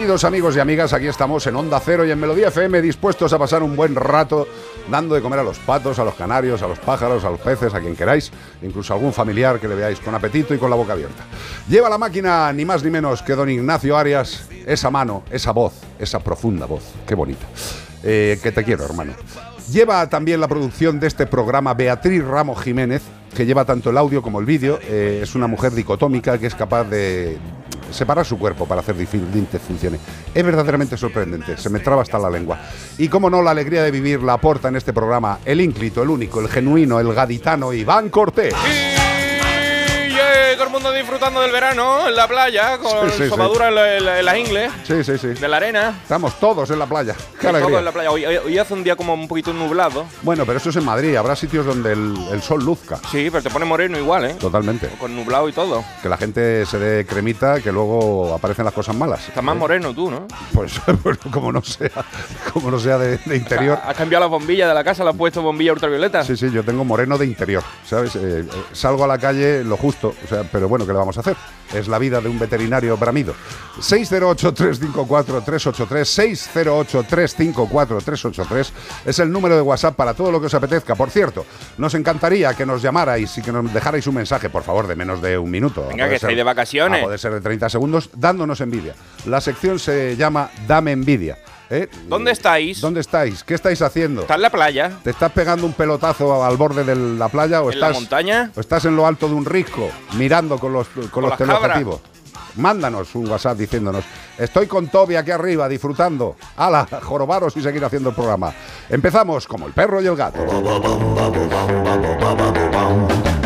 Queridos amigos y amigas, aquí estamos en Onda Cero y en Melodía FM dispuestos a pasar un buen rato dando de comer a los patos, a los canarios, a los pájaros, a los peces, a quien queráis, incluso a algún familiar que le veáis con apetito y con la boca abierta. Lleva la máquina ni más ni menos que don Ignacio Arias, esa mano, esa voz, esa profunda voz, qué bonita. Eh, que te quiero, hermano. Lleva también la producción de este programa Beatriz Ramos Jiménez, que lleva tanto el audio como el vídeo. Eh, es una mujer dicotómica que es capaz de separar su cuerpo para hacer diferentes funciones. Es verdaderamente sorprendente, se me traba hasta la lengua. Y como no, la alegría de vivir la aporta en este programa el ínclito, el único, el genuino, el gaditano Iván Cortés. Yeah, todo el mundo disfrutando del verano en la playa, con Sí, sí, sopadura en, la- en la- en las ingles, Sí, sí, sí. de la arena. Estamos todos en la playa. Qué Todo alegría. en la playa. Hoy, hace un día como un poquito nublado. Bueno, pero eso es en Madrid. Habrá sitios donde el, el sol luzca. Sí, pero te pone moreno igual, ¿eh? Totalmente. Con nublado y todo. Que la gente se dé cremita, que luego aparecen las cosas malas. Estás más ¿Eh? moreno tú, ¿no? Pues como no sea, como no sea de, de interior. ¿Has cambiado las bombillas de la casa? ¿Le has puesto bombilla ultravioleta? Sí, sí, yo tengo moreno de interior, ¿sabes? Eh, eh, salgo a la calle lo justo, o sea, pero bueno, ¿qué le vamos a hacer? Es la vida de un veterinario bramido. 608-354-383, 608-354-383 es el número de WhatsApp para todo lo que os apetezca. Por cierto, nos encantaría que nos llamarais y que nos dejarais un mensaje, por favor, de menos de un minuto. Venga, que estáis de vacaciones. A poder ser de 30 segundos, dándonos envidia. La sección se llama Dame envidia. ¿Eh? ¿Dónde estáis? ¿Dónde estáis? ¿Qué estáis haciendo? ¿Estás en la playa? ¿Te estás pegando un pelotazo al borde de la playa o ¿En la estás, montaña? o estás en lo alto de un risco mirando con los, con los teleobjetivos? Mándanos un WhatsApp diciéndonos, estoy con Toby aquí arriba disfrutando. ¡Hala! Jorobaros y seguir haciendo el programa. Empezamos como el perro y el gato.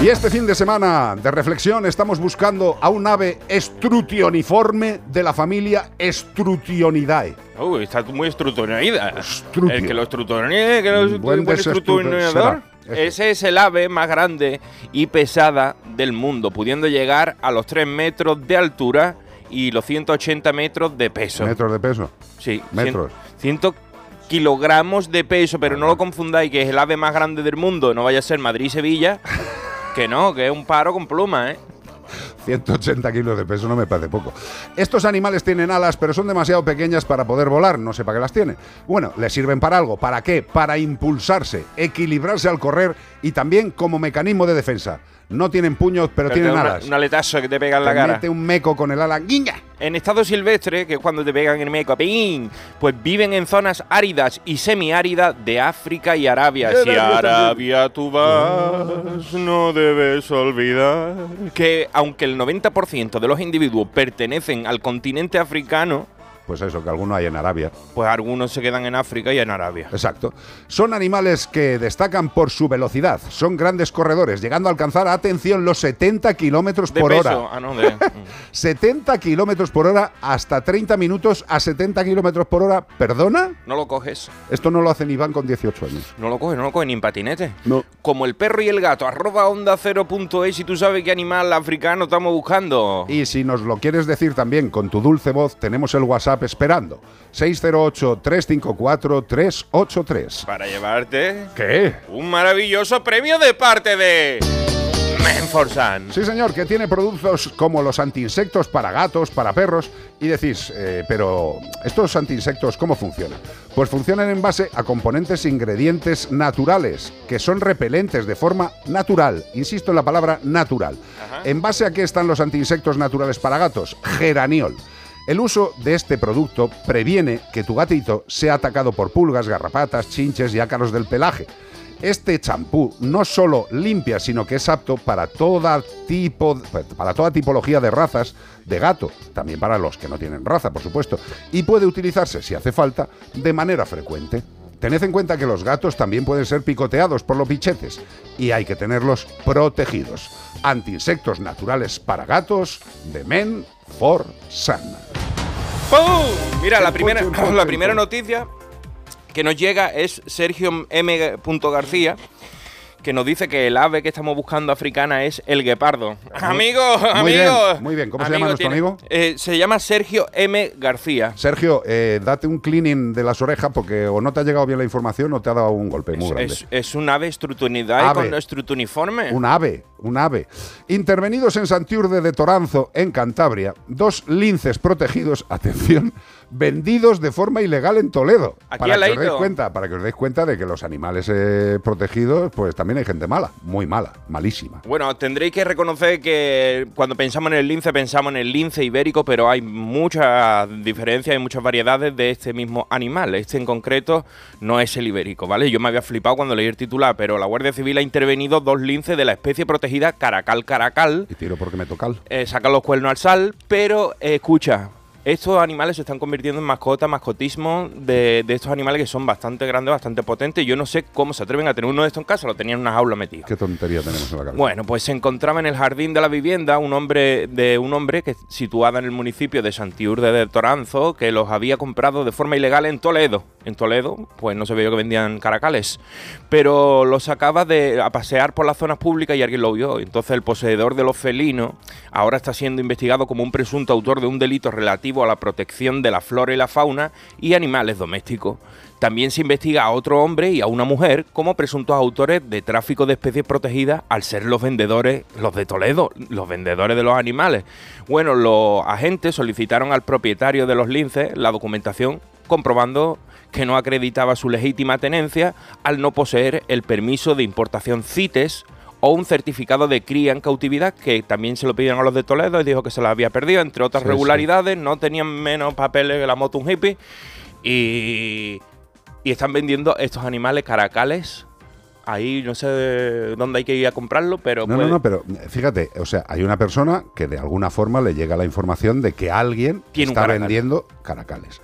Y este fin de semana de reflexión estamos buscando a un ave estrutioniforme de la familia Strutionidae. Uy, está muy estrutonida. Estrutio. El que lo estrutonide, que lo buen buen será. Ese es el ave más grande y pesada del mundo, pudiendo llegar a los 3 metros de altura y los 180 metros de peso. Metros de peso. Sí, Metros. 100 kilogramos de peso, pero no lo confundáis que es el ave más grande del mundo, no vaya a ser Madrid y Sevilla, que no, que es un paro con pluma, ¿eh? 180 kilos de peso no me parece poco. Estos animales tienen alas, pero son demasiado pequeñas para poder volar. No sé para qué las tienen. Bueno, les sirven para algo. ¿Para qué? Para impulsarse, equilibrarse al correr y también como mecanismo de defensa. No tienen puños, pero, tienen alas. Un aletazo que te pega en la Te cara. mete un meco con el ala. ¡Guiña! En estado silvestre, que es cuando te pegan el meco, ¡ping! pues viven en zonas áridas y semiáridas de África y Arabia. Si Arabia tú vas, no debes olvidar que aunque el 90% de los individuos pertenecen al continente africano, Pues eso, que alguno hay en Arabia. pues algunos se quedan en África y en Arabia. Exacto. Son animales que destacan por su velocidad. Son grandes corredores, llegando a alcanzar, atención, los 70 kilómetros por peso, hora. ah, no, de- 70 kilómetros por hora hasta 30 minutos a 70 kilómetros por hora. ¿Perdona? no lo coges, Esto no lo hace ni Iván con 18 años. no lo coges, no lo coges ni en patinete. No. Como el perro y el gato, arroba onda cero punto es y tú sabes qué animal africano estamos buscando. Y si nos lo quieres decir también con tu dulce voz, tenemos el WhatsApp esperando. 608-354-383. Para llevarte ¿Qué? un maravilloso premio de parte de Menforsan. Sí, señor, que tiene productos como los antiinsectos para gatos, para perros. Y decís, eh, pero ¿estos antiinsectos cómo funcionan? Pues funcionan en base a componentes e ingredientes naturales, que son repelentes de forma natural. Insisto en la palabra natural. Ajá. ¿En base a qué están los antiinsectos naturales para gatos? Geraniol. El uso de este producto previene que tu gatito sea atacado por pulgas, garrapatas, chinches y ácaros del pelaje. Este champú no solo limpia, sino que es apto para toda tipo, para toda tipología de razas de gato, también para los que no tienen raza, por supuesto, y puede utilizarse, si hace falta, de manera frecuente. Tened en cuenta que los gatos también pueden ser picoteados por los bichetes y hay que tenerlos protegidos. Antiinsectos naturales para gatos de Men for. ¡Pum! Mira, la primera, la primera noticia que nos llega es Sergio M. García, que nos dice que el ave que estamos buscando africana es el guepardo. Amigo, Muy bien, amigo. muy bien. ¿Cómo se llama nuestro amigo? eh, se llama Sergio M. García. Sergio, eh, date un cleaning de las orejas porque o no te ha llegado bien la información o te ha dado un golpe muy Es, grande. es- es un ave estrutunidad Ave. con estrutuniforme. Un ave, un ave. Intervenidos en Santiurde de Toranzo, en Cantabria, dos linces protegidos, atención, vendidos de forma ilegal en Toledo. Aquí para que os deis cuenta, para que os deis cuenta de que los animales eh, protegidos, pues también hay gente mala, muy mala, malísima. Bueno, tendréis que reconocer que cuando pensamos en el lince, pensamos en el lince ibérico, pero hay muchas diferencias y muchas variedades de este mismo animal. Este en concreto no es el ibérico, ¿vale? Yo me había flipado cuando leí el titular, pero la Guardia Civil ha intervenido dos linces de la especie protegida caracal caracal. Y tiro porque me toca Eh, sacan los cuernos al sal, pero eh, escucha. Estos animales se están convirtiendo en mascotas, mascotismo de, de estos animales que son bastante grandes, bastante potentes. Yo no sé cómo se atreven a tener uno de estos en casa, lo tenían en una jaula metido. Qué tontería tenemos en la cabeza. Bueno, pues se encontraba en el jardín de la vivienda un hombre de un hombre que situado en el municipio de Santiurde de Toranzo, que los había comprado de forma ilegal en Toledo. En Toledo, pues no se veía que vendían caracales, pero los sacaba de a pasear por las zonas públicas y alguien lo vio. Entonces el poseedor de los felinos ahora está siendo investigado como un presunto autor de un delito a la protección de la flora y la fauna y animales domésticos. También se investiga a otro hombre y a una mujer como presuntos autores de tráfico de especies protegidas al ser los vendedores, los de Toledo, los vendedores de los animales. Bueno, los agentes solicitaron al propietario de los linces la documentación comprobando que no acreditaba su legítima tenencia al no poseer el permiso de importación CITES o un certificado de cría en cautividad que también se lo pidieron a los de Toledo y dijo que se lo había perdido, entre otras Sí, sí. regularidades, no tenían menos papeles que la moto un hippie y, y están vendiendo estos animales caracales. Ahí no sé dónde hay que ir a comprarlo, pero No, puede- no, no, pero eh, fíjate, o sea, hay una persona que de alguna forma le llega la información de que alguien Tiene está caracal. vendiendo caracales.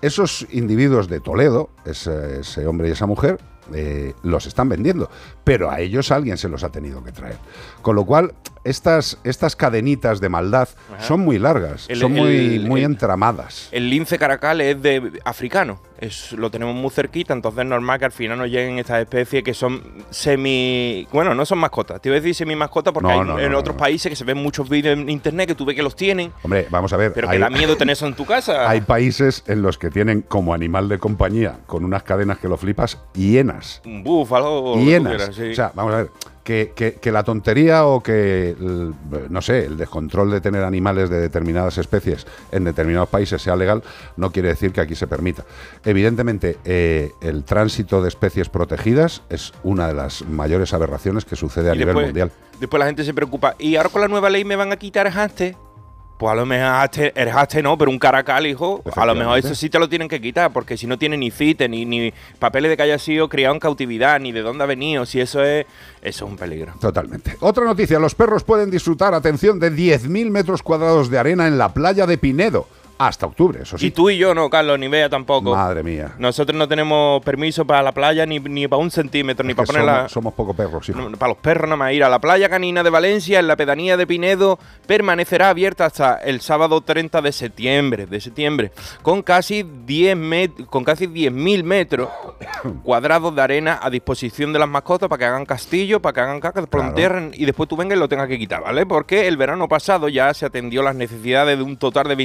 Esos individuos de Toledo, ese, ese hombre y esa mujer, eh, los están vendiendo, pero a ellos alguien se los ha tenido que traer. Con lo cual, estas, estas cadenitas de maldad Ajá. son muy largas, El- son muy, el- muy entramadas. El lince caracal es de africano, es, lo tenemos muy cerquita, entonces es normal que al final nos lleguen estas especies que son semi... Bueno, no son mascotas, te iba a decir semi mascotas porque No, hay no, en no, otros países que se ven muchos vídeos en internet que tú ves que los tienen, Hombre, vamos a ver. pero hay- que da miedo tener eso en tu casa. Hay países en los que tienen como animal de compañía, con unas cadenas que lo flipas, hienas. Un búfalo hienas. quieras, sí. O sea, vamos a ver, que, que- que la tontería o que, el- no sé, el descontrol de tener animales de determinadas especies en determinados países sea legal, no quiere decir que aquí se permita. Evidentemente, eh, el tránsito de especies protegidas es una de las mayores aberraciones que sucede a Y nivel después, mundial. Después la gente se preocupa. ¿Y ahora con la nueva ley me van a quitar haste? Pues a lo mejor haste- el haste no, pero un caracal, hijo, a lo mejor eso sí te lo tienen que quitar, porque si no tiene ni CITE, ni, ni papeles de que haya sido criado en cautividad, ni de dónde ha venido, si eso es, eso es un peligro. Totalmente. Otra noticia, los perros pueden disfrutar, atención, de 10.000 metros cuadrados de arena en la playa de Pinedo. Hasta octubre, eso sí. Y tú y yo no, Carlos, ni Bea tampoco. Madre mía. Nosotros no tenemos permiso para la playa ni, ni para un centímetro, ni para que ponerla... somos, somos poco perros, hijo. No, para los perros nada más ir a la playa canina de Valencia en la pedanía de Pinedo permanecerá abierta hasta el sábado 30 de septiembre de septiembre con casi 10 met- con casi 10.000 metros cuadrados de arena a disposición de las mascotas para que hagan castillo para que hagan caca Claro. y después tú vengas y lo tengas que quitar ¿vale? porque el verano pasado ya se atendió las necesidades de un total de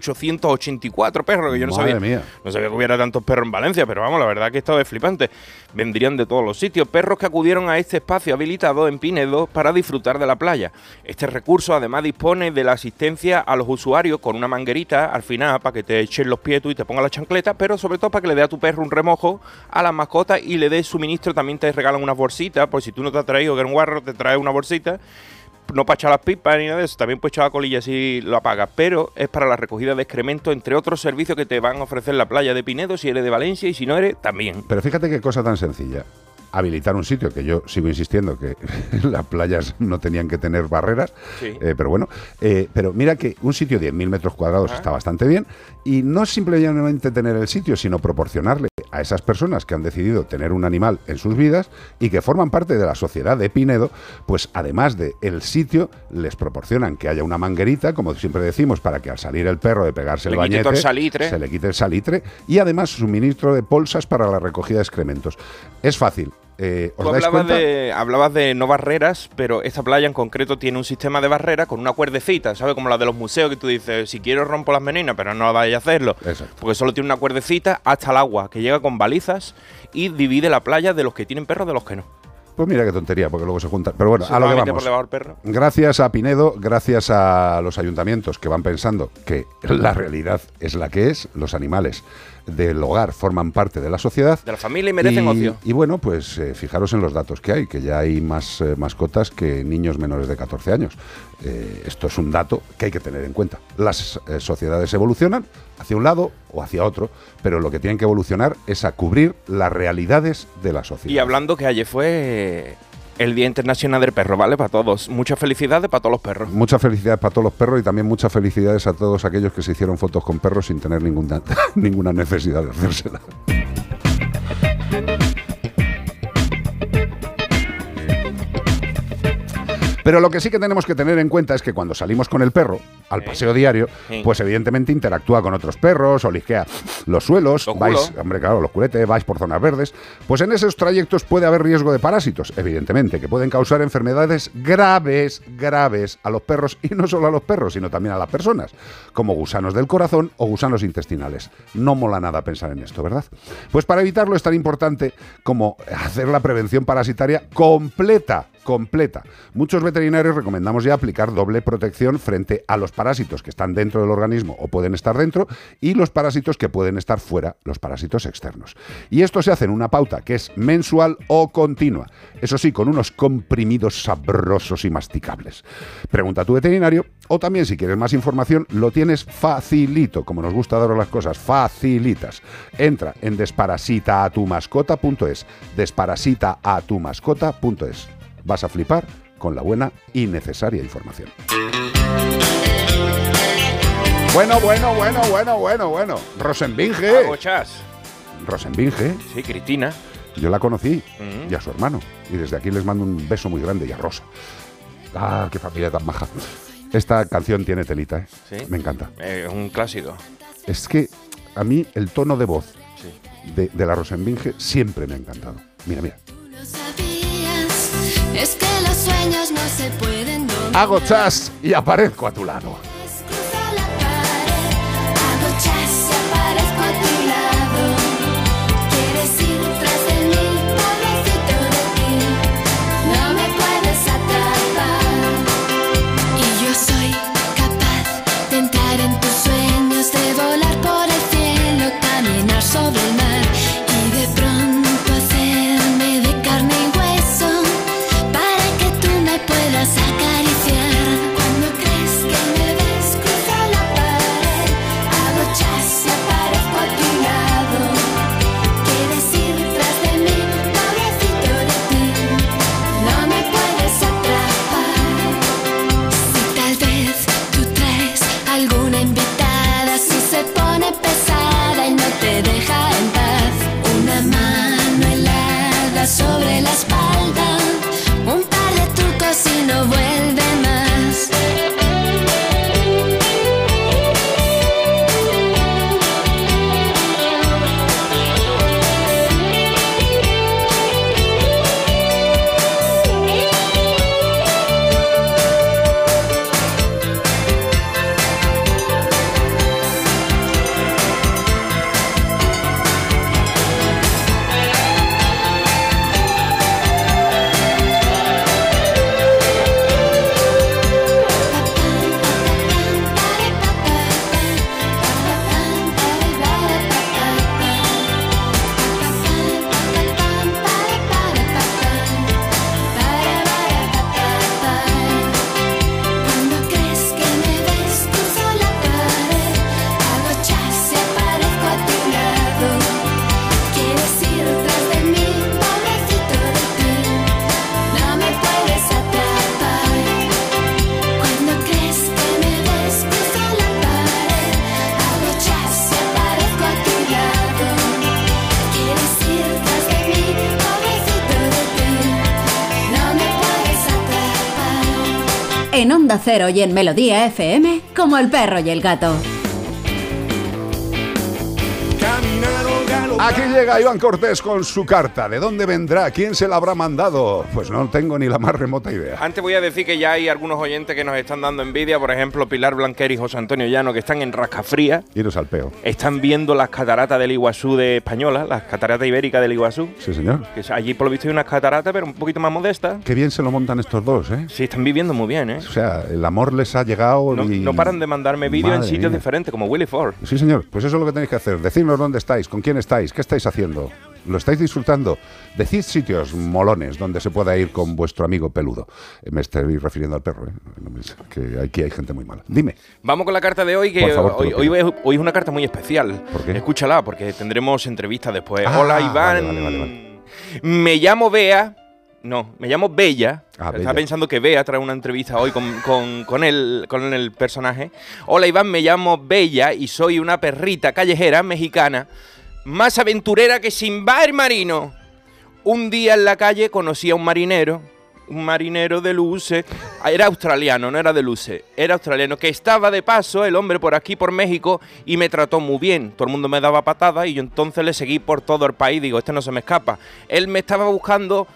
23.884 perros que yo no Madre sabía mía. no sabía que hubiera tantos perros en Valencia, pero vamos, la verdad que esto es flipante. Vendrían de todos los sitios. Perros que acudieron a este espacio habilitado en Pinedo para disfrutar de la playa. Este recurso además dispone de la asistencia a los usuarios con una manguerita al final para que te echen los pies tú y te pongas la chancleta, pero sobre todo para que le dé a tu perro un remojo a las mascotas y le des suministro. También te regalan unas bolsitas, por si tú no te has traído que un guarro, te trae una bolsita no para echar las pipas ni nada de eso, también puedes echar la colilla si lo apagas, pero es para la recogida de excremento, entre otros servicios que te van a ofrecer la playa de Pinedo si eres de Valencia y si no eres, también. Pero fíjate qué cosa tan sencilla. Habilitar un sitio, que yo sigo insistiendo que las playas no tenían que tener barreras, Sí. eh, pero bueno, eh, pero mira que un sitio de 10.000 metros cuadrados Ajá. está bastante bien y no simplemente tener el sitio, sino proporcionarle a esas personas que han decidido tener un animal en sus vidas y que forman parte de la sociedad de Pinedo, pues además de el sitio, les proporcionan que haya una manguerita, como siempre decimos, para que al salir el perro de pegarse Le el bañete, el se le quite el salitre y además suministro de bolsas para la recogida de excrementos. Es fácil. Eh, ¿Os Tú dais hablabas de, hablabas de no barreras, pero esta playa en concreto tiene un sistema de barreras con una cuerdecita, ¿sabes? Como la de los museos que tú dices, si quiero rompo las meninas, pero no vayas a hacerlo. Exacto. Porque solo tiene una cuerdecita hasta el agua, que llega con balizas y divide la playa de los que tienen perros de los que no. Pues mira qué tontería, porque luego se juntan. Pero bueno, ¿Se a lo que vamos. Gracias a Pinedo, gracias a los ayuntamientos que van pensando que la realidad es la que es, los animales del hogar forman parte de la sociedad. De la familia y merecen y, ocio. Y bueno, pues eh, fijaros en los datos que hay, que ya hay más eh, mascotas que niños menores de 14 años. Eh, esto es un dato que hay que tener en cuenta. Las sociedades evolucionan hacia un lado o hacia otro, pero lo que tienen que evolucionar es a cubrir las realidades de la sociedad. Y hablando que ayer fue el Día Internacional del Perro, ¿vale? Para todos. Muchas felicidades para todos los perros. Muchas felicidades para todos los perros y también muchas felicidades a todos aquellos que se hicieron fotos con perros sin tener ninguna, ninguna necesidad de hacérsela. Pero lo que sí que tenemos que tener en cuenta es que cuando salimos con el perro al paseo diario, pues evidentemente interactúa con otros perros, olisquea los suelos, Los vais, hombre, claro, los culetes, vais por zonas verdes, pues en esos trayectos puede haber riesgo de parásitos, evidentemente, que pueden causar enfermedades graves, graves a los perros y no solo a los perros, sino también a las personas, como gusanos del corazón o gusanos intestinales. No mola nada pensar en esto, ¿verdad? Pues para evitarlo es tan importante como hacer la prevención parasitaria completa completa. Muchos veterinarios recomendamos ya aplicar doble protección frente a los parásitos que están dentro del organismo o pueden estar dentro y los parásitos que pueden estar fuera, los parásitos externos. Y esto se hace en una pauta que es mensual o continua. Eso sí, con unos comprimidos sabrosos y masticables. Pregunta a tu veterinario o también si quieres más información lo tienes facilito, como nos gusta daros las cosas, facilitas. Entra en desparasitaatumascota.es, desparasitaatumascota.es vas a flipar con la buena y necesaria información. Bueno, bueno, bueno, bueno, bueno, bueno. Rosenbinge. Agochas. Rosenbinge. Sí, Cristina. Yo la conocí Mm. y a su hermano. Y desde aquí les mando un beso muy grande y a Rosa. Ah, qué familia tan maja. Esta canción tiene telita, ¿eh? Sí. Me encanta. Eh, Es un clásico. Es que a mí el tono de voz Sí. de, de la Rosenbinge siempre me ha encantado. Mira, mira. Es que los sueños no se pueden. Hago chas y aparezco a tu lado. En Onda Cero y en Melodía FM, como el perro y el gato. Aquí llega Iván Cortés con su carta. ¿De dónde vendrá? ¿Quién se la habrá mandado? Pues no tengo ni la más remota idea. Antes voy a decir que ya hay algunos oyentes que nos están dando envidia, por ejemplo, Pilar Blanquer y José Antonio Llano, que están en Rascafría, Iros al peo. están viendo las cataratas del Iguazú de Española, las cataratas ibéricas del Iguazú. Sí, señor. Que allí por lo visto hay unas cataratas, pero un poquito más modestas. Qué bien se lo montan estos dos, ¿eh? Sí, están viviendo muy bien, ¿eh? O sea, el amor les ha llegado No, y... no paran de mandarme vídeos en sitios mía. diferentes, como Willy Ford. Sí, señor. Pues eso es lo que tenéis que hacer. Decidnos dónde estáis, con quién estáis, qué estáis haciendo. ¿Lo estáis disfrutando? Decid sitios molones donde se pueda ir con vuestro amigo peludo. Eh, Me estoy refiriendo al perro, ¿eh? Que aquí hay gente muy mala. Dime. Vamos con la carta de hoy, que favor, hoy, hoy, es- hoy es una carta muy especial. ¿Por qué? Escúchala, porque tendremos entrevistas después. Ah, Hola, Iván. vale, vale, vale, vale. Me llamo Bea. No, me llamo Bella. Ah, Estaba Bella. pensando que Bea trae una entrevista hoy con, con, con el, con el personaje. Hola, Iván, me llamo Bella y soy una perrita callejera mexicana, más aventurera que Simbar Marino. Un día en la calle conocí a un marinero, un marinero de luces, era australiano, no era de luces, era australiano, que estaba de paso, el hombre por aquí, por México, y me trató muy bien. Todo el mundo me daba patadas y yo entonces le seguí por todo el país, digo, este no se me escapa. Él me estaba buscando...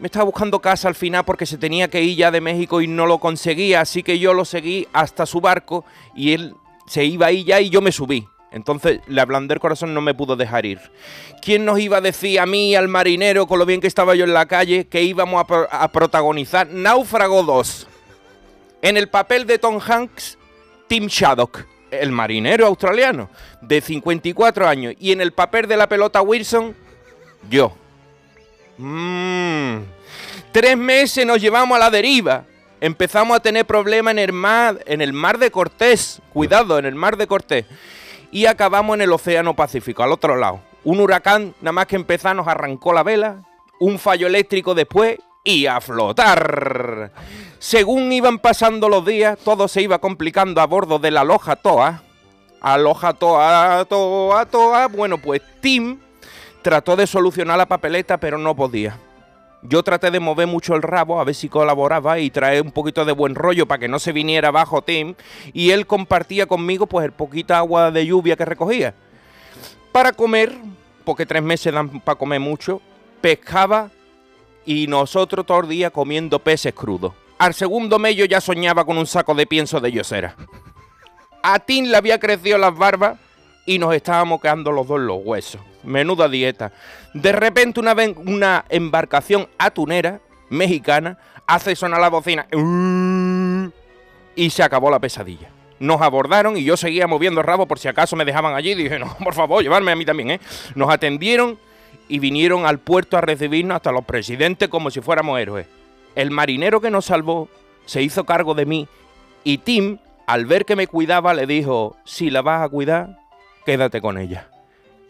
Me estaba buscando casa al final porque se tenía que ir ya de México y no lo conseguía, así que yo lo seguí hasta su barco y él se iba ahí ya y yo me subí. Entonces le ablandé el corazón no me pudo dejar ir. ¿Quién nos iba a decir a mí, al marinero, con lo bien que estaba yo en la calle, que íbamos a protagonizar Náufrago 2? En el papel de Tom Hanks, Tim Shaddock, el marinero australiano, de 54 años. Y en el papel de la pelota Wilson, yo. Mm. Tres meses nos llevamos a la deriva. Empezamos a tener problemas en el mar, en el mar de Cortés. Cuidado, en el mar de Cortés. Y acabamos en el Océano Pacífico, al otro lado. Un huracán, nada más que empezar, nos arrancó la vela. Un fallo eléctrico después y a flotar. Según iban pasando los días, todo se iba complicando a bordo de la Loja Toa. Aloja Toa, Toa, Toa. Bueno, pues Tim trató de solucionar la papeleta, pero no podía. Yo traté de mover mucho el rabo a ver si colaboraba y traer un poquito de buen rollo para que no se viniera abajo Tim. Y él compartía conmigo pues el poquito agua de lluvia que recogía. Para comer, porque tres meses dan para comer mucho, pescaba y nosotros todo el día comiendo peces crudos. Al segundo mes yo ya soñaba con un saco de pienso de yosera. A Tim le había crecido las barbas y nos estábamos quedando los dos los huesos. Menuda dieta. De repente una, una embarcación atunera mexicana hace sonar la bocina y se acabó la pesadilla. Nos abordaron y yo seguía moviendo el rabo por si acaso me dejaban allí. Dije, no, por favor, llevarme a mí también, ¿eh? Nos atendieron y vinieron al puerto a recibirnos hasta los presidentes como si fuéramos héroes. El marinero que nos salvó se hizo cargo de mí y Tim, al ver que me cuidaba, le dijo, si la vas a cuidar, quédate con ella.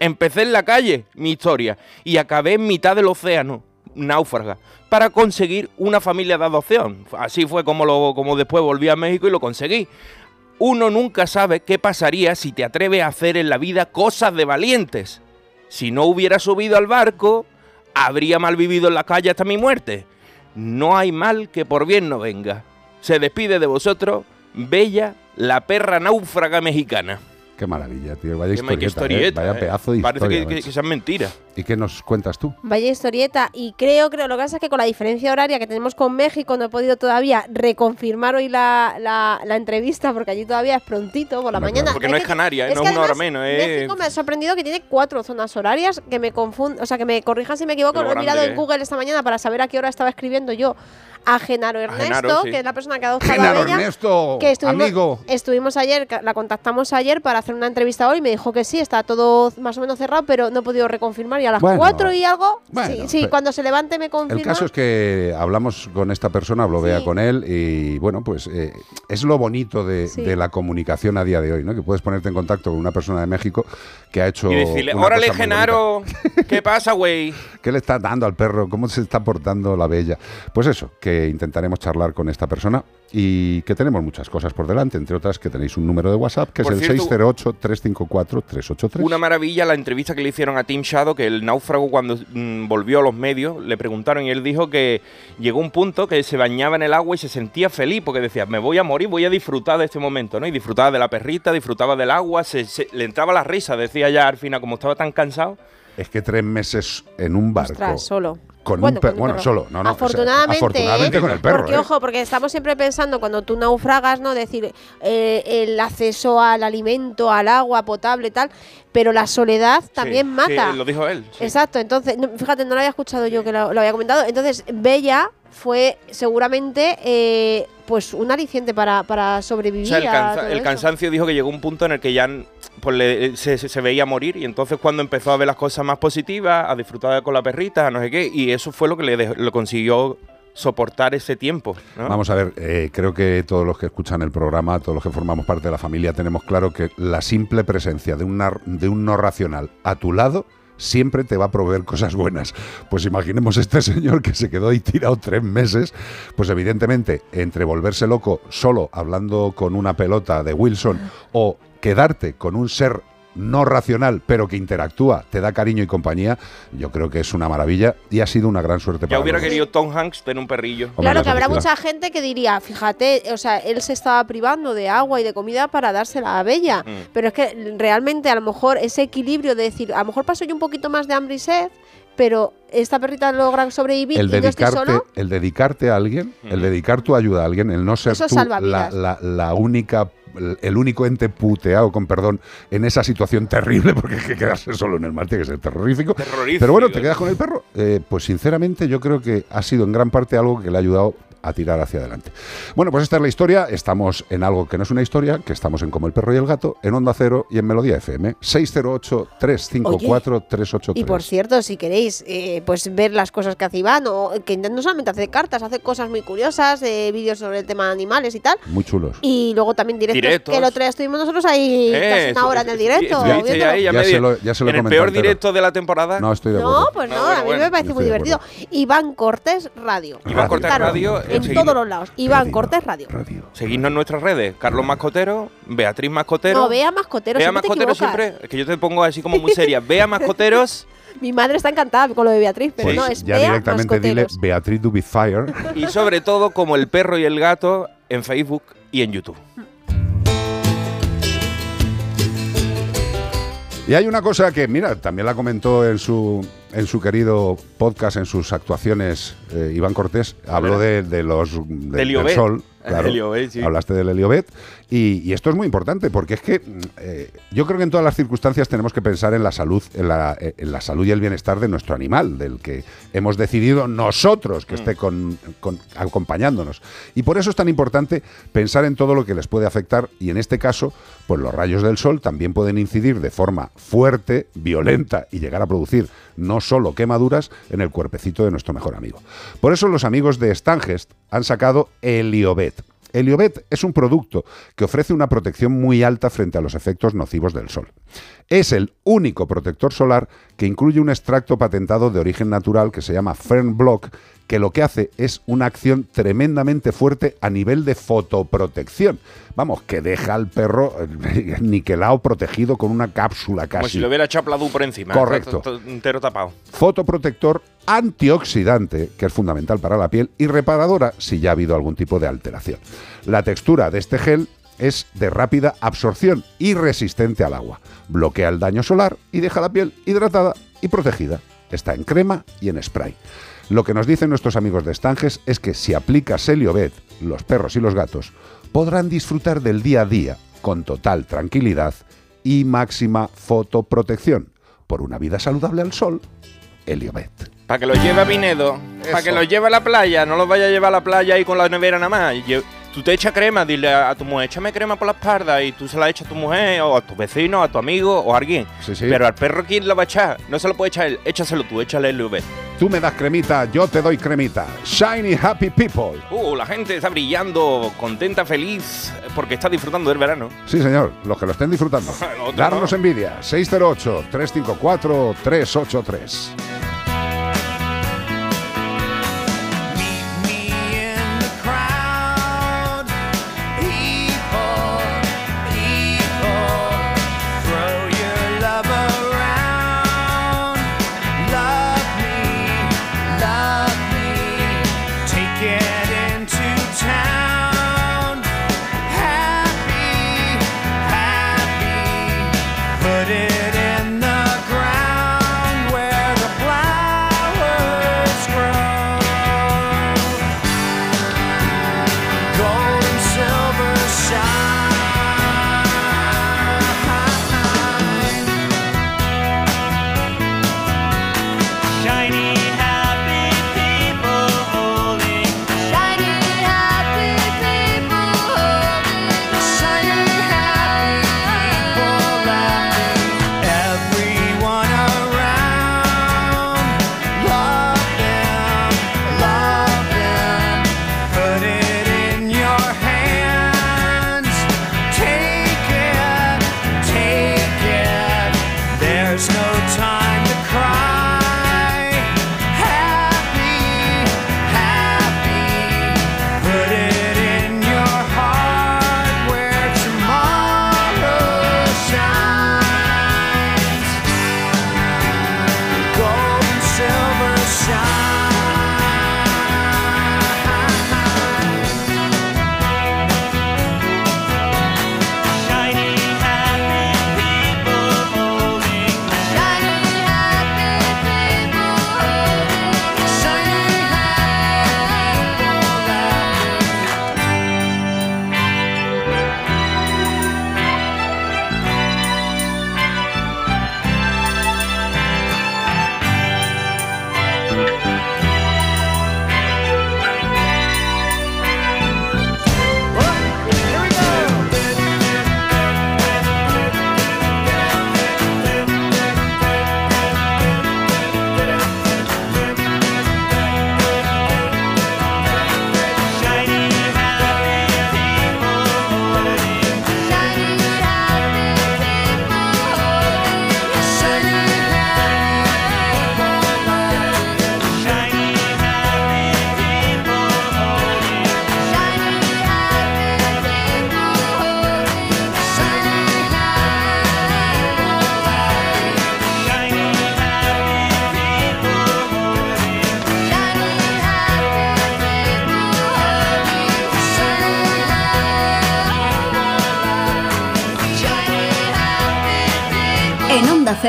Empecé en la calle, mi historia, y acabé en mitad del océano, náufraga, para conseguir una familia de adopción. Así fue como, lo, como después volví a México y lo conseguí. Uno nunca sabe qué pasaría si te atreves a hacer en la vida cosas de valientes. Si no hubiera subido al barco, habría mal vivido en la calle hasta mi muerte. No hay mal que por bien no venga. Se despide de vosotros, Bella, la perra náufraga mexicana. Qué maravilla, tío. Vaya Qué historieta, ¿eh? historieta, Vaya eh. pedazo de Parece historia. que, que, sean mentiras. ¿Y qué nos cuentas tú? Vaya historieta. Y creo, creo, lo que pasa es que con la diferencia horaria que tenemos con México no he podido todavía reconfirmar hoy la, la- la entrevista porque allí todavía es prontito por la mañana. claro. Porque no es que- Canarias, ¿eh? no es una hora menos. Es... México me ha sorprendido que tiene cuatro zonas horarias que me confunden, o sea, que me corrijan si me equivoco. Lo Lo he mirado en es. Google esta mañana para saber a qué hora estaba escribiendo yo a Genaro Ernesto, Genaro, sí. que es la persona que ha adoptado Genaro a Bella. Ernesto, que estuvimos, amigo. estuvimos ayer, la contactamos ayer para hacer una entrevista hoy y me dijo que sí, está todo más o menos cerrado, pero no he podido reconfirmar y a las Bueno, cuatro y algo, bueno, sí, sí, cuando se levante me confirma. El caso es que hablamos con esta persona, habló Bea Sí. con él y bueno, pues eh, es lo bonito de, Sí. de la comunicación a día de hoy, ¿no? Que puedes ponerte en contacto con una persona de México que ha hecho Y decirle, una órale, cosa muy Genaro, ¿qué pasa, güey? ¿Qué le está dando al perro? ¿Cómo se está portando la bella? Pues eso, que que intentaremos charlar con esta persona y que tenemos muchas cosas por delante, entre otras que tenéis un número de WhatsApp que Por es el cierto, 608-354-383. Una maravilla la entrevista que le hicieron a Tim Shadow, que el náufrago cuando mm, volvió a los medios le preguntaron y él dijo que llegó un punto que se bañaba en el agua y se sentía feliz porque decía, me voy a morir, voy a disfrutar de este momento, ¿no? Y disfrutaba de la perrita, disfrutaba del agua, se- se- le entraba la risa, decía ya al final, como estaba tan cansado. Es que tres meses en un barco. Ostras, solo. Con Bueno, un per- con un bueno, perro. solo. No, no, o sea, afortunadamente, afortunadamente ¿eh? con el perro. Porque, ¿eh? ojo, porque estamos siempre pensando cuando tú naufragas, ¿no? Decir eh, el acceso al alimento, al agua potable y tal, pero la soledad también Sí, mata. sí, lo dijo él. sí. Exacto, entonces, fíjate, no lo había escuchado yo que lo, lo había comentado. Entonces, Bella fue seguramente eh, pues un aliciente para, para O sobrevivir. sea, el, a cansa- todo el eso. cansancio dijo que llegó un punto en el que ya pues, le- se, se- se veía morir y entonces cuando empezó a ver las cosas más positivas, a disfrutar con la perrita, a no sé qué, y eso fue lo que le, dejó- lo consiguió soportar ese tiempo. ¿no? Vamos a ver, eh, creo que todos los que escuchan el programa, todos los que formamos parte de la familia, tenemos claro que la simple presencia de, una, de un no racional a tu lado siempre te va a proveer cosas buenas. Pues imaginemos este señor que se quedó ahí tirado tres meses, pues evidentemente entre volverse loco solo hablando con una pelota de Wilson o quedarte con un ser no racional, pero que interactúa, te da cariño y compañía, yo creo que es una maravilla y ha sido una gran suerte ya para hubiera los dos. querido Tom Hanks tener un perrillo. Hombre, Claro la que habrá mucha gente que diría, fíjate, o sea, él se estaba privando de agua y de comida para dársela a Bella. Mm. Pero es que realmente a lo mejor ese equilibrio de decir, a lo mejor paso yo un poquito más de hambre y sed, pero esta perrita logra sobrevivir el y no estoy dedicarte, solo. el dedicarte a alguien, el dedicar tu ayuda a alguien, el no ser Eso tú salva la, la- la única, el- único ente puteado, con perdón, en esa situación terrible, porque es que quedarse solo en el mar tiene que ser terrorífico. Terrorífico. Pero bueno, te quedas con el perro. Eh, pues sinceramente yo creo que ha sido en gran parte algo que le ha ayudado a tirar hacia adelante. Bueno, pues esta es la historia. Estamos en algo que no es una historia, que estamos en Como el perro y el gato, en Onda Cero y en Melodía FM. 608-354-383. Y por cierto, si queréis eh, pues ver las cosas que hace Iván, o que no solamente hace cartas, hace cosas muy curiosas, eh, vídeos sobre el tema de animales y tal. Muy chulos. Y luego también directos, Directos. que el otro día estuvimos nosotros ahí Eh, casi una hora en el directo. estuviste viéndolo. ahí, ya Ya me se lo- ya se lo he en el peor entero. directo de la temporada. No, estoy de acuerdo. No, pues no, No, bueno, a mí bueno, me parece muy divertido. Iván Cortés Radio. Iván Cortés Radio, eh, En seguidnos- todos los lados. Iván Radio, Cortés Radio. Radio. Seguidnos en nuestras redes. Carlos Mascotero, Beatriz Mascotero. No, vea mascotero. Te Mascotero siempre. Es que yo te pongo así como muy seria. Vea Mascoteros Mi madre está encantada con lo de Beatriz, pero Pues no, es ya Bea directamente dile. Beatriz Dubitfire. y sobre todo como el perro y el gato en Facebook y en YouTube. Y hay una cosa que, mira, también la comentó en su, en su querido podcast, en sus actuaciones, eh, Iván Cortés, habló de, de los de- del sol. Claro, Heliobet, sí. Hablaste del Heliobet. Y, y esto es muy importante porque es que mm, eh, yo creo que en todas las circunstancias tenemos que pensar en la salud, en la, eh, en la salud y el bienestar de nuestro animal, del que hemos decidido nosotros que esté con, con- acompañándonos. Y por eso es tan importante pensar en todo lo que les puede afectar y en este caso, pues los rayos del sol también pueden incidir de forma fuerte, violenta y llegar a producir no solo quemaduras en el cuerpecito de nuestro mejor amigo. Por eso los amigos de Stangest han sacado Heliobet. Heliobet es un producto que ofrece una protección muy alta frente a los efectos nocivos del sol. Es el único protector solar que incluye un extracto patentado de origen natural que se llama Fern Block, que lo que hace es una acción tremendamente fuerte a nivel de fotoprotección. Vamos, que deja al perro eh, niquelado, protegido con una cápsula Como casi si lo hubiera echado por encima. Correcto. Todo- todo entero tapado. fotoprotector antioxidante, que es fundamental para la piel, y reparadora si ya ha habido algún tipo de alteración. La textura de este gel es de rápida absorción y resistente al agua. Bloquea el daño solar y deja la piel hidratada y protegida. Está en crema y en spray. Lo que nos dicen nuestros amigos de Estanges es que si aplicas Heliobet, los perros y los gatos podrán disfrutar del día a día con total tranquilidad y máxima fotoprotección por una vida saludable al sol. Heliobet. Para que lo lleve a Vinedo. Para que lo lleve a la playa. No lo vaya a llevar a la playa ahí con la nevera nada más. Tú te echas crema, dile a, a tu mujer, échame crema por la espalda y tú se la echas a tu mujer o a tu vecino, a tu amigo o a alguien. Sí, sí. Pero al perro, ¿quién lo va a echar? No se lo puede echar él. Échaselo tú, échale el UV. Tú me das cremita, yo te doy cremita. Shiny Happy People. Uh, la gente está brillando, contenta, feliz, porque está disfrutando del verano. Sí, señor, los que lo estén disfrutando. Darnos no. envidia. 608-354-383.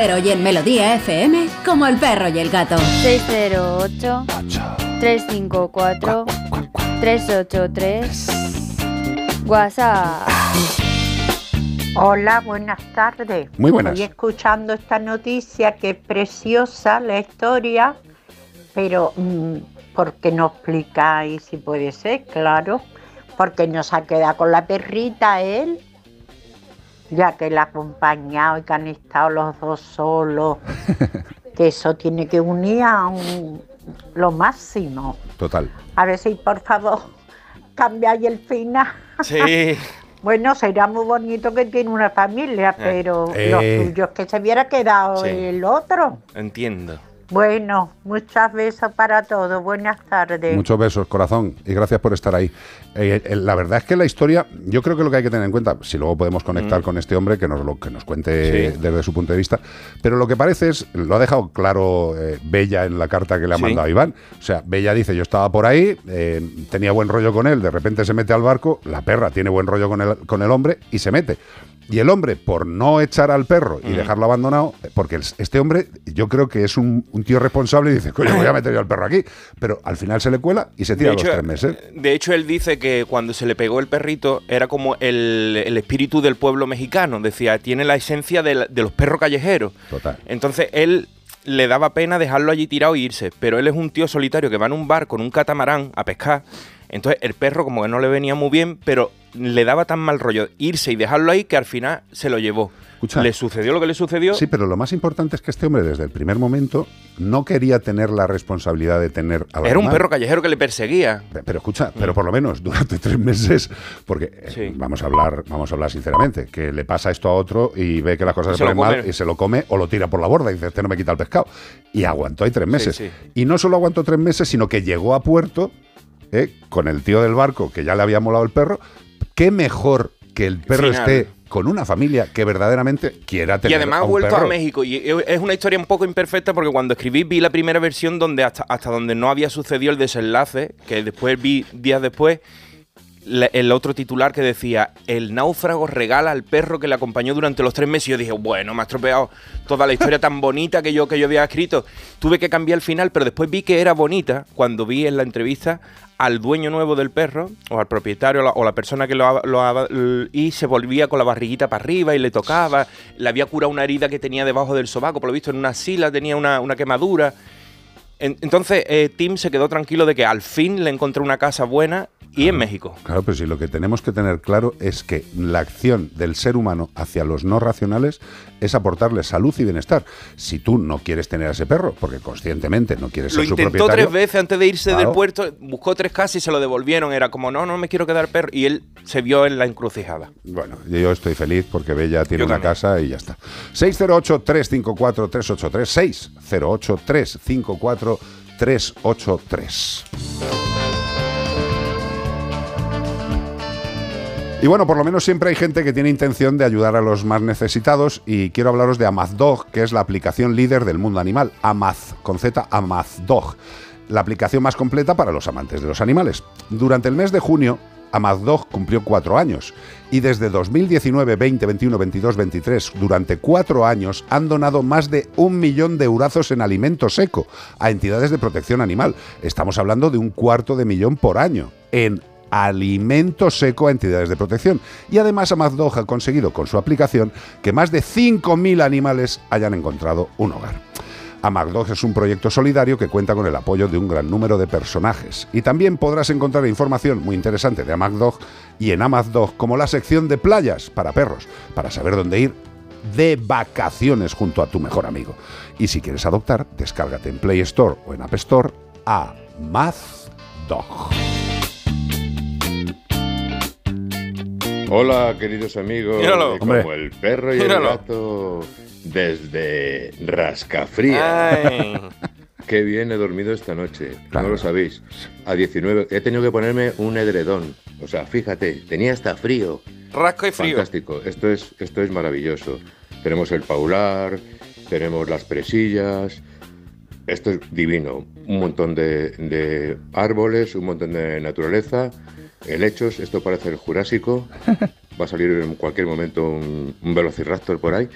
Onda Cero y en Melodía FM como el perro y el gato. 608 354 383 WhatsApp. Hola, buenas tardes. Muy buenas. Estoy escuchando esta noticia que es preciosa la historia, pero mm, ¿por qué no explicáis si puede ser? Claro, porque no se ha quedado con la perrita él, ya que la ha acompañado y que han estado los dos solos, que eso tiene que unir a un- lo máximo. Total. A ver si por favor cambiáis el final. Sí. Bueno, sería muy bonito que tiene una familia, pero Eh. lo suyo es que se hubiera quedado Sí. el otro. Entiendo. Bueno, muchas besos para todos. Buenas tardes. Muchos besos, corazón, y gracias por estar ahí. Eh, eh, la verdad es que la historia, yo creo que lo que hay que tener en cuenta, si luego podemos conectar con este hombre, que nos lo que nos cuente Sí. desde su punto de vista, pero lo que parece es, lo ha dejado claro eh, Bella en la carta que le ha Sí. mandado a Iván. O sea, Bella dice, yo estaba por ahí, eh, tenía buen rollo con él, de repente se mete al barco, la perra tiene buen rollo con el, con el hombre y se mete. Y el hombre, por no echar al perro y dejarlo abandonado, porque este hombre, yo creo que es un, un tío responsable y dice, coño, voy a meter yo al perro aquí. Pero al final se le cuela y se tira De los hecho, tres meses. de hecho, él dice que cuando se le pegó el perrito era como el, el espíritu del pueblo mexicano. Decía, tiene la esencia de, la- de los perros callejeros. Total. Entonces él le daba pena dejarlo allí tirado e irse. Pero él es un tío solitario que va en un bar con un catamarán a pescar. Entonces el perro como que no le venía muy bien, pero le daba tan mal rollo irse y dejarlo ahí que al final se lo llevó. Escucha. Le sucedió lo que le sucedió. Sí, pero lo más importante es que este hombre desde el primer momento no quería tener la responsabilidad de tener al Era un perro callejero que le perseguía. Pe- Pero escucha, pero por lo menos durante tres meses, porque eh, vamos a hablar, vamos a hablar sinceramente, que le pasa esto a otro y ve que las cosas se ponen mal y se lo come o lo tira por la borda y dice, este no me quita el pescado. Y aguantó ahí tres meses. sí. Y no solo aguantó tres meses, sino que llegó a puerto eh, con el tío del barco que ya le había molado el perro. Qué mejor que el perro Final. esté con una familia que verdaderamente quiera tener Y además ha vuelto perro. a México. Y es una historia un poco imperfecta porque cuando escribí vi la primera versión donde hasta, hasta donde no había sucedido el desenlace, que después vi días después el otro titular que decía el náufrago regala al perro que le acompañó durante los tres meses. Y yo dije, bueno, me ha estropeado toda la historia tan bonita que yo, que yo había escrito. Tuve que cambiar el final, pero después vi que era bonita cuando vi en la entrevista al dueño nuevo del perro, o al propietario, o la, persona que lo, lo y se volvía con la barriguita para arriba y le tocaba, le había curado una herida que tenía debajo del sobaco, por lo visto en una sila tenía una, una quemadura. En- entonces, eh, Tim se quedó tranquilo de que al fin le encontró una casa buena y en México. Claro, pero si lo que tenemos que tener claro es que la acción del ser humano hacia los no racionales es aportarle salud y bienestar. Si tú no quieres tener a ese perro, porque conscientemente no quieres Lo ser su intentó propietario, tres veces antes de irse Claro. del puerto, buscó tres casas y se lo devolvieron. Era como, no, no me quiero quedar perro. Y él se vio en la encrucijada. bueno, yo estoy feliz porque Bella tiene Yo una también. casa y ya está. 608-354-383, 608-354-383. Y bueno, por lo menos siempre hay gente que tiene intención de ayudar a los más necesitados y quiero hablaros de Amazdog, que es la aplicación líder del mundo animal. Amaz, con Z, Amazdog. La aplicación más completa para los amantes de los animales. Durante el mes de junio, Amazdog cumplió cuatro años y desde 2019, 20, 21, 22, 23, durante cuatro años han donado más de un millón de eurazos en alimento seco a entidades de protección animal. Estamos hablando de un cuarto de millón por año en alimento seco a entidades de protección. Y además Amazdog ha conseguido con su aplicación que más de 5.000 animales hayan encontrado un hogar. Amagdog es un proyecto solidario que cuenta con el apoyo de un gran número de personajes. Y también podrás encontrar información muy interesante de Amagdog y en Amagdog como la sección de playas para perros, para saber dónde ir de vacaciones junto a tu mejor amigo. Y si quieres adoptar, descárgate en Play Store o en App Store a Mazdog. Hola, queridos amigos. Míralo. de como Hombre. el perro y Míralo. el gato desde Rascafría. Ay. Qué bien he dormido esta noche. Claro. No lo sabéis. A 19 he tenido que ponerme un edredón. O sea, fíjate, tenía hasta frío. Rasco y frío. Fantástico. Esto es, esto es maravilloso. Tenemos el paular, tenemos las presillas. Esto es divino. Un montón de, de árboles, un montón de naturaleza, helechos. Esto parece el Jurásico. Va a salir en cualquier momento un, un velociraptor por ahí.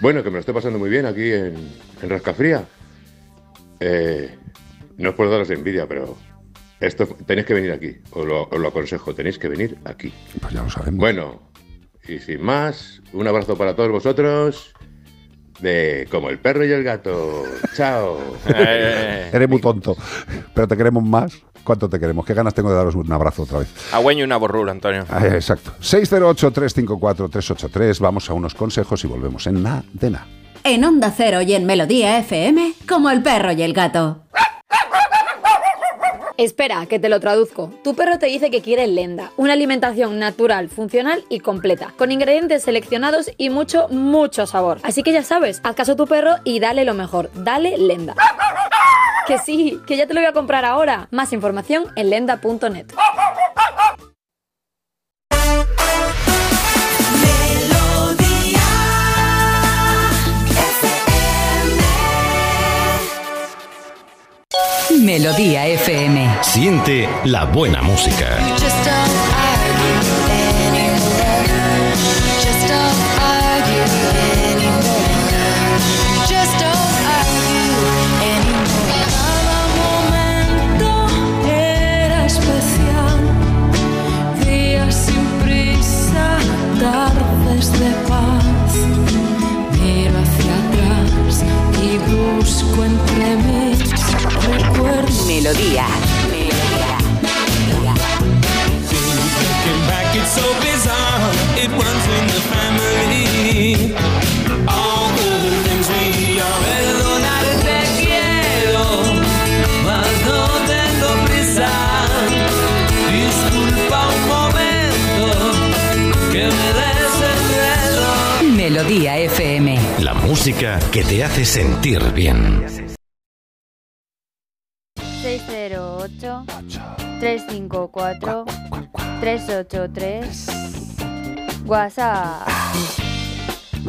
Bueno, que me lo estoy pasando muy bien aquí en, en Rascafría. Eh, no os puedo daros envidia, pero esto tenéis que venir aquí. Os lo, os lo aconsejo, tenéis que venir aquí. Pues ya lo sabemos. Bueno, y sin más, un abrazo para todos vosotros. De como el perro y el gato. Chao. Eh, Eres muy tonto, pero te queremos más. ¿Cuánto te queremos? ¿Qué ganas tengo de daros un abrazo otra vez? agüeño y una borrura, Antonio. Ah, exacto. 608-354-383. Vamos a unos consejos y volvemos en na de na. En Onda Cero y en Melodía FM, como el perro y el gato. Espera, que te lo traduzco. Tu perro te dice que quiere lenda, una alimentación natural, funcional y completa, con ingredientes seleccionados y mucho, mucho sabor. Así que ya sabes, haz caso a tu perro y dale lo mejor, dale lenda. Que sí, que ya te lo voy a comprar ahora. Más información en lenda.net. Melodía FM. Siente la buena música. Sentir bien. 608 354 383 WhatsApp.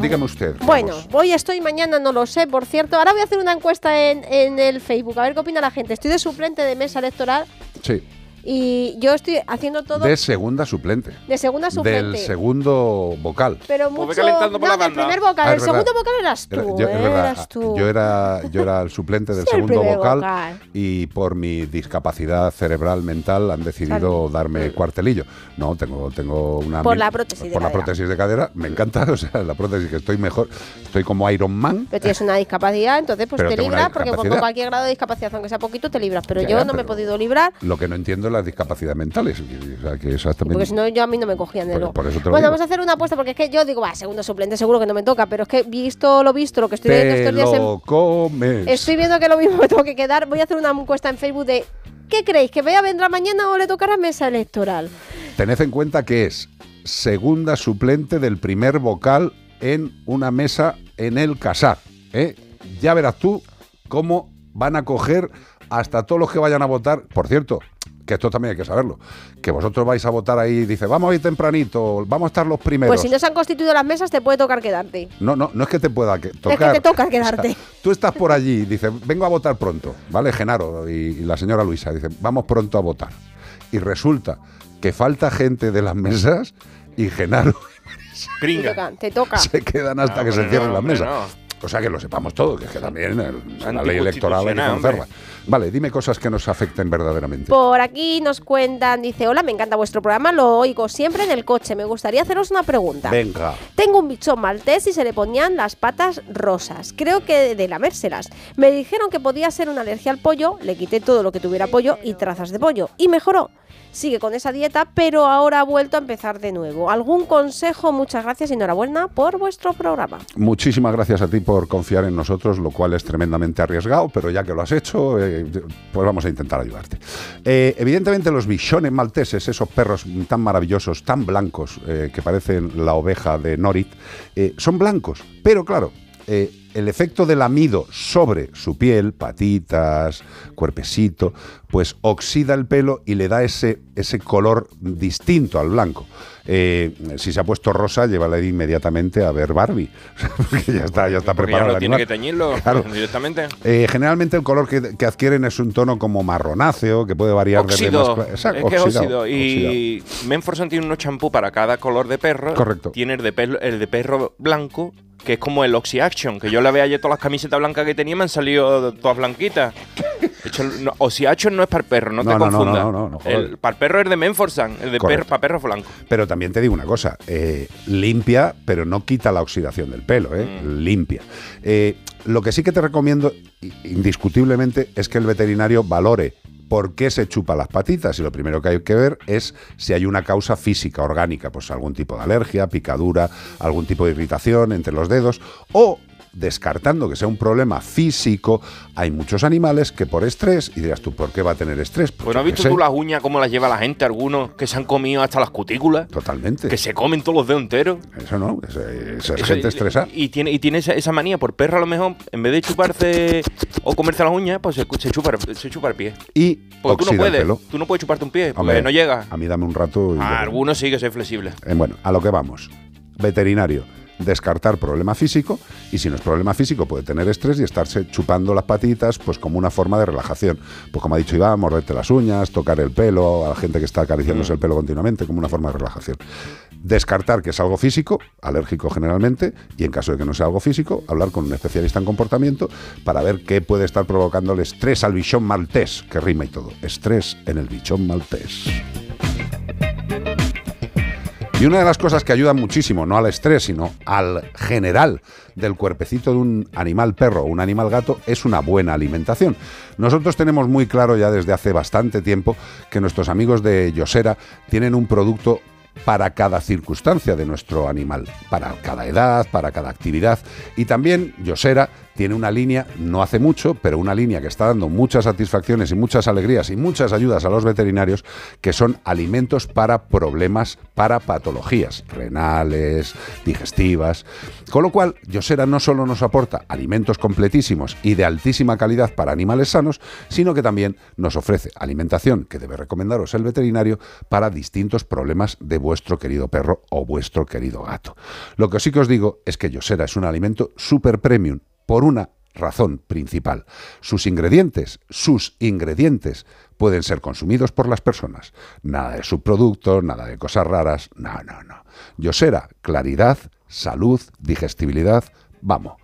Dígame usted. Bueno, voy, estoy mañana, no lo sé, por cierto. Ahora voy a hacer una encuesta en, en el Facebook, a ver qué opina la gente. Estoy de suplente de mesa electoral Sí, y yo estoy haciendo todo de segunda suplente. de segunda suplente. Del segundo vocal. Pero Pues mucho. calentando por no, la primer vocal. Ah, el segundo vocal eras tú. Era- yo, es eh, verdad, eras tú. yo era, yo era el suplente del Sí, segundo vocal, vocal. y por mi discapacidad cerebral mental han decidido darme cuartelillo. No, tengo, tengo una... Por la prótesis de Por la cadera. prótesis de cadera, me encanta, o sea, la prótesis que estoy mejor, estoy como Iron Man. Pero tienes una discapacidad, entonces pues Pero te libras, porque con cualquier grado de discapacidad, aunque sea poquito, te libras. Pero Ya, yo ya, no me he podido librar. Lo que no entiendo es las discapacidades mentales. O sea, que exactamente... Porque si no, yo a mí no me cogían de Por- luego. por eso te lo Bueno, digo. vamos a hacer una apuesta porque es que yo digo, va, segundo suplente, seguro que no me toca. Pero es que visto lo visto, lo que estoy viendo estos días en- comes. Estoy viendo que lo mismo me tengo que quedar. Voy a hacer una encuesta en Facebook de ¿qué creéis? ¿Que Bea vendrá mañana o le tocará mesa electoral? Tened en cuenta que es segunda suplente del primer vocal en una mesa en el Casar. ¿eh? Ya verás tú cómo van a coger hasta todos los que vayan a votar. Por cierto, que esto también hay que saberlo, que vosotros vais a votar ahí, dice, vamos a ir tempranito, vamos a estar los primeros. Pues si no se han constituido las mesas, te puede tocar quedarte. No, no, no es que te pueda que- tocar. te toca quedarte. tú estás por allí, dice, vengo a votar pronto, ¿vale? Genaro y, y la señora Luisa, dice, vamos pronto a votar. Y resulta que falta gente de las mesas y Genaro Te toca. Te toca. se quedan hasta No, que se cierren no, las mesas. no. O sea que lo sepamos todo, que es que también el- la ley electoral hay que conocerla. hombre. Vale, dime cosas que nos afecten verdaderamente. Por aquí nos cuentan, dice, hola, me encanta vuestro programa, lo oigo siempre en el coche. Me gustaría haceros una pregunta. Venga. Tengo un bichón maltés y se le ponían las patas rosas. Creo que de lamérselas. Me dijeron que podía ser una alergia al pollo, le quité todo lo que tuviera pollo y trazas de pollo. Y mejoró. Sigue con esa dieta, pero ahora ha vuelto a empezar de nuevo. ¿Algún consejo? Muchas gracias y enhorabuena por vuestro programa. Muchísimas gracias a ti por confiar en nosotros, lo cual es tremendamente arriesgado, pero ya que lo has hecho, eh, pues vamos a intentar ayudarte. Eh, evidentemente los bichones malteses, esos perros tan maravillosos, tan blancos, eh, que parecen la oveja de Norit, eh, son blancos, pero claro, el efecto del amido sobre su piel, patitas, cuerpecito, pues oxida el pelo y le da ese, ese color distinto al blanco. Eh, si se ha puesto rosa, llévala inmediatamente a ver Barbie, porque ya está, ya está Porque ya preparado. no el tiene que teñirlo Claro. directamente. Eh, generalmente el color que, que adquieren es un tono como marronáceo, que puede variar desde Óxido. más cla- Exacto, es que es oxidado, óxido. Y Menforsan tiene unos champú para cada color de perro. Correcto. Tiene el de, perro, el de perro blanco que es como el Oxy Action, que yo le veo ayer todas las camisetas blancas que tenía y me han salido todas blanquitas. De hecho, no, Oxy Action no es para el perro, no, te No, no, no, confundas. no, no, no, el, para el perro es de Menforsan, el de para perro blanco. Pero también te digo una cosa, eh, limpia, pero no quita la oxidación del pelo, ¿eh? Mm. limpia. Eh, lo que sí que te recomiendo, indiscutiblemente, es que el veterinario valore por qué se chupa las patitas. Y lo primero que hay que ver es si hay una causa física, orgánica, pues algún tipo de alergia, picadura, algún tipo de irritación entre los dedos o descartando que sea un problema físico, hay muchos animales que por estrés, y dirás tú, ¿por qué va a tener estrés? Pues Pues no has visto sé. tú las uñas cómo las lleva la gente, algunos que se han comido hasta las cutículas, Totalmente. que se comen todos los dedos enteros. Eso no, esa esa es gente estresada. Y tiene, y tiene esa, esa manía por perro a lo mejor, en vez de chuparse o comerse las uñas, pues se, se chupa, se chupa el pie. Y Porque tú no puedes, pelo. tú no puedes chuparte un pie, porque Hombre, no llega. A mí dame un rato. y A algunos sí que soy flexible. Eh, bueno, a lo que vamos. Veterinario. Descartar problema físico y si no es problema físico puede tener estrés y estarse chupando las patitas pues como una forma de relajación. Pues como ha dicho Iván, morderte las uñas, tocar el pelo, a la gente que está acariciándose el pelo continuamente como una forma de relajación. Descartar que es algo físico, alérgico generalmente, y en caso de que no sea algo físico, hablar con un especialista en comportamiento para ver qué puede estar provocando el estrés al bichón maltés, que rima y todo. Estrés en el bichón maltés. Y una de las cosas que ayudan muchísimo, no al estrés, sino al general del cuerpecito de un animal perro o un animal gato, es una buena alimentación. Nosotros tenemos muy claro ya desde hace bastante tiempo que nuestros amigos de Yosera tienen un producto para cada circunstancia de nuestro animal, para cada edad, para cada actividad. Y también Yosera tiene una línea, no hace mucho, pero una línea que está dando muchas satisfacciones y muchas alegrías y muchas ayudas a los veterinarios, que son alimentos para problemas, para patologías renales, digestivas. Con lo cual, Yosera no solo nos aporta alimentos completísimos y de altísima calidad para animales sanos, sino que también nos ofrece alimentación que debe recomendaros el veterinario para distintos problemas de vuestro querido perro o vuestro querido gato. Lo que sí que os digo es que Yosera es un alimento super premium por una razón principal. Sus ingredientes, sus ingredientes pueden ser consumidos por las personas. Nada de subproductos, nada de cosas raras, no, no, no. Yosera, claridad, salud, digestibilidad, vamos,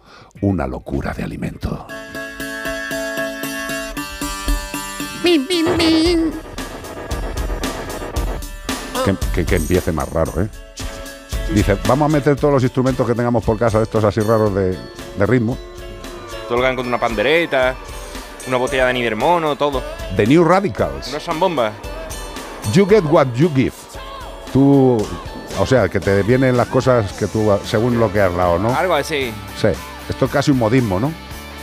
una locura de alimento. Que, que- que empiece más raro, ¿eh? Dice, vamos a meter todos los instrumentos que tengamos por casa, estos así raros de, de ritmo. Todo lo que con una pandereta, una botella de nidermono, todo. The New Radicals. Una zambomba. You get what you give. Tú, o sea, que te vienen las cosas que tú, según lo que has dado, ¿no? Algo así. Sí. Esto es casi un modismo, ¿no?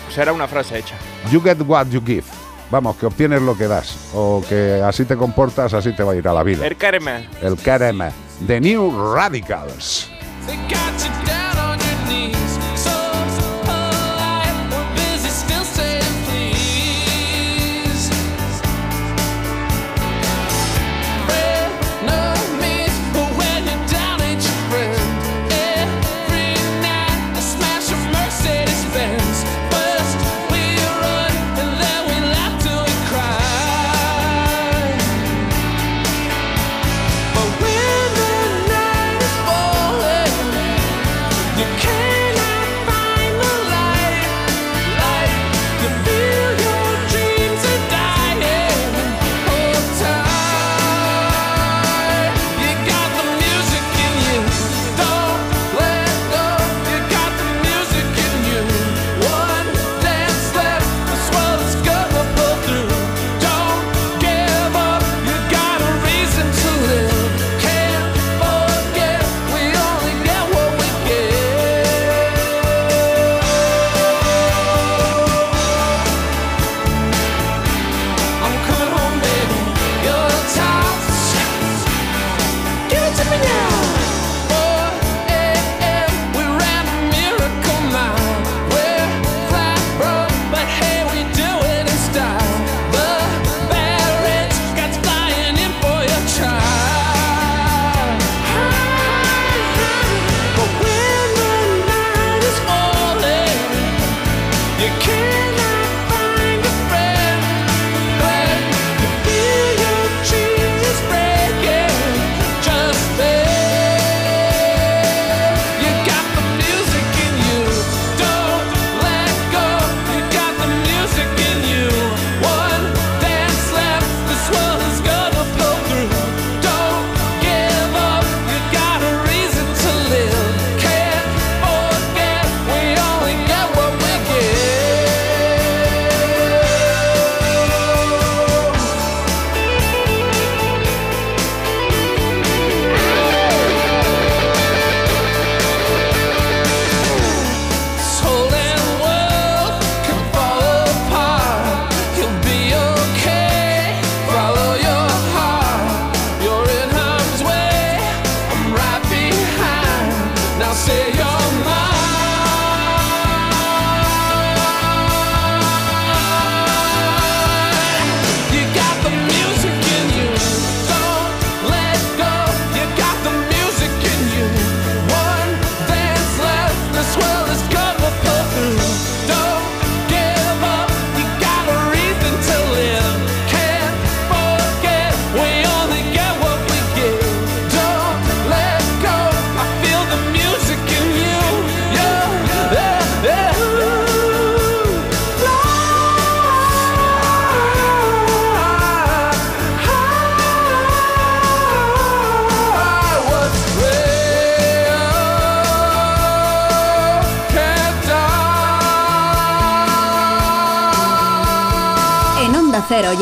O sea, era una frase hecha. You get what you give. Vamos, que obtienes lo que das. O que así te comportas, así te va a ir a la vida. El karma. El carema. The New Radicals.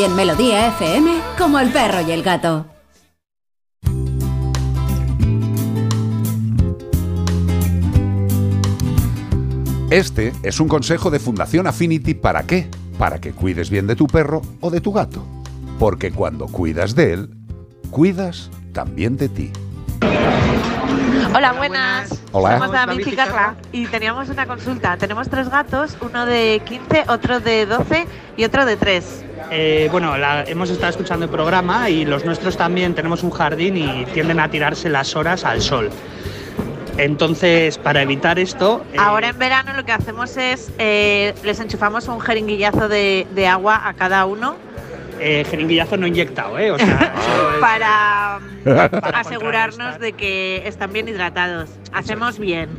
En Melodía FM como el perro y el gato. Este es un consejo de Fundación Affinity para qué? Para que cuides bien de tu perro o de tu gato. Porque cuando cuidas de él, cuidas también de ti. Hola, buenas. Hola. Somos David y Carla y teníamos una consulta. Tenemos tres gatos, uno de 15, otro de 12 y otro de 3. Eh, bueno, la- hemos estado escuchando el programa y los nuestros también tenemos un jardín y tienden a tirarse las horas al sol. Entonces, para evitar esto, eh, Ahora en verano lo que hacemos es, eh, les enchufamos un jeringuillazo de, de agua a cada uno eh, jeringuillazo no inyectado, ¿eh? O sea, eso es- para, Para asegurarnos de que están bien hidratados. Hacemos bien.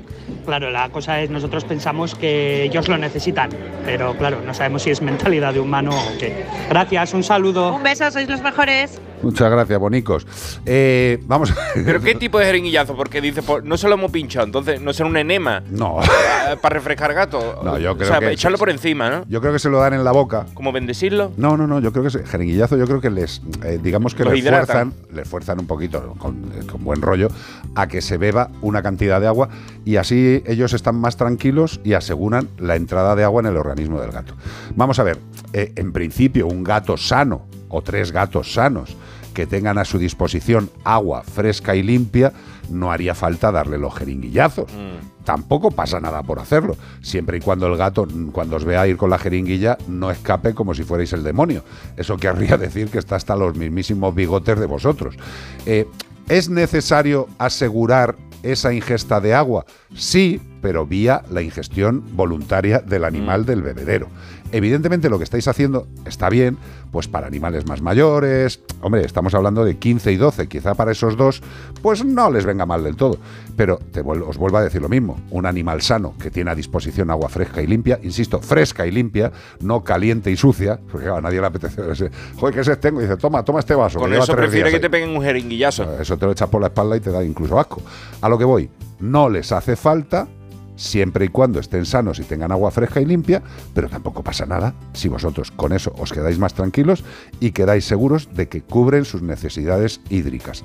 Claro, la cosa es, nosotros pensamos que ellos lo necesitan, pero claro, no sabemos si es mentalidad de humano o qué. Gracias, un saludo. Un beso, sois los mejores. Muchas gracias, bonicos. Eh, vamos ¿Pero qué tipo de jeringuillazo? Porque dice, pues, no se lo hemos pinchado, entonces no será un enema. No. Eh, Para refrescar gato. No, yo creo o sea, que- echarlo por encima, ¿no? Yo creo que se lo dan en la boca. Como bendecirlo. No, no, no, yo creo que ese jeringuillazo, yo creo que les, eh, digamos que les fuerzan, les fuerzan un poquito, con, con buen rollo, a que se beba una cantidad de agua y así ellos están más tranquilos y aseguran la entrada de agua en el organismo del gato. Vamos a ver, eh, en principio un gato sano o tres gatos sanos que tengan a su disposición agua fresca y limpia, no haría falta darle los jeringuillazos. Tampoco pasa nada por hacerlo, siempre y cuando el gato, mm, cuando os vea ir con la jeringuilla, no escape como si fuerais el demonio. Eso querría decir que está hasta los mismísimos bigotes de vosotros. Eh, ¿Es necesario asegurar esa ingesta de agua? Sí, pero vía la ingestión voluntaria del animal del bebedero. Evidentemente lo que estáis haciendo está bien, pues para animales más mayores, hombre, estamos hablando de 15 y 12, quizá para esos dos, pues no les venga mal del todo. Pero te vuel- os vuelvo a decir lo mismo, un animal sano que tiene a disposición agua fresca y limpia, insisto, fresca y limpia, no caliente y sucia, porque a nadie le apetece, ese, joder, ¿qué sed tengo? Y dice, toma, toma este vaso. Con que eso prefiere que ahí". te peguen un jeringuillazo. Eso te lo echas por la espalda y te da incluso asco. A lo que voy, no les hace falta siempre y cuando estén sanos y tengan agua fresca y limpia, pero tampoco pasa nada si vosotros con eso os quedáis más tranquilos y quedáis seguros de que cubren sus necesidades hídricas.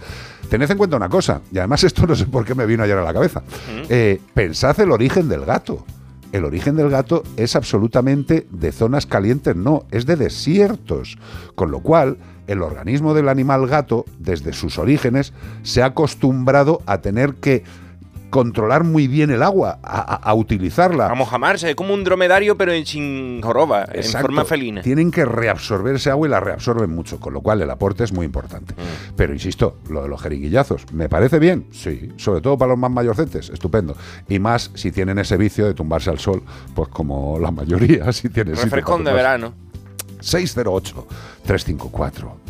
Tened en cuenta una cosa, y además esto no sé por qué me vino ayer a la cabeza. Eh, pensad el origen del gato. El origen del gato es absolutamente de zonas calientes, no, es de desiertos. Con lo cual, el organismo del animal gato, desde sus orígenes, se ha acostumbrado a tener que controlar muy bien el agua, a, a utilizarla. A mojamarse, es como un dromedario, pero en sin joroba, en forma felina. Tienen que reabsorber ese agua y la reabsorben mucho, con lo cual el aporte es muy importante. Mm. Pero insisto, lo de los jeringuillazos, ¿me parece bien? Sí, sobre todo para los más mayorcetes, estupendo. Y más si tienen ese vicio de tumbarse al sol, pues como la mayoría, si tienen. Refrescón de verano. 608 354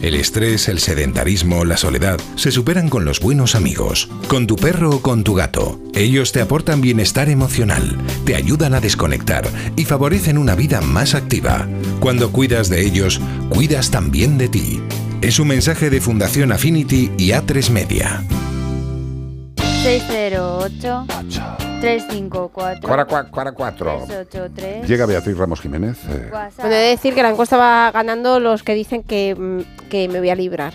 el estrés, el sedentarismo, la soledad se superan con los buenos amigos, con tu perro o con tu gato. Ellos te aportan bienestar emocional, te ayudan a desconectar y favorecen una vida más activa. Cuando cuidas de ellos, cuidas también de ti. Es un mensaje de Fundación Affinity y A3 Media. 608 354 Cuara, cuara, cuara, cuatro. 383 Llega Beatriz Ramos Jiménez. eh. Bueno, he de decir que la encuesta va ganando los que dicen que, mm, que me voy a librar.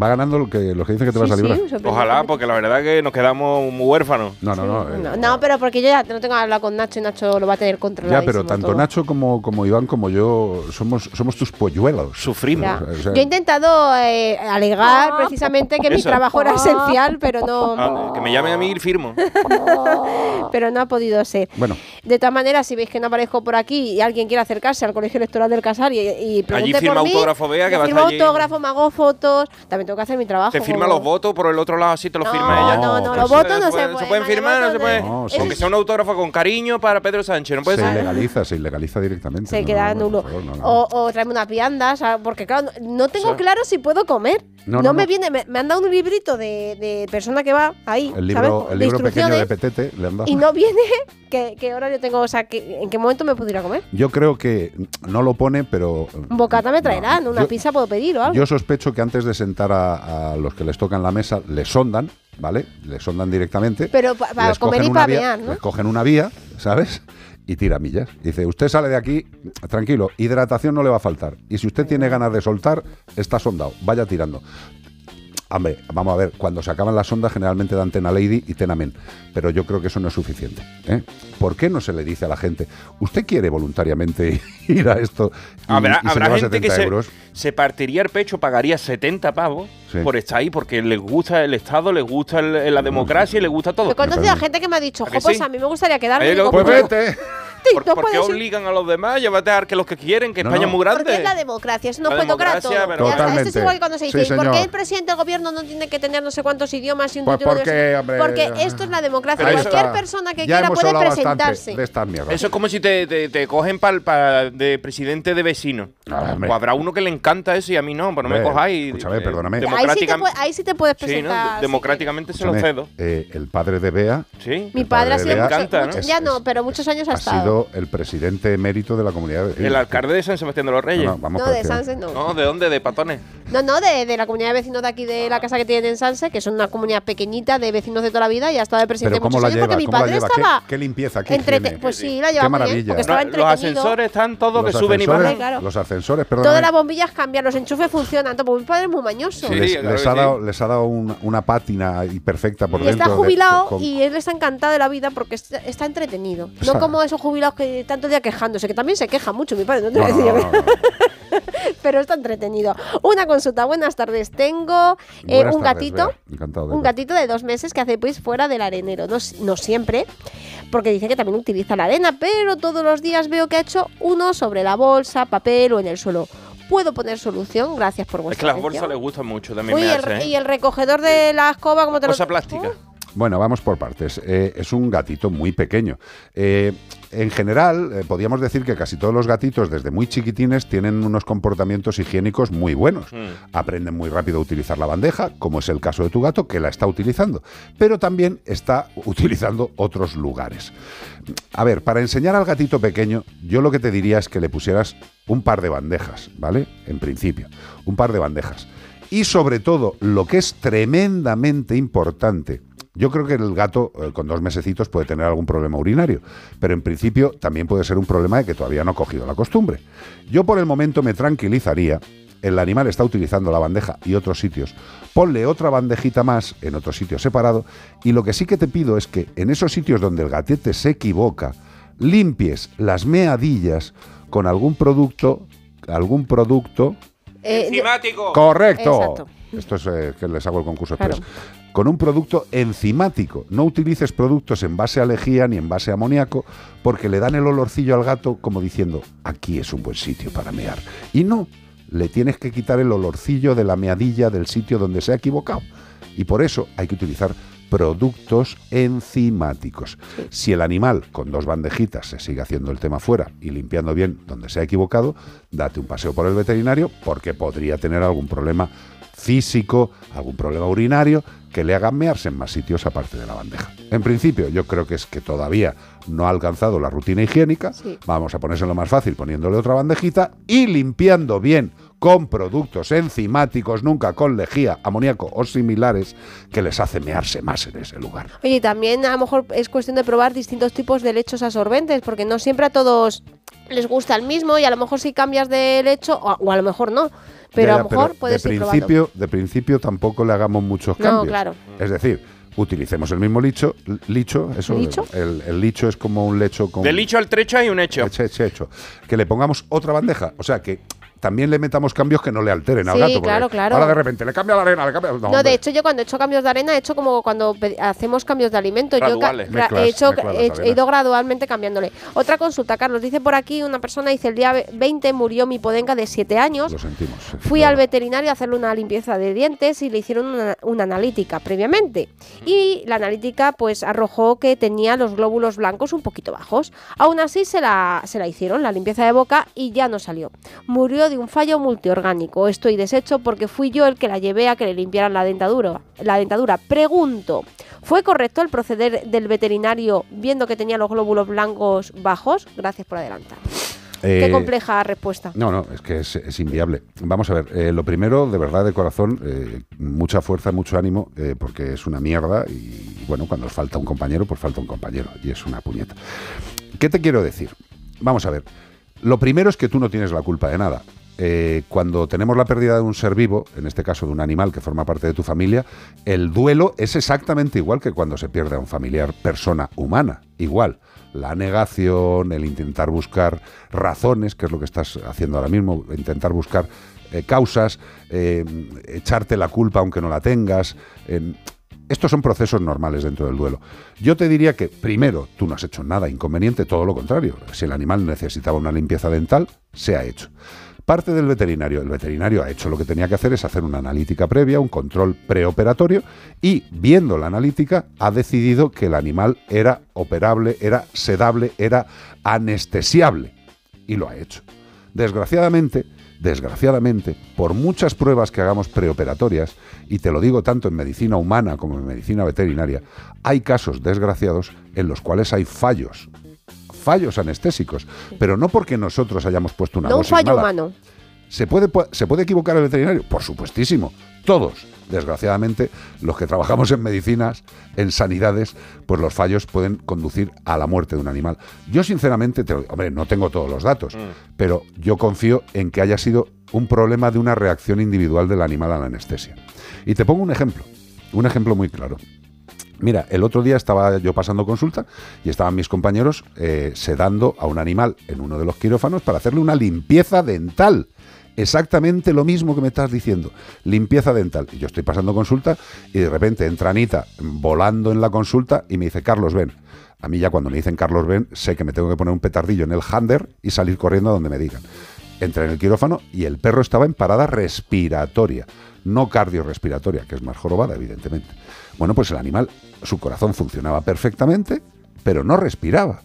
Va ganando lo que, los que dicen que te vas a librar. Ojalá, porque la verdad que nos quedamos muy huérfanos. No, no, no. eh, No, no, pero porque yo ya no tengo que hablar con Nacho y Nacho lo va a tener controlado. Ya, pero tanto Nacho como, como Iván como yo somos, somos tus polluelos. Sufrimos. Ya. O sea, Yo he intentado eh, alegar precisamente que mi Eso. trabajo era esencial, pero no, Ah, que me llamen a mí y firmo. pero no ha podido ser. Bueno, De todas maneras, si veis que no aparezco por aquí y alguien quiere acercarse al Colegio Electoral del Casar y, y pregunte firma por mí, autógrafo, vea, que yo va a firmo estar allí. autógrafo, me hago fotos, también tengo que hacer mi trabajo. Te firma los votos por el otro lado, así te los No, firma ella. no, no, los votos no se pueden- pueden. pueden firmar, no se puede. No, sí. Aunque sea un autógrafo con cariño para Pedro Sánchez, no puede se ser. ilegaliza, se ilegaliza directamente. Se No, queda nulo. por favor, no, no. O, o tráeme unas viandas, porque claro, no- no tengo O sea- claro si puedo comer. No, No, no, me no. viene, me, me han dado un librito de, de persona que va ahí, El ¿sabes? libro, el de libro pequeño de Petete le han dado. y no viene qué, qué horario tengo, o sea, que, en qué momento me puedo ir a comer. Yo creo que no lo pone, pero. Bocata me traerán, una Yo- pizza puedo pedir o algo. Yo sospecho que antes de sentar a, a los que les tocan la mesa, les sondan, ¿vale? Les sondan directamente. Pero pa- para comer y mear, ¿no? Les cogen una vía, ¿sabes? y tira millas. Dice, usted sale de aquí, tranquilo, hidratación no le va a faltar. Y si usted tiene ganas de soltar, está sondado, vaya tirando. Hombre, vamos a ver, cuando se acaban las ondas generalmente dan Tena Lady y Tena Men, pero yo creo que eso no es suficiente. ¿eh? ¿Por qué no se le dice a la gente, usted quiere voluntariamente ir a esto y, Habrá, y se habrá gente que 70 se, euros? se partiría el pecho, pagaría 70 pavos Sí. por estar ahí, porque les gusta el Estado, les gusta el- la democracia y les gusta todo. Yo he conocido a gente que me ha dicho, ¿A que "Jo, pues sí? a mí me gustaría quedarme. Digo, Pues "Pero, vete. Sí, ¿Por, no por qué puedes ir". obligan a los demás? Llévate a que los que quieren, que No, España no. es muy grande. Porque es la democracia, es no La puede tocar a todo. democracia, pero- Ya está, Esto Totalmente. es igual que cuando se dice, Sí, ¿y por qué el presidente del gobierno no tiene que tener no sé cuántos idiomas y un Pues título porque, hombre, Porque esto es la democracia. Cualquier persona que ya quiera puede presentarse. bastante de estas mierdas. Eso es como si te, te- te cogen pa'l- pa- de presidente de vecino. Ah, pues habrá uno que le encanta eso y a mí no, pero no me cojáis. escúchame, perdóname. Ahí sí, te democrática- puede- ahí sí te puedes presentar. Democráticamente se lo cedo. eh, el padre de Bea Sí. Mi padre ha sido de mucho- Bea encanta, mucho- ¿no? ya no, pero muchos años ha, ha estado. El presidente emérito de la comunidad de vecinos. El alcalde de San Sebastián de los Reyes. no, vamos No, por de. Sanse no. No, ¿de dónde? De patones. No, no, de, de la comunidad de vecinos de aquí de la casa que tienen en Sanse, que son una comunidad pequeñita de vecinos de toda la vida y ha estado de presidente Pero ¿cómo muchos la años lleva? porque mi ¿Cómo la padre estaba ¿Qué, qué limpieza? ¿Qué higiene? Pues sí, la Qué bien, maravilla. porque estaba No, los ascensores están todos que suben y bajan. Claro. Los ascensores, perdón. Todas las bombillas cambian, los enchufes funcionan. todo, porque mi padre es muy mañoso. Sí, les, claro les que ha sí. dado, les ha dado una, una pátina y perfecta por Y dentro. está de- jubilado con- y él está encantado de la vida porque está, está entretenido. No como esos jubilados que tanto día quejándose, que también se queja mucho mi padre, no te No, voy a no, decir no, yo, no, no. pero está entretenido. Una consulta, buenas tardes. Tengo eh, Buenas un tardes, gatito. Encantado de un gatito de dos meses que hace pues fuera del arenero. No, siempre, porque dice que también utiliza la arena, pero todos los días veo que ha hecho uno sobre la bolsa, papel o en el suelo. ¿Puedo poner solución? Gracias por Es vuestra que las atención. bolsas les gustan mucho también Uy, me hace, ¿eh? y el recogedor de la escoba, ¿cómo te lo Cosa plástica. Bueno, vamos por partes. Eh, es un gatito muy pequeño. Eh, en general, eh, podríamos decir que casi todos los gatitos, desde muy chiquitines, tienen unos comportamientos higiénicos muy buenos. Mm. Aprenden muy rápido a utilizar la bandeja, como es el caso de tu gato, que la está utilizando. Pero también está utilizando otros lugares. A ver, para enseñar al gatito pequeño, yo lo que te diría es que le pusieras un par de bandejas, ¿vale? En principio, un par de bandejas. Y sobre todo, lo que es tremendamente importante, yo creo que el gato eh, con dos mesecitos puede tener algún problema urinario, pero en principio también puede ser un problema de que todavía no ha cogido la costumbre. Yo por el momento me tranquilizaría, el animal está utilizando la bandeja y otros sitios, ponle otra bandejita más en otro sitio separado y lo que sí que te pido es que en esos sitios donde el gatete se equivoca, limpies las meadillas con algún producto, algún producto Eh, Enzimático. Correcto. Exacto. Esto es eh, que les hago el concurso Claro. Con un producto enzimático. No utilices productos en base a lejía ni en base a amoníaco porque le dan el olorcillo al gato como diciendo, aquí es un buen sitio para mear. Y no, le tienes que quitar el olorcillo de la meadilla del sitio donde se ha equivocado. Y por eso hay que utilizar productos enzimáticos. Si el animal con dos bandejitas se sigue haciendo el tema fuera y limpiando bien donde se ha equivocado, date un paseo por el veterinario porque podría tener algún problema físico, algún problema urinario que le hagan mearse en más sitios aparte de la bandeja. En principio, yo creo que es que todavía no ha alcanzado la rutina higiénica. Sí. Vamos a ponérselo más fácil poniéndole otra bandejita y limpiando bien con productos enzimáticos, nunca con lejía, amoníaco o similares, que les hace mearse más en ese lugar. Oye, y también a lo mejor es cuestión de probar distintos tipos de lechos absorbentes, porque no siempre a todos les gusta el mismo y a lo mejor si cambias de lecho, o a, o a lo mejor no, pero Ya, a lo mejor puedes de ir probando. principio, de principio tampoco le hagamos muchos No, cambios. claro. Es decir, utilicemos el mismo licho, licho, eso, ¿Licho? El, el licho es como un lecho con Del licho al trecho hay un hecho. hecho, hecho, hecho. Que le pongamos otra bandeja, o sea que también le metamos cambios que no le alteren al Sí, gato. porque claro, claro. Ahora de repente le cambia la arena, le cambia. No, de hecho yo cuando he hecho cambios de arena he hecho como cuando hacemos cambios de alimento. Yo Graduales. Mezclas- he, hecho, he- ido gradualmente cambiándole. Otra consulta, Carlos. Dice por aquí una persona, dice el día 20 murió mi podenga de 7 años. Lo sentimos. Fui claro. al veterinario a hacerle una limpieza de dientes y le hicieron una, una analítica previamente. Y la analítica pues arrojó que tenía los glóbulos blancos un poquito bajos. Aún así se la, se la hicieron, la limpieza de boca, y ya no salió. Murió de un fallo multiorgánico. Estoy deshecho porque fui yo el que la llevé a que le limpiaran la dentadura. La dentadura. Pregunto, ¿fue correcto el proceder del veterinario viendo que tenía los glóbulos blancos bajos? Gracias por adelantar. Qué Eh, compleja respuesta. No, no, es que es, es inviable. Vamos a ver, eh, lo primero, de verdad, de corazón, eh, mucha fuerza, mucho ánimo, porque es una mierda y, bueno, cuando falta un compañero, pues falta un compañero y es una puñeta. ¿Qué te quiero decir? Vamos a ver. Lo primero es que tú no tienes la culpa de nada. Eh, cuando tenemos la pérdida de un ser vivo, en este caso de un animal que forma parte de tu familia, el duelo es exactamente igual que cuando se pierde a un familiar persona humana. Igual. La negación, el intentar buscar razones, que es lo que estás haciendo ahora mismo, intentar buscar eh, causas, eh, echarte la culpa aunque no la tengas. Estos son procesos normales dentro del duelo. Yo te diría que, primero, tú no has hecho nada inconveniente, todo lo contrario. Si el animal necesitaba una limpieza dental, se ha hecho. Parte del veterinario. El veterinario ha hecho lo que tenía que hacer, es hacer una analítica previa, un control preoperatorio, y viendo la analítica, ha decidido que el animal era operable, era sedable, era anestesiable. Y lo ha hecho. Desgraciadamente, desgraciadamente, por muchas pruebas que hagamos preoperatorias, y te lo digo tanto en medicina humana como en medicina veterinaria, hay casos desgraciados en los cuales hay fallos, fallos anestésicos, pero no porque nosotros hayamos puesto una no un fallo mala. humano. ¿Se puede, pu- ¿Se puede equivocar el veterinario? Por supuestísimo. Todos. Desgraciadamente, los que trabajamos en medicinas, en sanidades, pues los fallos pueden conducir a la muerte de un animal. Yo, sinceramente, te hombre, no tengo todos los datos, pero yo confío en que haya sido un problema de una reacción individual del animal a la anestesia. Y te pongo un ejemplo, un ejemplo muy claro. Mira, el otro día estaba yo pasando consulta y estaban mis compañeros eh, sedando a un animal en uno de los quirófanos para hacerle una limpieza dental. Exactamente lo mismo que me estás diciendo. Limpieza dental. Y yo estoy pasando consulta y de repente entra Anita volando en la consulta y me dice, Carlos, ven. A mí ya cuando me dicen Carlos, ven, sé que me tengo que poner un petardillo en el hander y salir corriendo a donde me digan. Entré en el quirófano y el perro estaba en parada respiratoria, no cardiorrespiratoria, que es más jorobada, evidentemente. Bueno, pues el animal, su corazón funcionaba perfectamente, pero no respiraba.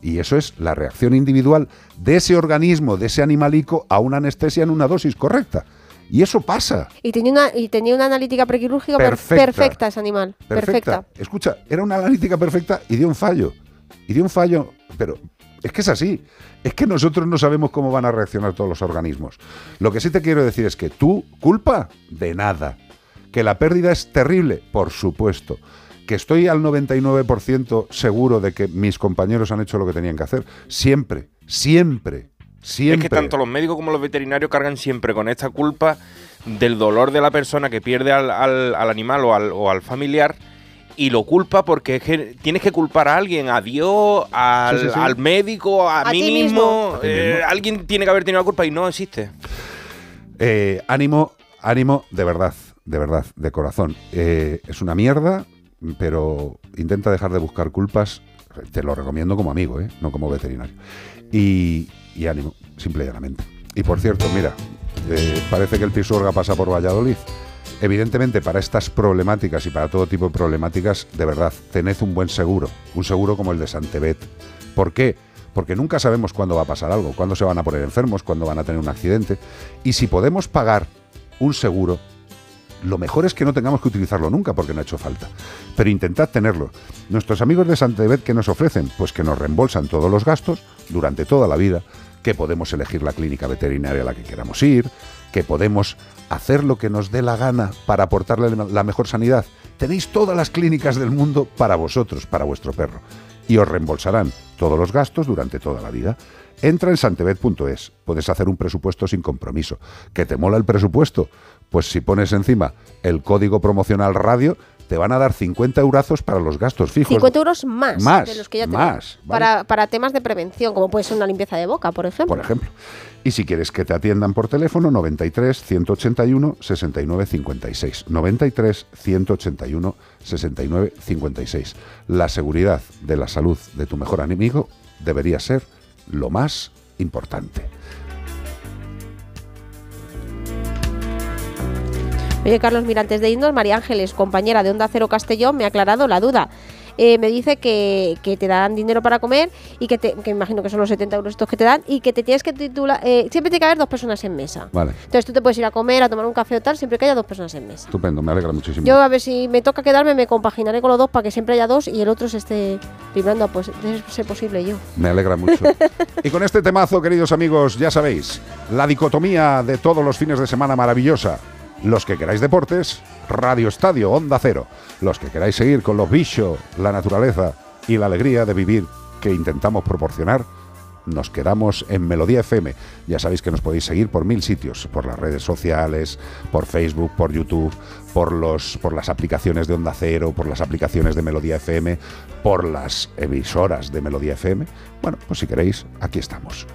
Y eso es la reacción individual de ese organismo, de ese animalico, a una anestesia en una dosis correcta. Y eso pasa. Y tenía una, y tenía una analítica prequirúrgica per- Perfecta. perfecta. ese animal. Perfecta. Escucha, era una analítica perfecta y dio un fallo. Y dio un fallo, pero es que es así. Es que nosotros no sabemos cómo van a reaccionar todos los organismos. Lo que sí te quiero decir es que tú, culpa de nada. Que la pérdida es terrible, por supuesto. Que estoy al 99% seguro de que mis compañeros han hecho lo que tenían que hacer. Siempre, siempre, siempre. Es que tanto los médicos como los veterinarios cargan siempre con esta culpa del dolor de la persona que pierde al, al- al animal o al, o al familiar y lo culpa porque es que tienes que culpar a alguien, a Dios, al, Sí, sí, sí. al médico, a, A mí mismo. mismo. Eh, mismo. alguien tiene que haber tenido la culpa y no existe. Eh, ánimo, ánimo, de verdad, de verdad, de corazón. Eh, es una mierda, pero intenta dejar de buscar culpas. Te lo recomiendo como amigo, ¿eh? no como veterinario. Y, ánimo, simple y llanamente. Y por cierto, mira, eh, parece que el Pisuerga pasa por Valladolid. Evidentemente, para estas problemáticas y para todo tipo de problemáticas, de verdad, tened un buen seguro. Un seguro como el de Santebet. ¿Por qué? Porque nunca sabemos cuándo va a pasar algo, cuándo se van a poner enfermos, cuándo van a tener un accidente. Y si podemos pagar un seguro, lo mejor es que no tengamos que utilizarlo nunca porque no ha hecho falta. Pero intentad tenerlo. Nuestros amigos de Santebet, ¿qué nos ofrecen? Pues que nos reembolsan todos los gastos durante toda la vida, que podemos elegir la clínica veterinaria a la que queramos ir, que podemos hacer lo que nos dé la gana para aportarle la mejor sanidad. Tenéis todas las clínicas del mundo para vosotros, para vuestro perro. Y os reembolsarán todos los gastos durante toda la vida. Entra en santebet.es. Puedes hacer un presupuesto sin compromiso. ¿Que te mola el presupuesto? Pues si pones encima el código promocional radio, te van a dar 50 eurazos para los gastos fijos. 50 euros más, Más, de los que ya más. Para, para temas de prevención, como puede ser una limpieza de boca, por ejemplo. por ejemplo. Y si quieres que te atiendan por teléfono, 93 181 69 56. 93 181 69 56. La seguridad de la salud de tu mejor amigo debería ser lo más importante. Oye, Carlos, mira, antes de irnos, María Ángeles, compañera de Onda Cero Castellón, me ha aclarado la duda. Eh, me dice que, que te dan dinero para comer y que, te, que imagino que son los 70 euros estos que te dan y que te tienes que titular. eh, siempre tiene que haber dos personas en mesa. Vale, Entonces tú te puedes ir a comer, a tomar un café o tal, siempre que haya dos personas en mesa. estupendo, me alegra muchísimo. Yo a ver si me toca quedarme, me compaginaré con los dos para que siempre haya dos y el otro se esté librando, pues de ser posible yo. Me alegra mucho. y con este temazo, queridos amigos, ya sabéis, la dicotomía de todos los fines de semana maravillosa. Los que queráis deportes, Radio Estadio, Onda Cero. Los que queráis seguir con los bichos, la naturaleza y la alegría de vivir que intentamos proporcionar, nos quedamos en Melodía FM. Ya sabéis que nos podéis seguir por mil sitios, por las redes sociales, por Facebook, por YouTube, por, los, por las aplicaciones de Onda Cero, por las aplicaciones de Melodía FM, por las emisoras de Melodía FM. Bueno, pues si queréis, aquí estamos.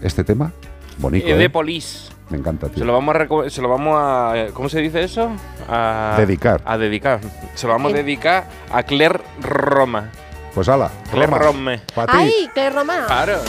Este tema, bonito. Eh, ¿eh? de Polis. Me encanta, tío. Se lo vamos a se lo vamos a ¿cómo se dice eso? A Dedicar. A dedicar. Se lo vamos a dedicar a Claire Roma. Pues ala, Claire Roma, ti. ¡Ay, Claire Romana! Claro.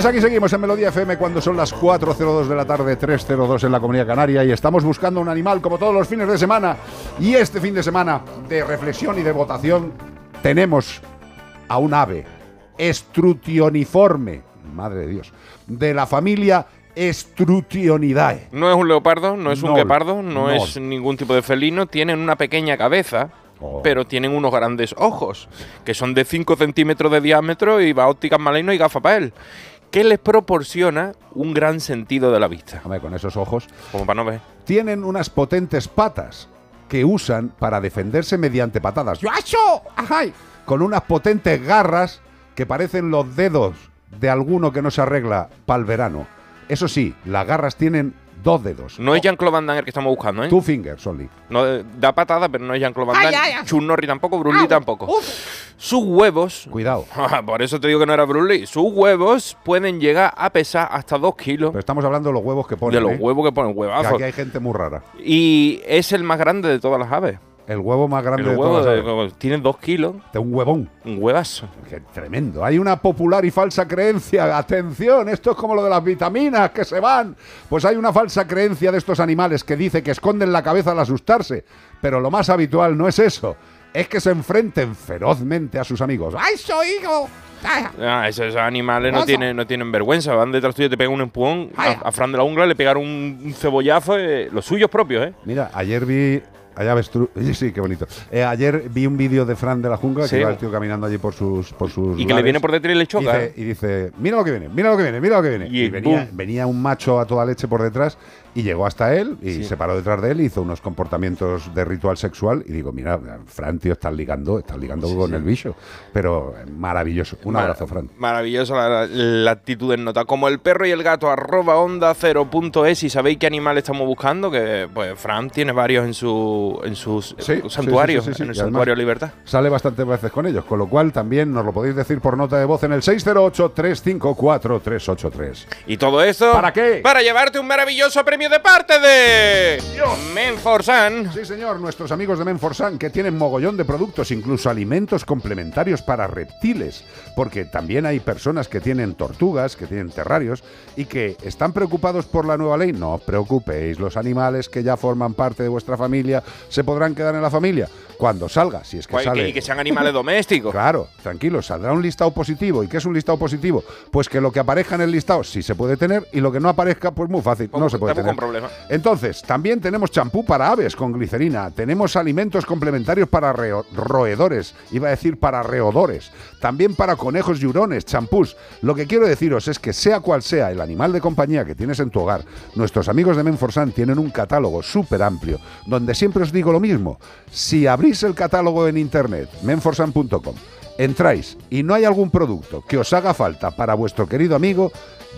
Pues aquí seguimos en Melodía FM cuando son las 4.02 de la tarde, 3.02 en la Comunidad Canaria y estamos buscando un animal como todos los fines de semana. Y este fin de semana de reflexión y de votación tenemos a un ave estrutioniforme, madre de Dios, de la familia Estrutionidae. No es un leopardo, no es un No, guepardo, no, no. es ningún tipo de felino. Tienen una pequeña cabeza, Oh. pero tienen unos grandes ojos, que son de 5 centímetros de diámetro y va ópticas maleno y él. Que les proporciona un gran sentido de la vista. Hombre, con esos ojos. Como para no ver. Tienen unas potentes patas que usan para defenderse mediante patadas. ¡Yuacho! ¡Ajay! Con unas potentes garras que parecen los dedos de alguno que no se arregla para el verano. Eso sí, las garras tienen dos dedos. No es Jean-Claude Van Damme el que estamos buscando, ¿eh? Two fingers only. No, eh, da patada, pero no es Jean-Claude Van Damme. ay, ay. Chun Norris tampoco, Bruce Lee tampoco. Sus huevos... Cuidado. Por eso te digo que no era Bruce Lee. Sus huevos pueden llegar a pesar hasta 2 kilos. Pero estamos hablando de los huevos que ponen. De los ¿eh? huevos que ponen Que huevazos. aquí hay gente muy rara. Y es el más grande de todas las aves. El huevo más grande El huevo de- tiene 2 kilos. De un huevón. Un huevazo. Qué tremendo. Hay una popular y falsa creencia. Atención, esto es como lo de las vitaminas que se van. Pues hay una falsa creencia de estos animales que dice que esconden la cabeza al asustarse. Pero lo más habitual no es eso. Es que se enfrenten ferozmente a sus amigos. ¡Ay, soy hijo! Ah, esos, animales no tienen, no tienen vergüenza. Van detrás tuyo, te pegan un empujón. A, a Fran de la Ungla le pegaron un, un cebollazo. eh, los suyos propios, ¿eh? Mira, ayer vi, Avestruz. Sí, sí, qué bonito. Eh, ayer vi un vídeo de Fran de la Jungla Sí. que iba el tío caminando allí por sus por sus Y que le viene por detrás y le choca. Dice- y dice, mira lo que viene, mira lo que viene, mira lo que viene. Y Y, venía, venía un macho a toda leche por detrás y llegó hasta él y Sí. se paró detrás de él, hizo unos comportamientos de ritual sexual y digo, mira, Fran, tío, estás ligando, estás ligando con el bicho. Pero eh, maravilloso. Un Mar- abrazo, Fran. Maravillosa la, la actitud en nota. Como el perro y el gato, arroba onda cero punto es. Y sabéis qué animal estamos buscando, que pues Fran tiene varios en su en sus Sí, santuarios, sí, sí, sí, sí. en el Y además santuario Libertad. Sale bastantes veces con ellos, con lo cual también nos lo podéis decir por nota de voz en el 608-354-383. Y todo eso. ¿Para qué? Para llevarte un maravilloso premio de parte de. Menforsan. Sí, señor, nuestros amigos de Menforsan que tienen mogollón de productos, incluso alimentos complementarios para reptiles, porque también hay personas que tienen tortugas, que tienen terrarios y que están preocupados por la nueva ley. No os preocupéis, los animales que ya forman parte de vuestra familia se podrán quedar en la familia cuando salga, si es que Guay, sale. y que sean animales domésticos. Claro, tranquilo, saldrá un listado positivo. ¿Y qué es un listado positivo? Pues que lo que aparezca en el listado sí se puede tener y lo que no aparezca, pues muy fácil, no se puede tener. Con. Entonces, también tenemos champú para aves con glicerina, tenemos alimentos complementarios para roedores, iba a decir para reodores, también para conejos y hurones, champús. Lo que quiero deciros es que sea cual sea el animal de compañía que tienes en tu hogar, nuestros amigos de Menforsan tienen un catálogo súper amplio, donde siempre os digo lo mismo. Si abrís el catálogo en internet, menforsan.com, entráis y no hay algún producto que os haga falta para vuestro querido amigo,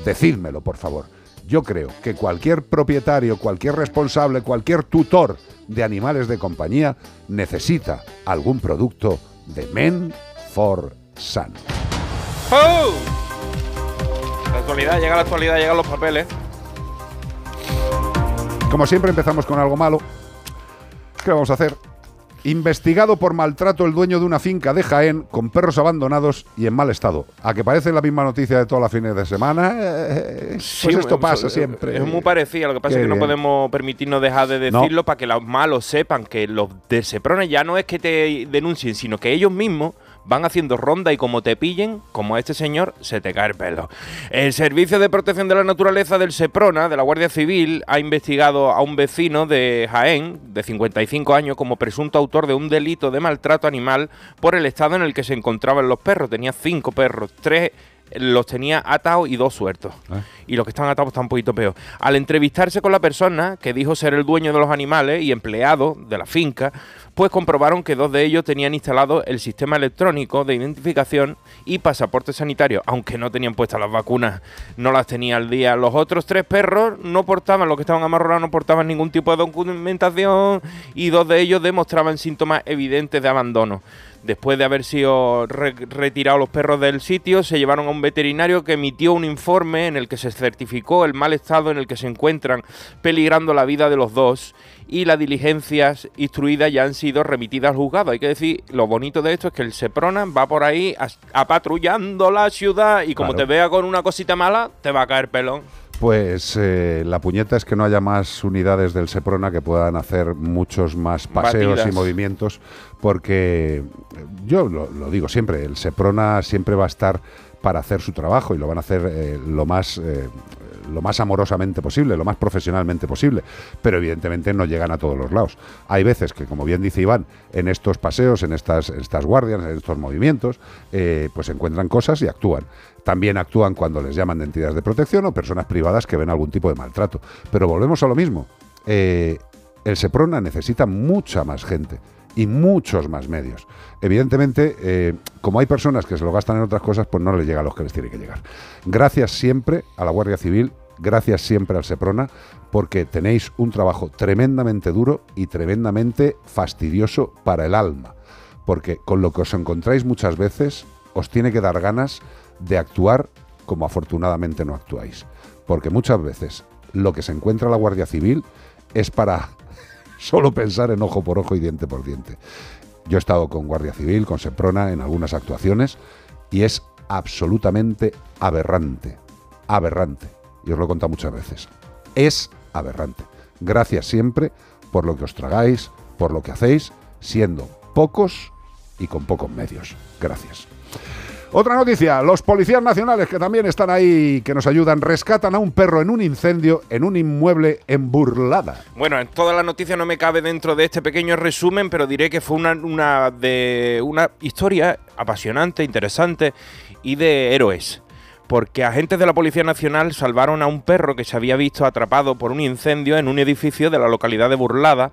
decídmelo, por favor. Yo creo que cualquier propietario, cualquier responsable, cualquier tutor de animales de compañía necesita algún producto de Men for Sun. ¡Oh! La actualidad, llega la actualidad, llegan los papeles. Como siempre empezamos con algo malo. ¿Qué vamos a hacer? Investigado por maltrato el dueño de una finca de Jaén con perros abandonados y en mal estado. A que parece la misma noticia de todos los fines de semana. Eh, pues Sí, esto es- pasa es- siempre. Es muy parecido, lo que pasa Qué es que no podemos permitirnos dejar de No. decirlo para que los malos sepan que los de Seprona ya no es que te denuncien, sino que ellos mismos van haciendo ronda y como te pillen, como a este señor, se te cae el pelo. El Servicio de Protección de la Naturaleza del Seprona, de la Guardia Civil, ha investigado a un vecino de Jaén, de 55 años, como presunto autor de un delito de maltrato animal por el estado en el que se encontraban los perros. Tenía cinco perros, tres los tenía atados y dos sueltos. Y los que están atados están un poquito peor. Al entrevistarse con la persona que dijo ser el dueño de los animales y empleado de la finca, pues comprobaron que dos de ellos tenían instalado el sistema electrónico de identificación y pasaporte sanitario, aunque no tenían puestas las vacunas, no las tenía al día. Los otros tres perros no portaban, los que estaban amarrados no portaban ningún tipo de documentación y dos de ellos demostraban síntomas evidentes de abandono. Después de haber sido re- retirados los perros del sitio, se llevaron a un veterinario que emitió un informe en el que se certificó el mal estado en el que se encuentran, peligrando la vida de los dos, y las diligencias instruidas ya han sido remitidas al juzgado. Hay que decir, lo bonito de esto es que el Seprona va por ahí apatrullando la ciudad y como Claro. te vea con una cosita mala, te va a caer pelón. Pues eh, la puñeta es que no haya más unidades del Seprona que puedan hacer muchos más paseos Batidas. y movimientos, porque yo lo, lo digo siempre, el Seprona siempre va a estar para hacer su trabajo y lo van a hacer eh, lo más eh, lo más amorosamente posible, lo más profesionalmente posible, pero evidentemente no llegan a todos los lados. Hay veces que, como bien dice Iván, en estos paseos, en estas, guardias, en estos movimientos, eh, pues encuentran cosas y actúan. También actúan cuando les llaman de entidades de protección o personas privadas que ven algún tipo de maltrato. Pero volvemos a lo mismo. Eh, el Seprona necesita mucha más gente y muchos más medios. Evidentemente, eh, como hay personas que se lo gastan en otras cosas, pues no les llega a los que les tiene que llegar. Gracias siempre a la Guardia Civil, gracias siempre al Seprona, porque tenéis un trabajo tremendamente duro y tremendamente fastidioso para el alma. Porque con lo que os encontráis muchas veces, os tiene que dar ganas de actuar como afortunadamente no actuáis. Porque muchas veces lo que se encuentra la Guardia Civil es para solo pensar en ojo por ojo y diente por diente. Yo he estado con Guardia Civil, con Seprona en algunas actuaciones y es absolutamente aberrante. Aberrante. Y os lo he contado muchas veces. Es aberrante. Gracias siempre por lo que os tragáis, por lo que hacéis, siendo pocos y con pocos medios. Gracias. Otra noticia, los policías nacionales que también están ahí, que nos ayudan, rescatan a un perro en un incendio en un inmueble en Burlada. Bueno, en toda la noticia no me cabe dentro de este pequeño resumen, pero diré que fue una, una de una historia apasionante, interesante y de héroes. Porque agentes de la Policía Nacional salvaron a un perro que se había visto atrapado por un incendio en un edificio de la localidad de Burlada,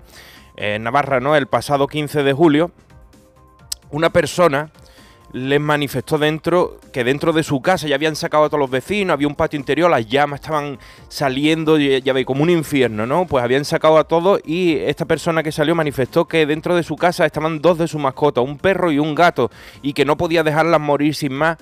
en Navarra, ¿no? El pasado 15 de julio. Una persona les manifestó dentro que dentro de su casa ya habían sacado a todos los vecinos, había un patio interior, las llamas estaban saliendo, ya, veis, como un infierno, ¿no? Pues habían sacado a todos y esta persona que salió manifestó que dentro de su casa estaban dos de sus mascotas, un perro y un gato, y que no podía dejarlas morir sin más.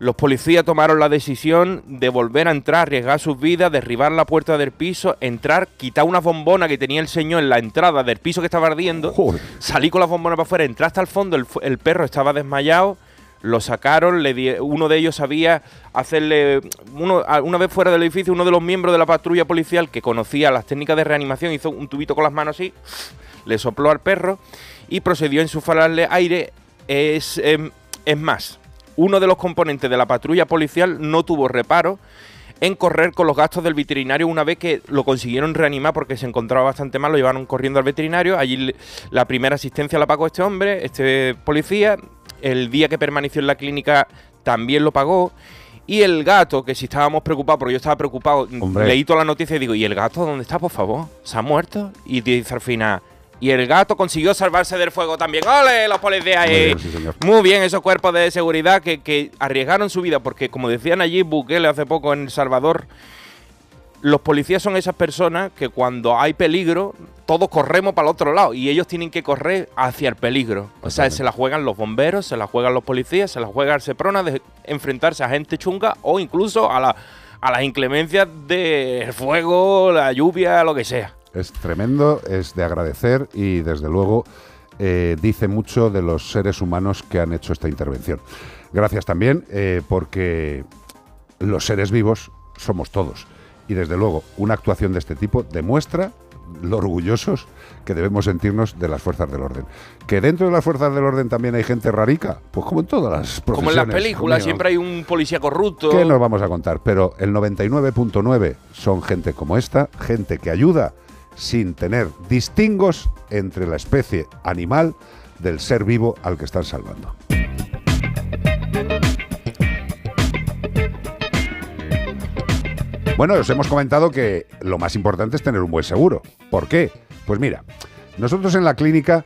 Los policías tomaron la decisión de volver a entrar, arriesgar sus vidas, derribar la puerta del piso, entrar, quitar una bombona que tenía el señor en la entrada del piso que estaba ardiendo, salí con la bombona para afuera, entré hasta el fondo, el, perro estaba desmayado, lo sacaron, le di- uno de ellos sabía hacerle, uno, una vez fuera del edificio, uno de los miembros de la patrulla policial que conocía las técnicas de reanimación hizo un tubito con las manos así, le sopló al perro y procedió a insuflarle aire. Es, em, es más, uno de los componentes de la patrulla policial no tuvo reparo en correr con los gastos del veterinario una vez que lo consiguieron reanimar porque se encontraba bastante mal, lo llevaron corriendo al veterinario, allí la primera asistencia la pagó este hombre, este policía, el día que permaneció en la clínica también lo pagó. Y el gato, que si estábamos preocupados, porque yo estaba preocupado, Hombre. leí toda la noticia y digo, ¿y el gato dónde está, por favor? ¿Se ha muerto? Y dice al final, y el gato consiguió salvarse del fuego también. ¡Ole, los policías! Muy ahí! bien, sí, señor. Muy bien, esos cuerpos de seguridad que, que arriesgaron su vida, porque como decían allí Bukele hace poco en El Salvador, los policías son esas personas que cuando hay peligro, todos corremos para el otro lado y ellos tienen que correr hacia el peligro. O sea, se la juegan los bomberos, se la juegan los policías, se la juega el Seprona de enfrentarse a gente chunga o incluso a, la, a las inclemencias del fuego, la lluvia, lo que sea. Es tremendo, es de agradecer y desde luego eh, dice mucho de los seres humanos que han hecho esta intervención. Gracias también eh, porque los seres vivos somos todos y desde luego una actuación de este tipo demuestra lo orgullosos que debemos sentirnos de las fuerzas del orden. Que dentro de las fuerzas del orden también hay gente rarica, pues como en todas las profesiones. Como en las películas, siempre hay un policía corrupto. ¿Qué nos vamos a contar? Pero el 99.9 son gente como esta, gente que ayuda sin tener distingos entre la especie animal del ser vivo al que están salvando. Bueno, os hemos comentado que lo más importante es tener un buen seguro. ¿Por qué? Pues mira, nosotros en la clínica,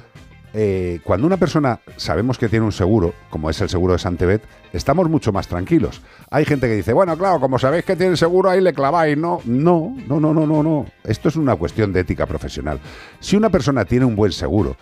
eh, cuando una persona sabemos que tiene un seguro, como es el seguro de Santebet, estamos mucho más tranquilos. Hay gente que dice, bueno, claro, como sabéis que tiene seguro, ahí le claváis. No, no, no, no, no, no, no. Esto es una cuestión de ética profesional. Si una persona tiene un buen seguro,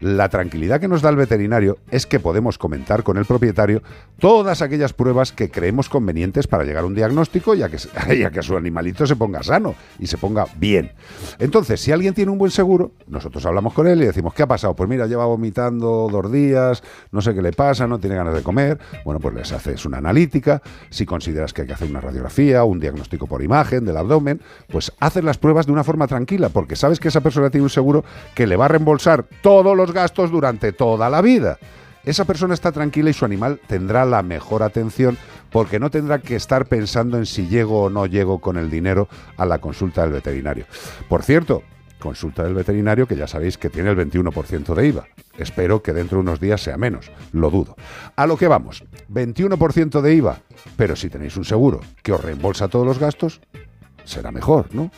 la tranquilidad que nos da el veterinario es que podemos comentar con el propietario todas aquellas pruebas que creemos convenientes para llegar a un diagnóstico y a que, a que su animalito se ponga sano y se ponga bien. Entonces, si alguien tiene un buen seguro, nosotros hablamos con él y decimos, ¿qué ha pasado? Pues mira, lleva vomitando dos días, no sé qué le pasa, no tiene ganas de comer. Bueno, pues les haces una analítica. Si consideras que hay que hacer una radiografía, un diagnóstico por imagen del abdomen, pues haces las pruebas de una forma tranquila, porque sabes que esa persona tiene un seguro que le va a reembolsar todos los gastos durante toda la vida. Esa persona está tranquila y su animal tendrá la mejor atención porque no tendrá que estar pensando en si llego o no llego con el dinero a la consulta del veterinario. Por cierto, consulta del veterinario que ya sabéis que tiene el 21% de IVA. Espero que dentro de unos días sea menos, lo dudo. A lo que vamos, 21% de IVA, pero si tenéis un seguro que os reembolsa todos los gastos, será mejor, ¿no?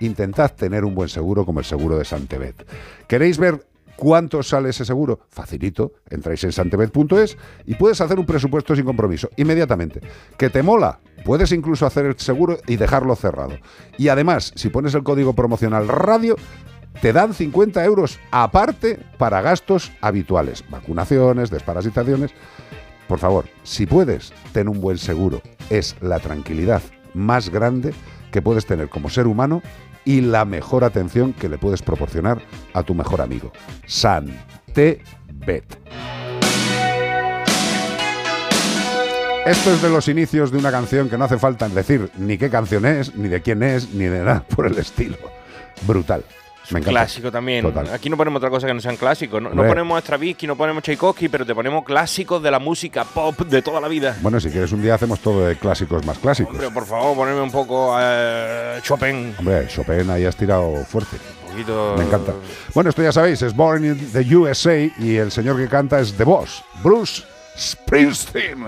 Intentad tener un buen seguro como el seguro de Santebet. ¿Queréis ver cuánto sale ese seguro? Facilito, entráis en santebet.es y puedes hacer un presupuesto sin compromiso, inmediatamente. ¿Que te mola? Puedes incluso hacer el seguro y dejarlo cerrado. Y además, si pones el código promocional radio, te dan 50 euros aparte para gastos habituales, vacunaciones, desparasitaciones. Por favor, si puedes, ten un buen seguro. Es la tranquilidad más grande que puedes tener como ser humano y la mejor atención que le puedes proporcionar a tu mejor amigo. Santebet. Esto es de los inicios de una canción que no hace falta decir ni qué canción es, ni de quién es, ni de nada por el estilo. Brutal. Me encanta. Clásico también. Total. Aquí no ponemos otra cosa que no sean clásicos. No, no Hombre. ponemos Stravinsky, no ponemos Tchaikovsky, pero te ponemos clásicos de la música pop de toda la vida. Bueno, si quieres un día hacemos todo de clásicos más clásicos. Hombre, por favor, poneme un poco eh, Chopin. Hombre, Chopin ahí has tirado fuerte. Un poquito. Me encanta. Bueno, esto ya sabéis, es Born in the USA y el señor que canta es The Boss, Bruce Springsteen.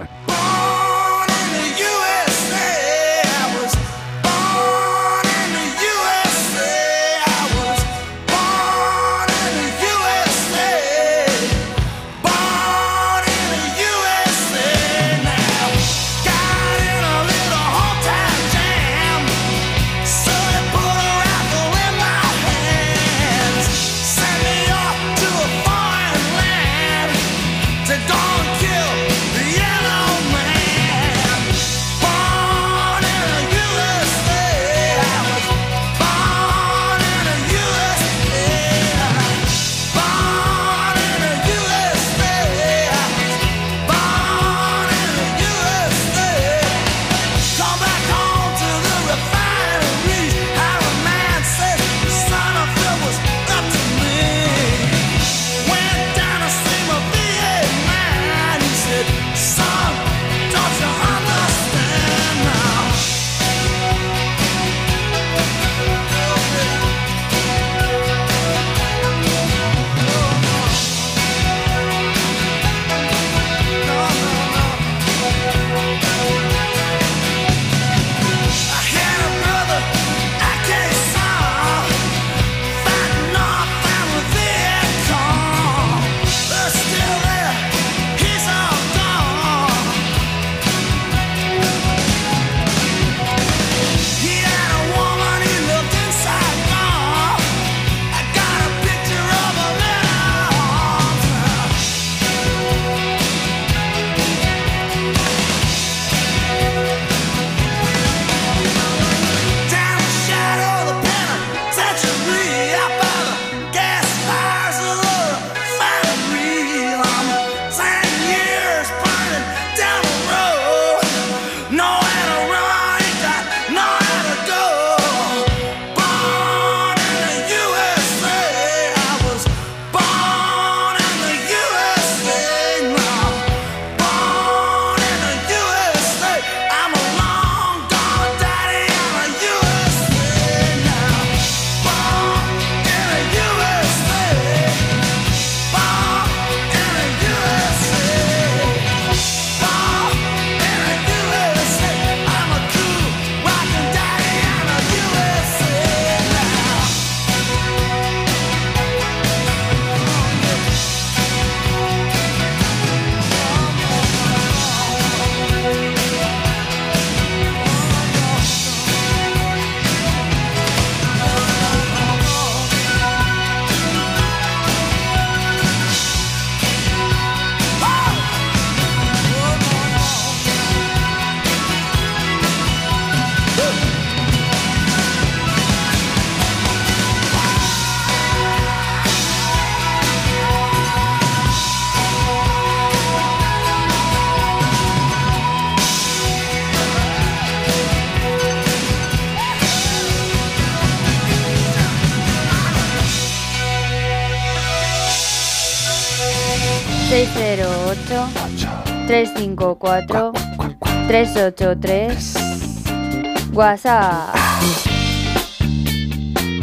383 WhatsApp.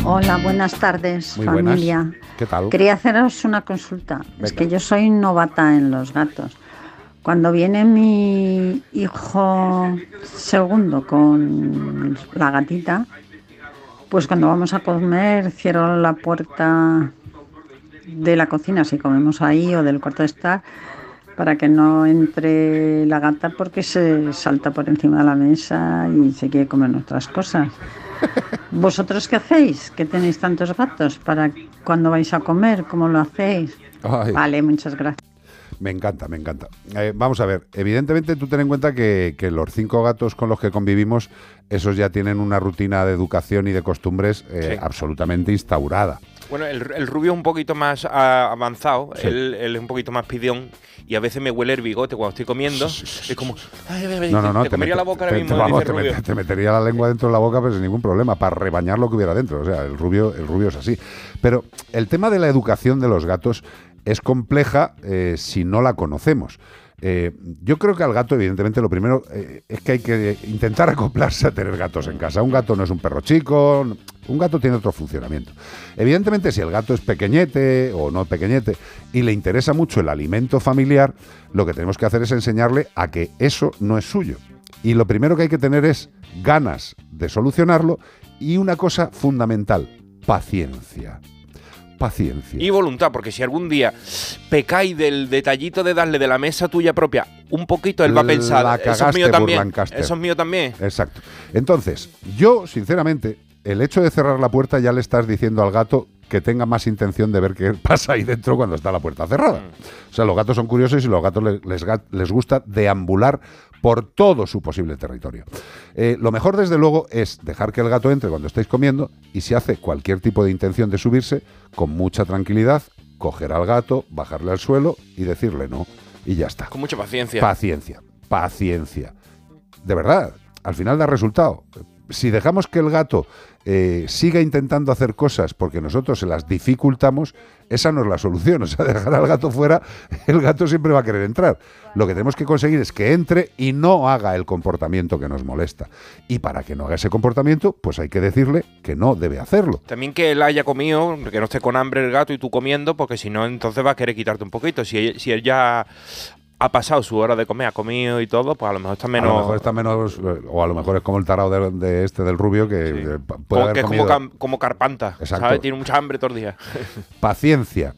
Hola, buenas tardes, Muy buenas. familia. ¿Qué tal? Quería haceros una consulta. Es que yo soy novata en los gatos. Cuando viene mi hijo segundo con la gatita, pues cuando vamos a comer cierro la puerta de la cocina si comemos ahí o del cuarto de estar para que no entre la gata porque se salta por encima de la mesa y se quiere comer nuestras cosas. ¿Vosotros qué hacéis? ¿Que tenéis tantos gatos? ¿Para cuando vais a comer? ¿Cómo lo hacéis? Ay. Vale, muchas gracias. Me encanta, me encanta. Eh, vamos a ver, evidentemente tú ten en cuenta que, que los cinco gatos con los que convivimos, esos ya tienen una rutina de educación y de costumbres eh, Sí. absolutamente instaurada. Bueno, el, el rubio es un poquito más ah, avanzado, Sí. él, él es un poquito más pidión y a veces me huele el bigote cuando estoy comiendo. Es como, ay, ay, ay, No, no, no. te comería la boca ahora mismo, te- vamos, te metería la lengua dentro de la boca, pero sin ningún problema, para rebañar lo que hubiera dentro. O sea, el rubio, el rubio es así. Pero el tema de la educación de los gatos es compleja eh, si no la conocemos. Eh, yo creo que al gato, evidentemente, lo primero eh, es que hay que intentar acoplarse a tener gatos en casa. Un gato no es un perro chico, un gato tiene otro funcionamiento. Evidentemente, si el gato es pequeñete o no pequeñete y le interesa mucho el alimento familiar, lo que tenemos que hacer es enseñarle a que eso no es suyo. Y lo primero que hay que tener es ganas de solucionarlo y una cosa fundamental, paciencia. Paciencia. Y voluntad, porque si algún día pecáis del detallito de darle de la mesa tuya propia un poquito, él va a pensar, La eso es mío también, Burlancaster". eso es mío también. Exacto. Entonces, yo, sinceramente, el hecho de cerrar la puerta ya le estás diciendo al gato que tenga más intención de ver qué pasa ahí dentro cuando está la puerta cerrada. O sea, los gatos son curiosos y los gatos le- les, ga- les gusta deambular por todo su posible territorio. Eh, lo mejor, desde luego, es dejar que el gato entre cuando estéis comiendo y si hace cualquier tipo de intención de subirse, con mucha tranquilidad, coger al gato, bajarle al suelo y decirle no. Y ya está. Con mucha paciencia. Paciencia, paciencia. De verdad, al final da resultado. Si dejamos que el gato eh, siga intentando hacer cosas porque nosotros se las dificultamos, esa no es la solución. O sea, dejar al gato fuera, el gato siempre va a querer entrar. Lo que tenemos que conseguir es que entre y no haga el comportamiento que nos molesta. Y para que no haga ese comportamiento, pues hay que decirle que no debe hacerlo. También que él haya comido, que no esté con hambre el gato y tú comiendo, porque si no, entonces va a querer quitarte un poquito. Si si él ya ha pasado su hora de comer, ha comido y todo, pues a lo mejor está menos. A lo mejor está menos, o a lo mejor es como el tarado de, de este del rubio que eh, puede como, haber que es comido- como, carpanta, Exacto. ¿sabes? Tiene mucha hambre todo el día. Paciencia,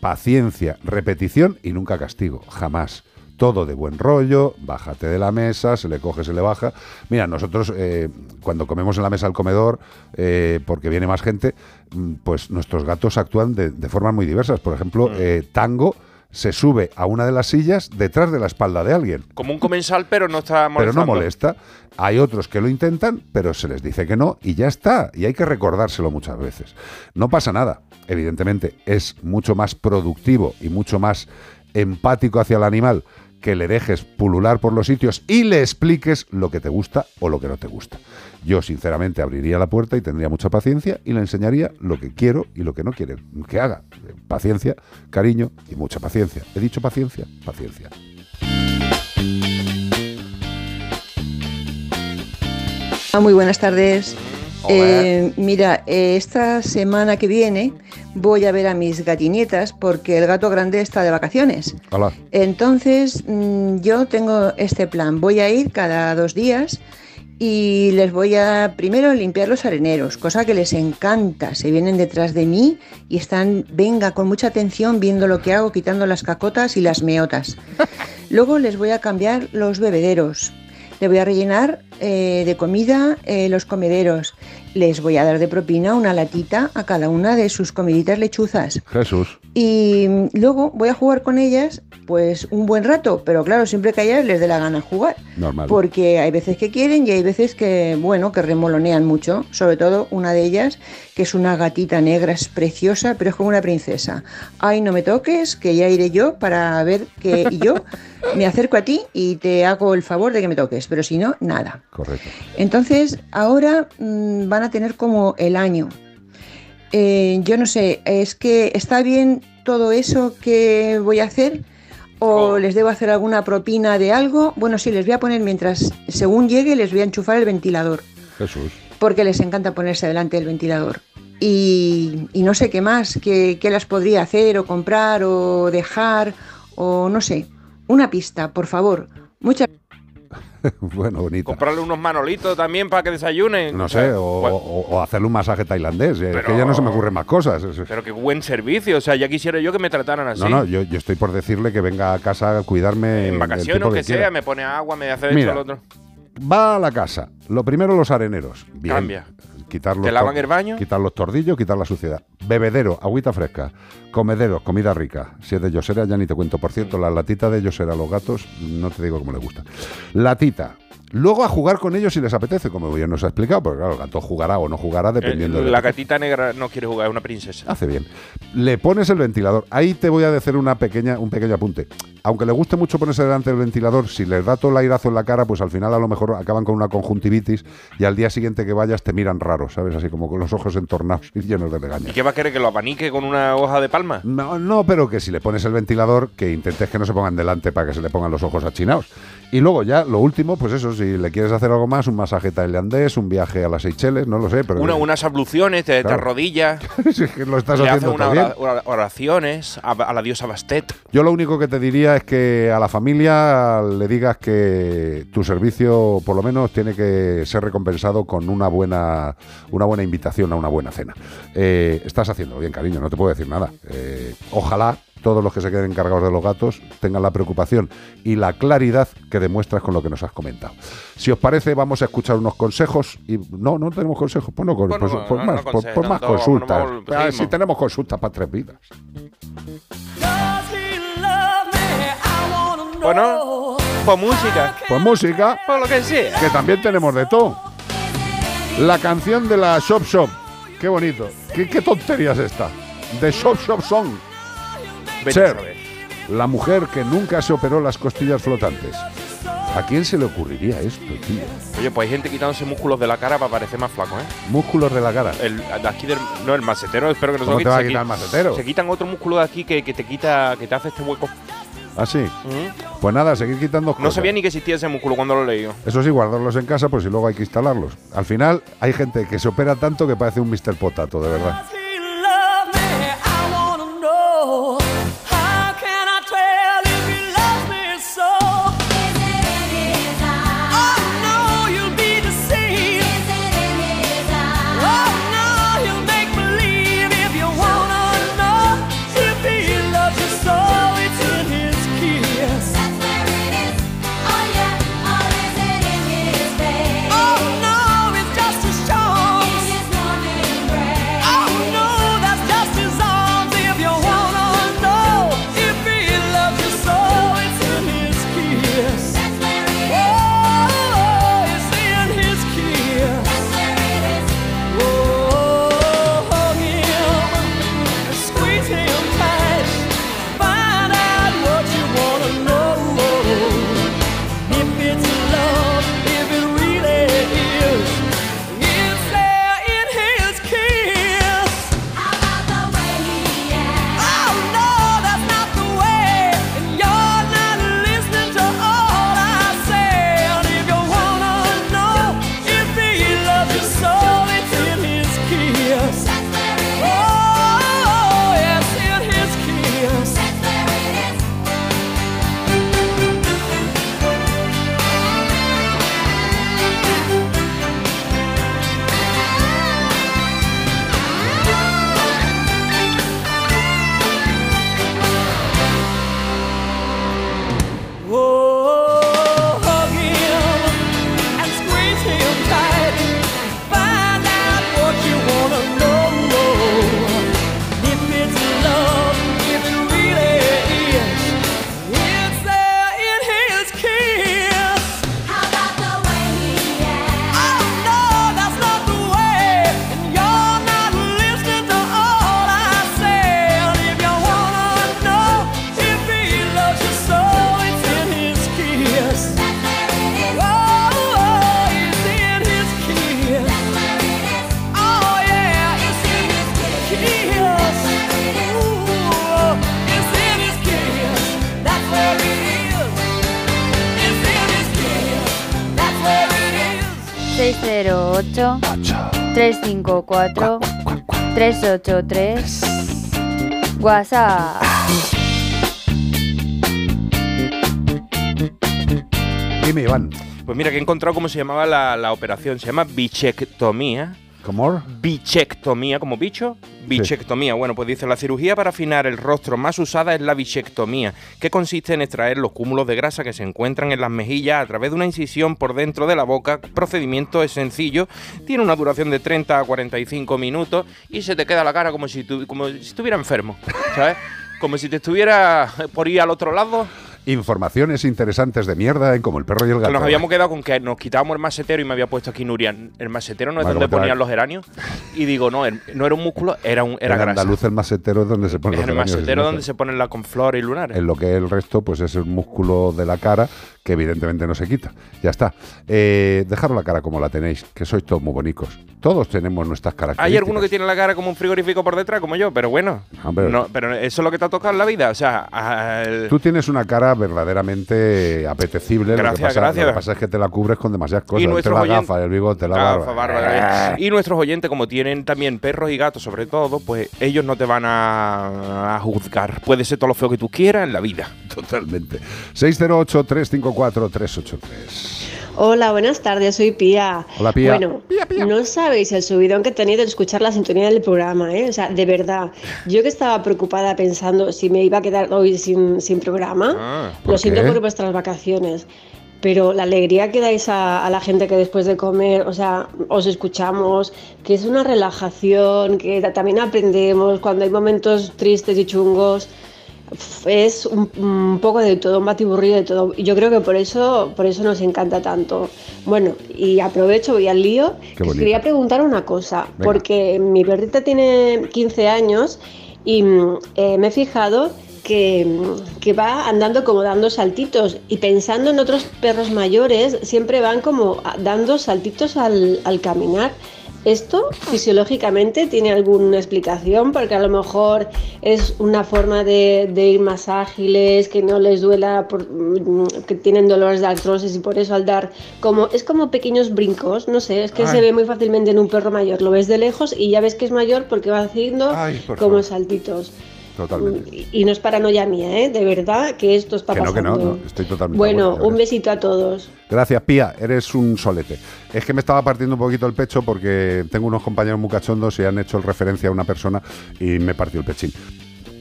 paciencia, repetición y nunca castigo, jamás. Todo de buen rollo, bájate de la mesa, se le coge, se le baja. Mira, nosotros eh, cuando comemos en la mesa al comedor, eh, porque viene más gente, mm, pues nuestros gatos actúan de, de formas muy diversas. Por ejemplo, eh, Tango se sube a una de las sillas detrás de la espalda de alguien. Como un comensal, pero no está Pero molestando. no molesta. Hay otros que lo intentan, pero se les dice que no y ya está. Y hay que recordárselo muchas veces. No pasa nada. Evidentemente es mucho más productivo y mucho más empático hacia el animal que le dejes pulular por los sitios y le expliques lo que te gusta o lo que no te gusta. Yo sinceramente abriría la puerta y tendría mucha paciencia y le enseñaría lo que quiero y lo que no quiere que haga. Paciencia, cariño y mucha paciencia. He dicho paciencia, paciencia. Ah, Muy buenas tardes. Eh, mira, eh, esta semana que viene voy a ver a mis gatinietas porque el gato grande está de vacaciones. Hola. Entonces, mm, yo tengo este plan. Voy a ir cada dos días y les voy a primero limpiar los areneros, cosa que les encanta. Se vienen detrás de mí y están, venga, con mucha atención viendo lo que hago, quitando las cacotas y las meotas. Luego les voy a cambiar los bebederos. Le voy a rellenar eh, de comida eh, los comederos. Les voy a dar de propina una latita a cada una de sus comiditas lechuzas. Jesús. Y luego voy a jugar con ellas pues un buen rato, pero claro, siempre que a ellas les dé la gana jugar. Normal. Porque hay veces que quieren y hay veces que, bueno, que remolonean mucho. Sobre todo una de ellas, que es una gatita negra, es preciosa, pero es como una princesa. Ay, no me toques, que ya iré yo para ver que y yo me acerco a ti y te hago el favor de que me toques, pero si no, nada. Correcto. Entonces, ahora mm, van a tener como el año. Eh, yo no sé, es que está bien todo eso que voy a hacer o les debo hacer alguna propina de algo. Bueno, sí, les voy a poner mientras, según llegue, les voy a enchufar el ventilador, Jesús. porque les encanta ponerse delante del ventilador. Y, y no sé qué más, qué, qué las podría hacer o comprar o dejar o no sé. Una pista, por favor. Muchas bueno, bonito. Comprarle unos manolitos también para que desayunen. No sé, o, o- o hacerle un masaje tailandés. eh, Es que ya no se me ocurren más cosas. Pero qué buen servicio. O sea, ya quisiera yo que me trataran así. No, no, yo, yo estoy por decirle que venga a casa a cuidarme. en vacaciones o que, sea, quiera. me pone agua, me hace esto, Mira, lo otro. Va a la casa. Lo primero, los areneros. Bien. Cambia. Quitar los ¿Te lavan el baño? Quitar los tordillos, quitar la suciedad. Bebedero, agüita fresca. Comedero, comida rica. Si es de Yosera, ya ni te cuento. Por cierto, la latita de Yosera a los gatos, no te digo cómo les gusta. Latita. Luego a jugar con ellos si les apetece, como bien nos ha explicado, porque claro, el gato jugará o no jugará dependiendo Eh, de la gatita negra no quiere jugar, es una princesa. Hace bien. Le pones el ventilador. Ahí te voy a decir una pequeña, un pequeño apunte. Aunque le guste mucho ponerse delante del ventilador, si les da todo el airazo en la cara, pues al final a lo mejor acaban con una conjuntivitis y al día siguiente que vayas te miran raro, ¿sabes? Así como con los ojos entornados y llenos de ¿Y legañas. qué va a querer? ¿Que lo abanique con una hoja de palma? No, no, pero que si le pones el ventilador, que intentes que no se pongan delante para que se le pongan los ojos achinados. Y luego ya, lo último, pues eso, si le quieres hacer algo más, un masaje tailandés, un viaje a las Seychelles, no lo sé, pero... Una- unas abluciones, te, te Claro. arrodillas, Si es que lo estás le haciendo bien. ora- oraciones a, a la diosa Bastet. Yo lo único que te diría es que a la familia le digas que tu servicio por lo menos tiene que ser recompensado con una buena, una buena invitación a una buena cena. Eh, estás haciendo bien, cariño, no te puedo decir nada. Eh, ojalá todos los que se queden encargados de los gatos tengan la preocupación y la claridad que demuestras con lo que nos has comentado. Si os parece, vamos a escuchar unos consejos y no, no tenemos consejos, pues, no, Bueno, pues, no, pues no, más, pues- más no, no, consultas. no, Ah, si tenemos consultas para tres vidas. Bueno, pues música. Pues música. Pues lo que sea. que también tenemos de todo. La canción de la Shop Shop. Qué bonito. ¿Qué, qué tontería es esta? The Shop Shop Song. A Cher, la mujer que nunca se operó las costillas flotantes. ¿A quién se le ocurriría esto, tío? Oye, pues hay gente quitándose músculos de la cara para parecer más flaco, ¿eh? Músculos de la cara. El, de aquí del, no, el masetero, espero que no se ¿Cómo lo te va a se quitar qui- el masetero? Se quitan otro músculo de aquí que, que te quita, que te hace este hueco. ¿Ah, sí? Pues nada, seguir quitando No cosas. sabía ni que existía ese músculo cuando lo leí. Eso sí, guardarlos en casa, pues si luego hay que instalarlos. Al final, hay gente que se opera tanto que parece un Mr. Potato, de verdad. 354 383 WhatsApp. Dime, Iván. Pues mira, que he encontrado cómo se llamaba la, la operación. Se llama bichectomía. ¿Cómo? Bichectomía, como bicho. Bichectomía. Bueno, pues dice, la cirugía para afinar el rostro más usada es la bichectomía, que consiste en extraer los cúmulos de grasa que se encuentran en las mejillas a través de una incisión por dentro de la boca. Procedimiento es sencillo, tiene una duración de 30 a 45 minutos y se te queda la cara como si, tu- como si estuviera enfermo, ¿sabes? Como si te estuviera por ir al otro lado. Informaciones interesantes de mierda en Como el perro y el gato. Nos habíamos quedado con que nos quitábamos el masetero y me había puesto aquí Nurian. El masetero no es donde ponían los geranios. Y digo, no, el- no era un músculo, era un era en grasa. andaluz el masetero es donde se ponen los el geranios y masetero donde se ponen la conflor y lunares. En lo que es el resto, pues es el músculo de la cara que evidentemente no se quita. Ya está. Eh, dejaros la cara como la tenéis, que sois todos muy bonitos. Todos tenemos nuestras características. Hay alguno que tiene la cara como un frigorífico por detrás, como yo, pero bueno. Hombre. No, pero eso es lo que te ha tocado en la vida. O sea, al- Tú tienes una cara verdaderamente apetecible. lo, que Gracias, pasa, gracias. lo que pasa es que te la cubres con demasiadas cosas. Y nuestros la oyentes- gafa, el bigote, la Gafa, barba. barba, barba. Y nuestros oyentes, como tienen también perros y gatos, sobre todo, pues ellos no te van a, a juzgar. Puede ser todo lo feo que tú quieras en la vida. Totalmente. 608-354-383. Hola, buenas tardes, soy Pía. Hola, Pía. Bueno, no sabéis el subidón que he tenido de escuchar la sintonía del programa, ¿eh? O sea, de verdad. Yo que estaba preocupada pensando si me iba a quedar hoy sin, sin programa, Ah, ¿por lo siento qué? por vuestras vacaciones. Pero la alegría que dais a, a la gente que después de comer, o sea, os escuchamos, que es una relajación, que ta- también aprendemos cuando hay momentos tristes y chungos es un, un poco de todo, un batiburrillo de todo. Yo creo que por eso, por eso nos encanta tanto. Bueno, y aprovecho, voy al lío. Que os quería preguntar una cosa, Venga. porque mi perrita tiene 15 años y mm, eh, me he fijado que, mm, que va andando como dando saltitos y pensando en otros perros mayores, siempre van como dando saltitos al, al caminar. ¿Esto fisiológicamente tiene alguna explicación? Porque a lo mejor es una forma de, de ir más ágiles, que no les duela, por- mm, que tienen dolores de artrosis y por eso al dar como... Es como pequeños brincos, no sé, es que Ay. se ve muy fácilmente en un perro mayor. Lo ves de lejos y ya ves que es mayor porque va haciendo Ay, por como favor. saltitos. Totalmente. Y, no es paranoia mía, ¿eh? De verdad que esto está Que no, que pasando. no, no, estoy totalmente Bueno, acuerdo, un besito a todos. Gracias, Pía. Eres un solete. Es que me estaba partiendo un poquito el pecho porque tengo unos compañeros muy cachondos y han hecho referencia a una persona y me partió el pechín.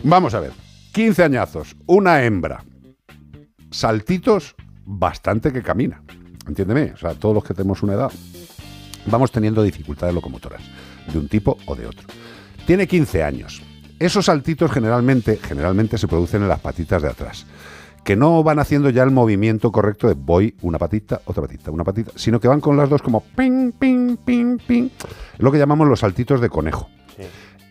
Vamos a ver. 15 añazos, una hembra. Saltitos bastante que camina. Entiéndeme, o sea, todos los que tenemos una edad vamos teniendo dificultades locomotoras, de un tipo o de otro. Tiene 15 años. Esos saltitos generalmente, generalmente se producen en las patitas de atrás, que no van haciendo ya el movimiento correcto de voy una patita, otra patita, una patita, sino que van con las dos como ping, ping, ping, ping. Lo que llamamos los saltitos de conejo.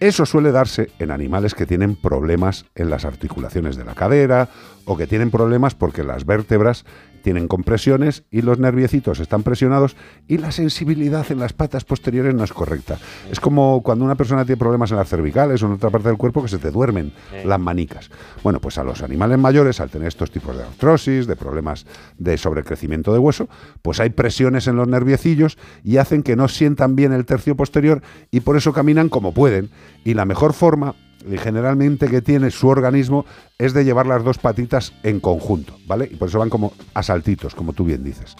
Eso suele darse en animales que tienen problemas en las articulaciones de la cadera o que tienen problemas porque las vértebras tienen compresiones y los nerviecitos están presionados y la sensibilidad en las patas posteriores no es correcta. Es como cuando una persona tiene problemas en las cervicales o en otra parte del cuerpo que se te duermen las manicas. Bueno, pues a los animales mayores, al tener estos tipos de artrosis, de problemas de sobrecrecimiento de hueso, pues hay presiones en los nerviecillos y hacen que no sientan bien el tercio posterior y por eso caminan como pueden. Y la mejor forma, y generalmente que tiene su organismo, es de llevar las dos patitas en conjunto, ¿vale? Y por eso van como a saltitos, como tú bien dices.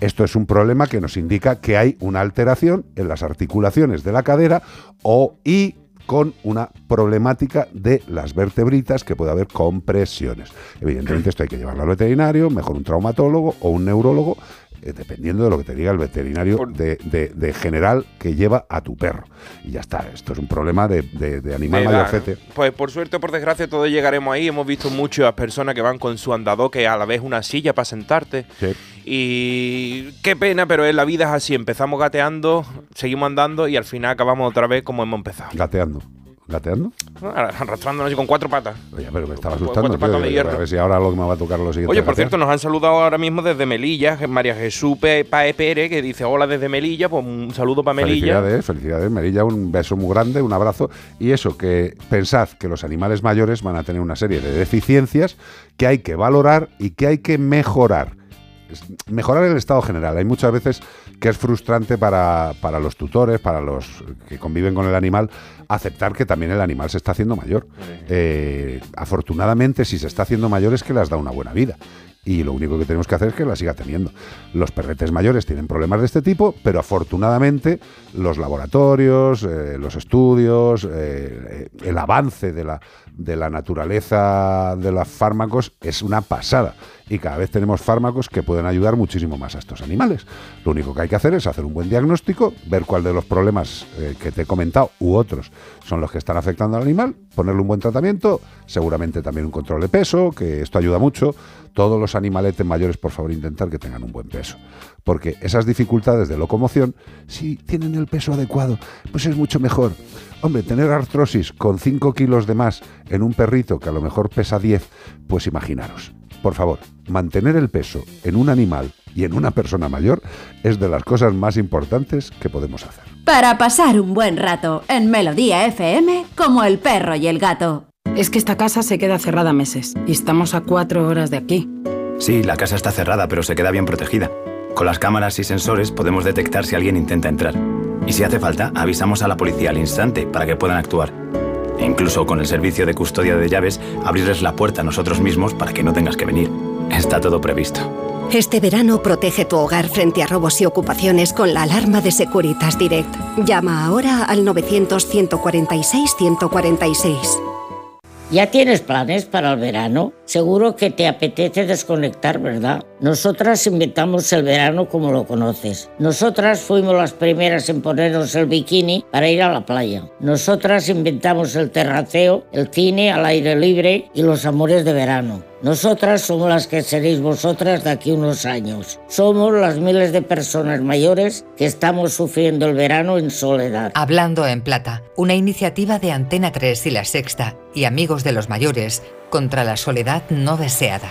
Esto es un problema que nos indica que hay una alteración en las articulaciones de la cadera o y con una problemática de las vertebritas que puede haber compresiones. Evidentemente esto hay que llevarlo al veterinario, mejor un traumatólogo o un neurólogo, eh, dependiendo de lo que te diga el veterinario de, de- de general que lleva a tu perro. Y ya está, esto es un problema de, de- animal mayorcete. Pues por suerte o por desgracia todos llegaremos ahí. Hemos visto muchas personas que van con su andador, que a la vez una silla para sentarte. Sí. Y qué pena, pero la vida es así. Empezamos gateando, seguimos andando y al final acabamos otra vez como hemos empezado. Gateando. ¿Gateando? Arrastrándonos así con cuatro patas. Oye, pero me estaba asustando. cuatro patas tío, de hierro. A ver si ahora lo que me va a tocar lo siguiente. Oye, por cierto, nos han saludado ahora mismo desde Melilla, María Jesús Pae Pérez, que dice hola desde Melilla, pues un saludo para Melilla. Felicidades, felicidades, Merilla, un beso muy grande, un abrazo. Y eso, que pensad que los animales mayores van a tener una serie de deficiencias que hay que valorar y que hay que mejorar. Mejorar el estado general. Hay muchas veces que es frustrante para, para los tutores, para los que conviven con el animal, aceptar que también el animal se está haciendo mayor. Eh, afortunadamente, si se está haciendo mayor es que le has dado una buena vida. y lo único que tenemos que hacer es que la siga teniendo. Los perretes mayores tienen problemas de este tipo, pero afortunadamente los laboratorios, eh, los estudios, eh, el avance de la, de la naturaleza de los fármacos es una pasada. Y cada vez tenemos fármacos que pueden ayudar muchísimo más a estos animales. Lo único que hay que hacer es hacer un buen diagnóstico, ver cuál de los problemas eh, que te he comentado u otros son los que están afectando al animal, ponerle un buen tratamiento, seguramente también un control de peso, que esto ayuda mucho. Todos los animaletes mayores, por favor, intentar que tengan un buen peso. Porque esas dificultades de locomoción, si tienen el peso adecuado, pues es mucho mejor. Hombre, tener artrosis con 5 kilos de más en un perrito que a lo mejor pesa 10, pues imaginaros. Por favor, mantener el peso en un animal y en una persona mayor es de las cosas más importantes que podemos hacer. Para pasar un buen rato en Melodía FM como el perro y el gato. Es que esta casa se queda cerrada meses y estamos a cuatro horas de aquí. Sí, la casa está cerrada, pero se queda bien protegida. Con las cámaras y sensores podemos detectar si alguien intenta entrar. Y si hace falta, avisamos a la policía al instante para que puedan actuar. E incluso con el servicio de custodia de llaves, abrirles la puerta a nosotros mismos para que no tengas que venir. Está todo previsto. Este verano protege tu hogar frente a robos y ocupaciones con la alarma de Securitas Direct. Llama ahora al 900-146-146. ¿Ya tienes planes para el verano? Seguro que te apetece desconectar, ¿verdad? Nosotras inventamos el verano como lo conoces. Nosotras fuimos las primeras en ponernos el bikini para ir a la playa. Nosotras inventamos el terraceo, el cine al aire libre y los amores de verano. Nosotras somos las que seréis vosotras de aquí unos años. Somos las miles de personas mayores que estamos sufriendo el verano en soledad. Hablando en Plata, una iniciativa de Antena 3 y La Sexta y Amigos de los Mayores contra la soledad no deseada.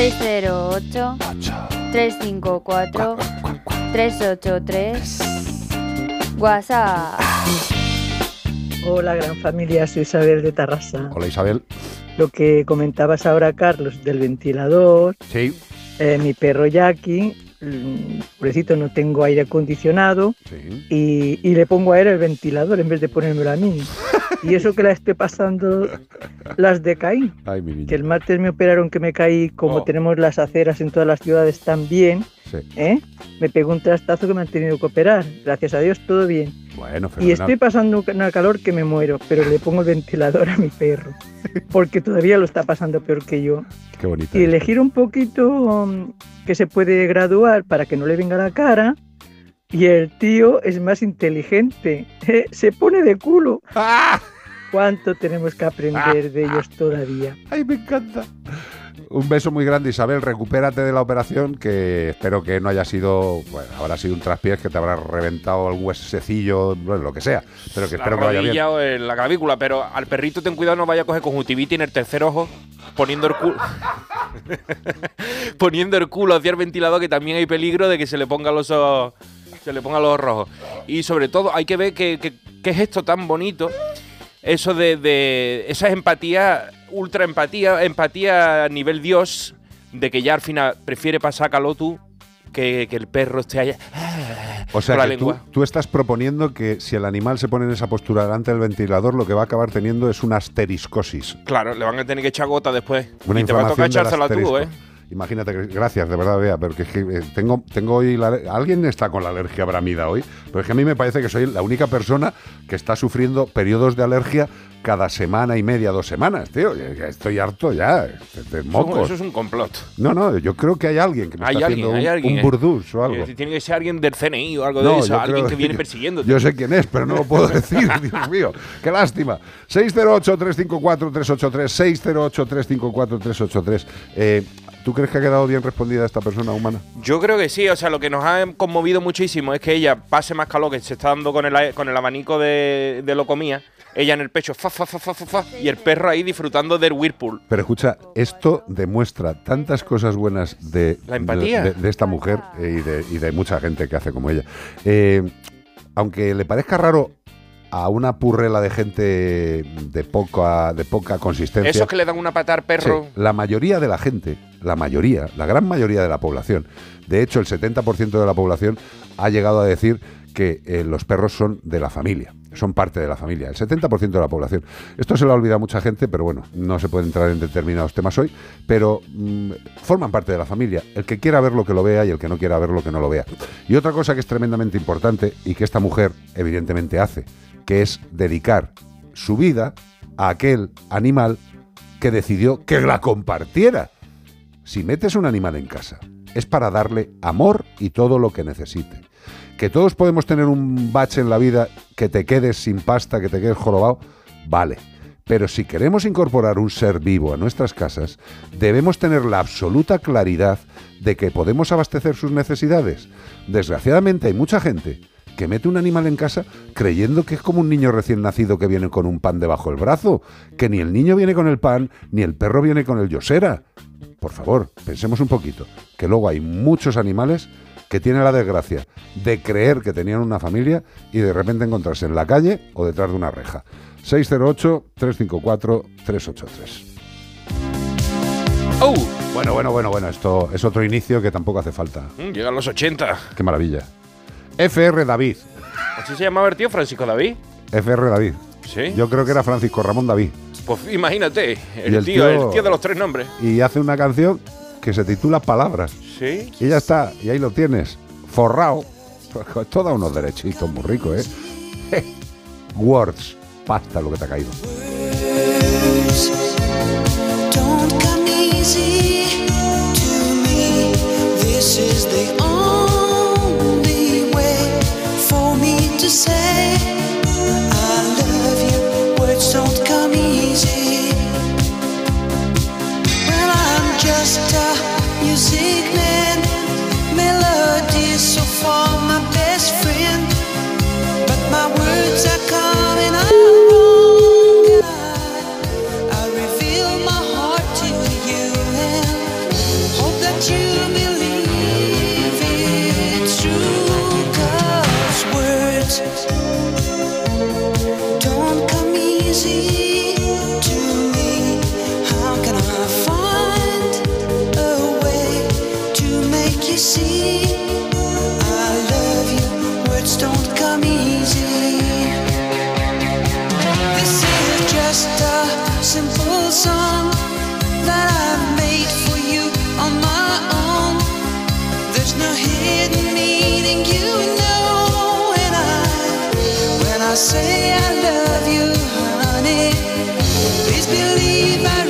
608 354 383 WhatsApp. Hola, gran familia, soy Isabel de Tarrasa. Hola Isabel. Lo que comentabas ahora, Carlos, del ventilador. Sí. eh, mi perro Jackie pobrecito, no tengo aire acondicionado y, y le pongo a él el ventilador en vez de ponérmelo a mí. Y eso que la estoy pasando las de Caín. Ay. Que el martes me operaron que me caí, como tenemos las aceras en todas las ciudades también, Sí. ¿eh? me pegó un trastazo que me han tenido que operar. Gracias a Dios, todo bien. Bueno, Y estoy pasando una calor que me muero, pero le pongo el ventilador a mi perro, porque todavía lo está pasando peor que yo. Qué bonito. Y elegir un poquito um, que se puede graduar para que no le venga la cara. Y el tío es más inteligente, ¿eh? se pone de culo. ¿Cuánto tenemos que aprender de ellos todavía? Ay, me encanta. Un beso muy grande, Isabel. Recupérate de la operación, que espero que no haya sido, bueno, habrá sido un traspiés que te habrá reventado el huesecillo, bueno, lo que sea. Pero que la espero que vaya bien. o en la clavícula, pero al perrito ten cuidado no vaya a coger conjuntivitis en el tercer ojo poniendo el culo poniendo el culo hacia el ventilador que también hay peligro de que se le ponga los ojos se le ponga los ojos rojos. Y sobre todo hay que ver que, que- que es esto tan bonito eso de, de esa empatía, ultra empatía, empatía a nivel Dios, de que ya al final prefiere pasar calor tú que, que el perro esté allá. O sea que tú, estás proponiendo que si el animal se pone en esa postura delante del ventilador, lo que va a acabar teniendo es una asteriscosis. Claro, le van a tener que echar gota después. Una y te va a tocar echársela tú. ¿eh? Imagínate, que- gracias, de verdad, Bea, porque es que eh, tengo, tengo hoy. la- alguien está con la alergia bramida hoy, pero es que a mí me parece que soy la única persona que está sufriendo periodos de alergia cada semana y media, dos semanas, tío. Estoy harto ya de, mocos. eso es un complot. No, no, yo creo que hay alguien que me Hay está alguien, haciendo hay un, alguien. un burdus o algo. Tiene que ser alguien del CNI o algo No, de eso, alguien que viene persiguiendo. Yo sé quién es, pero no lo puedo decir, Dios mío. Qué lástima. 608-354-383, 608-354-383. Eh, ¿Tú crees que ha quedado bien respondida esta persona humana? Yo creo que sí, o sea, lo que nos ha conmovido muchísimo es que ella pase más calor que se está dando con el, con el abanico de, de locomía, ella en el pecho, fa, fa, fa, fa, fa, fa, y el perro ahí disfrutando del whirlpool. Pero escucha, esto demuestra tantas cosas buenas de, La empatía. de, de esta mujer eh, y, de, y de mucha gente que hace como ella. Eh, aunque le parezca raro a una purrela de gente de poca, de poca consistencia. Esos que le dan una patada al perro. Sí, la mayoría de la gente, la mayoría, la gran mayoría de la población, de hecho el 70% de la población ha llegado a decir que eh, los perros son de la familia, son parte de la familia, el 70% de la población. Esto se lo ha olvidado a mucha gente, pero bueno, no se puede entrar en determinados temas hoy, pero mm, forman parte de la familia. El que quiera verlo que lo vea y el que no quiera verlo que no lo vea. Y otra cosa que es tremendamente importante y que esta mujer evidentemente hace, que es dedicar su vida a aquel animal que decidió que la compartiera. Si metes un animal en casa, es para darle amor y todo lo que necesite. Que todos podemos tener un bache en la vida, que te quedes sin pasta, que te quedes jorobado, vale. Pero si queremos incorporar un ser vivo a nuestras casas, debemos tener la absoluta claridad de que podemos abastecer sus necesidades. Desgraciadamente hay mucha gente que mete un animal en casa creyendo que es como un niño recién nacido que viene con un pan debajo del brazo, que ni el niño viene con el pan, ni el perro viene con el yosera. Por favor, pensemos un poquito, que luego hay muchos animales que tienen la desgracia de creer que tenían una familia y de repente encontrarse en la calle o detrás de una reja. 608-354-383. ¡Oh! Bueno, bueno, bueno, bueno, esto es otro inicio que tampoco hace falta. Mm, Llegan los 80. Qué maravilla. FR David. ¿Así se llamaba el tío Francisco David? FR David. Sí. Yo creo que era Francisco Ramón David. Pues imagínate, el, Y el tío, tío- el tío de los tres nombres. Y hace una canción que se titula Palabras. Sí. Y ya está, y ahí lo tienes. Forrao. Pues Toda unos derechitos muy ricos, ¿eh? Words. Pasta lo que te ha caído. Don't come easy to me. This is the only say I love you. Words don't come easy. Well, I'm just a music man. So far my best friend. But my words are coming out wrong. Say I love you, honey. Please believe I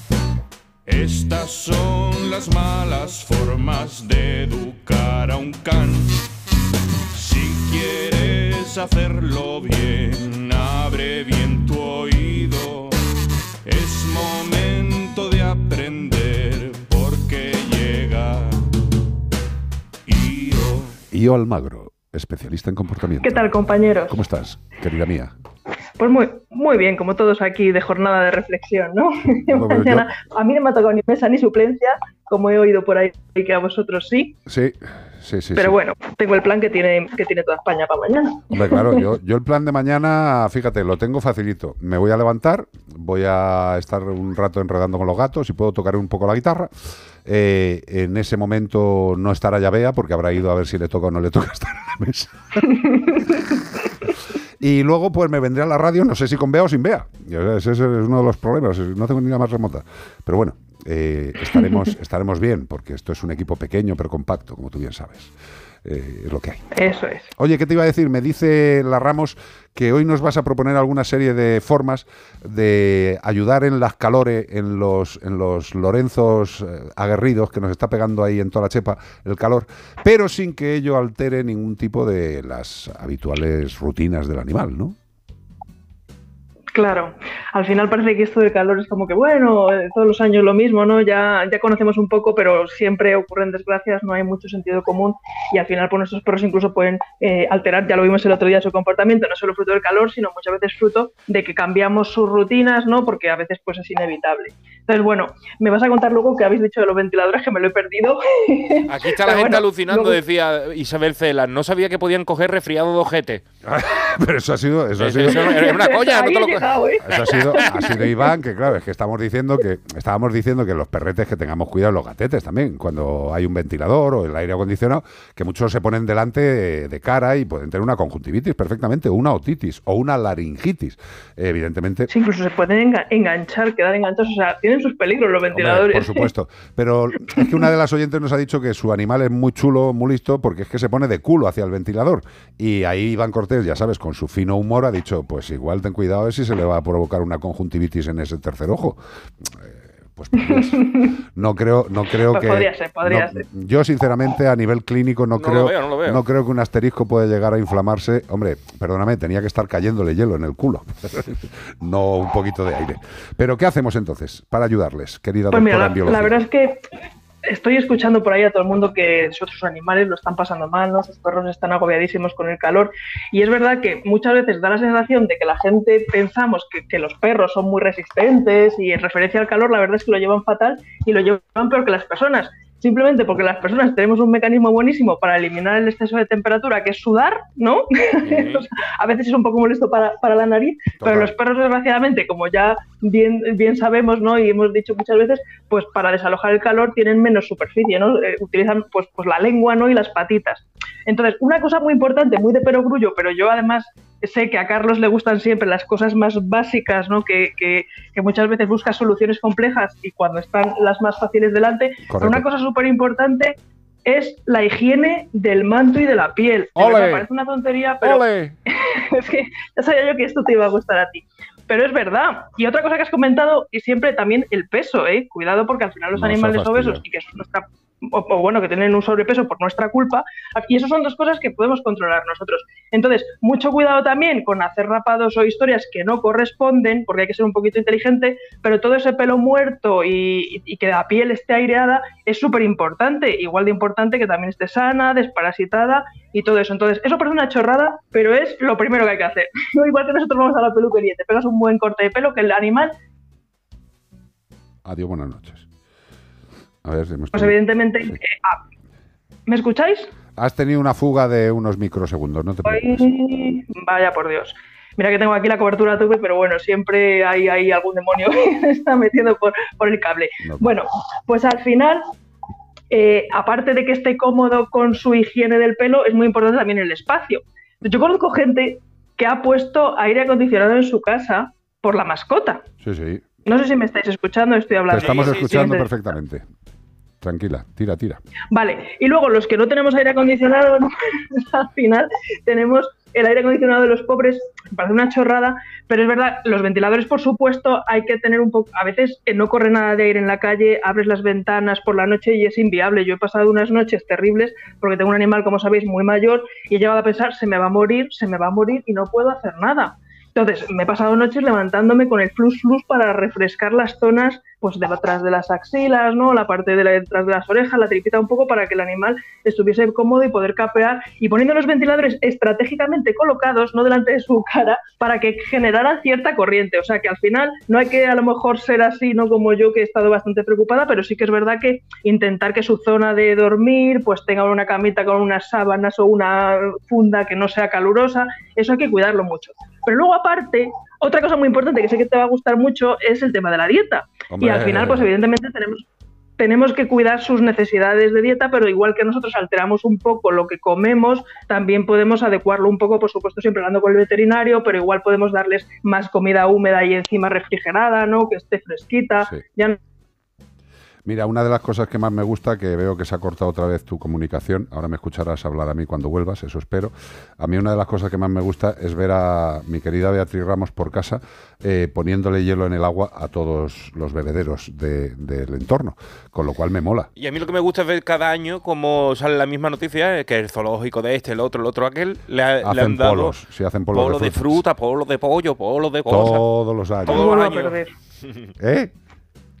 Estas son las malas formas de educar a un can. Si quieres hacerlo bien, abre bien tu oído. Es momento de aprender porque llega Io. Io Almagro, especialista en comportamiento. ¿Qué tal, compañeros? ¿Cómo estás, querida mía? Pues muy, muy bien, como todos aquí de jornada de reflexión, ¿no? Mañana, a mí no me ha tocado ni mesa ni suplencia, como he oído por ahí que a vosotros sí, Sí, sí, sí. pero sí. bueno, tengo el plan que tiene, que tiene toda España para mañana. Hombre, claro, yo, yo el plan de mañana, fíjate, lo tengo facilito. Me voy a levantar, voy a estar un rato enredando con los gatos y puedo tocar un poco la guitarra. Eh, en ese momento no estará ya Bea porque habrá ido a ver si le toca o no le toca estar en la mesa. Y luego pues me vendré a la radio, no sé si con Bea o sin sea, Ese es uno de los problemas, no tengo ni la más remota. Pero bueno, eh, estaremos, estaremos bien porque esto es un equipo pequeño pero compacto, como tú bien sabes. Eh, lo que hay. Eso es. Oye, ¿qué te iba a decir? Me dice la Ramos que hoy nos vas a proponer alguna serie de formas de ayudar en las calores, en los, en los Lorenzos eh, aguerridos que nos está pegando ahí en toda la chepa el calor, pero sin que ello altere ningún tipo de las habituales rutinas del animal, ¿no? Claro, al final parece que esto del calor es como que, bueno, eh, todos los años lo mismo, ¿no? Ya, ya conocemos un poco, pero siempre ocurren desgracias, no hay mucho sentido común y al final pues nuestros perros incluso pueden eh, alterar, ya lo vimos el otro día, su comportamiento, no solo fruto del calor, sino muchas veces fruto de que cambiamos sus rutinas, ¿no? Porque a veces pues es inevitable. Entonces, bueno, me vas a contar luego que habéis dicho de los ventiladores, que me lo he perdido. Aquí está la gente bueno, alucinando, luego- decía Isabel Celas. No sabía que podían coger resfriado de ojete. Pero eso ha sido... Eso ha sido eso era una coña, no te lo llegado, ¿eh? Eso ha sido, ha sido Iván, que claro, es que estamos diciendo que estábamos diciendo que los perretes que tengamos cuidado, los gatetes también, cuando hay un ventilador o el aire acondicionado, que muchos se ponen delante de, de cara y pueden tener una conjuntivitis perfectamente, o una otitis o una laringitis. Evidentemente, Sí, incluso se pueden enga- enganchar, quedar enganchados, o sea, tienen sus peligros los Hombre, ventiladores. por supuesto. Pero es que una de las oyentes nos ha dicho que su animal es muy chulo, muy listo, porque es que se pone de culo hacia el ventilador. Y ahí Iván Cortés, ya sabes, con su fino humor ha dicho, pues igual ten cuidado a ver si se le va a provocar una conjuntivitis en ese tercer ojo. Eh, Pues por Dios. No creo, no creo Pues que. podría ser, podría no- ser. Yo, sinceramente, a nivel clínico, no, No creo, veo, no creo que un asterisco pueda llegar a inflamarse. Hombre, perdóname, tenía que estar cayéndole hielo en el culo. no un poquito de aire. Pero, ¿qué hacemos entonces para ayudarles, querida Pues mira, doctora la, en biología? la verdad es que estoy escuchando por ahí a todo el mundo que sus otros animales lo están pasando mal, ¿no? Sus perros están agobiadísimos con el calor. Y es verdad que muchas veces da la sensación de que la gente pensamos que, que los perros son muy resistentes y en referencia al calor, la verdad es que lo llevan fatal y lo llevan peor que las personas. Simplemente porque las personas tenemos un mecanismo buenísimo para eliminar el exceso de temperatura, que es sudar, ¿no? O sea, a veces es un poco molesto para, para la nariz, pero los perros, desgraciadamente, como ya bien, bien sabemos, ¿no? Y hemos dicho muchas veces, pues para desalojar el calor tienen menos superficie, ¿no? Eh, utilizan pues, pues la lengua, ¿no? Y las patitas. Entonces, una cosa muy importante, muy de perogrullo, pero yo además sé que a Carlos le gustan siempre las cosas más básicas, ¿no? Que, que- que muchas veces busca soluciones complejas y cuando están las más fáciles delante. Pero una cosa súper importante es la higiene del manto y de la piel. Verdad, parece una tontería, pero ¡Ole! es que ya sabía yo que esto te iba a gustar a ti. Pero es verdad. Y otra cosa que has comentado, y siempre también el peso, ¿eh? Cuidado porque al final los No, animales obesos y que es nuestra o, bueno, que tienen un sobrepeso por nuestra culpa, y eso son dos cosas que podemos controlar nosotros. Entonces, mucho cuidado también con hacer rapados o historias que no corresponden, porque hay que ser un poquito inteligente, pero todo ese pelo muerto y, y que la piel esté aireada es súper importante, igual de importante que también esté sana, desparasitada y todo eso. Entonces, eso parece una chorrada, pero es lo primero que hay que hacer. igual que nosotros vamos a la peluquería, te pegas un buen corte de pelo, que el animal, Adiós, buenas noches. A ver, hemos pues evidentemente... eh, ah, ¿Me escucháis? has tenido una fuga de unos microsegundos, no te preocupes. Ay, vaya por Dios. Mira que tengo aquí la cobertura tope, pero bueno, siempre hay, hay algún demonio que se está metiendo por, por el cable. Bueno, pues al final, eh, aparte de que esté cómodo con su higiene del pelo, es muy importante también el espacio. Yo conozco gente que ha puesto aire acondicionado en su casa por la mascota. Sí, sí. No sé si me estáis escuchando, estoy Te hablando. estamos escuchando Sí, sí. perfectamente. Tranquila, tira, tira. Vale, y luego los que no tenemos aire acondicionado, al final tenemos el aire acondicionado de los pobres, parece una chorrada, pero es verdad, los ventiladores, por supuesto, hay que tener un poco, a veces no corre nada de aire en la calle, abres las ventanas por la noche y es inviable. Yo he pasado unas noches terribles porque tengo un animal, como sabéis, muy mayor y he llegado a pensar, se me va a morir, se me va a morir y no puedo hacer nada. Entonces, me he pasado noches levantándome con el flus flus para refrescar las zonas pues de atrás de las axilas, ¿no? La parte de la, detrás de las orejas, la tripita un poco para que el animal estuviese cómodo y poder capear y poniendo los ventiladores estratégicamente colocados, no delante de su cara, para que generaran cierta corriente. O sea que al final no hay que a lo mejor ser así, no como yo que he estado bastante preocupada, pero sí que es verdad que intentar que su zona de dormir pues tenga una camita con unas sábanas o una funda que no sea calurosa, eso hay que cuidarlo mucho. Pero luego aparte, otra cosa muy importante que sé que te va a gustar mucho es el tema de la dieta. Hombre. Y al final, pues evidentemente tenemos, tenemos que cuidar sus necesidades de dieta, pero igual que nosotros alteramos un poco lo que comemos, también podemos adecuarlo un poco, por supuesto, siempre hablando con el veterinario, pero igual podemos darles más comida húmeda y encima refrigerada, ¿no? Que esté fresquita. Ya no- Mira, una de las cosas que más me gusta, que veo que se ha cortado otra vez tu comunicación, ahora me escucharás hablar a mí cuando vuelvas, eso espero. A mí una de las cosas que más me gusta es ver a mi querida Beatriz Ramos por casa eh, poniéndole hielo en el agua a todos los bebederos de- del entorno, con lo cual me mola. Y a mí lo que me gusta es ver cada año cómo sale la misma noticia, eh, que el zoológico de este, el otro, el otro, aquel, le, ha- le han dado polos, sí, hacen polos de polo de, frutas. fruta, polos de pollo, polos de cosas. Todos los años. Todos los años. ¿Eh?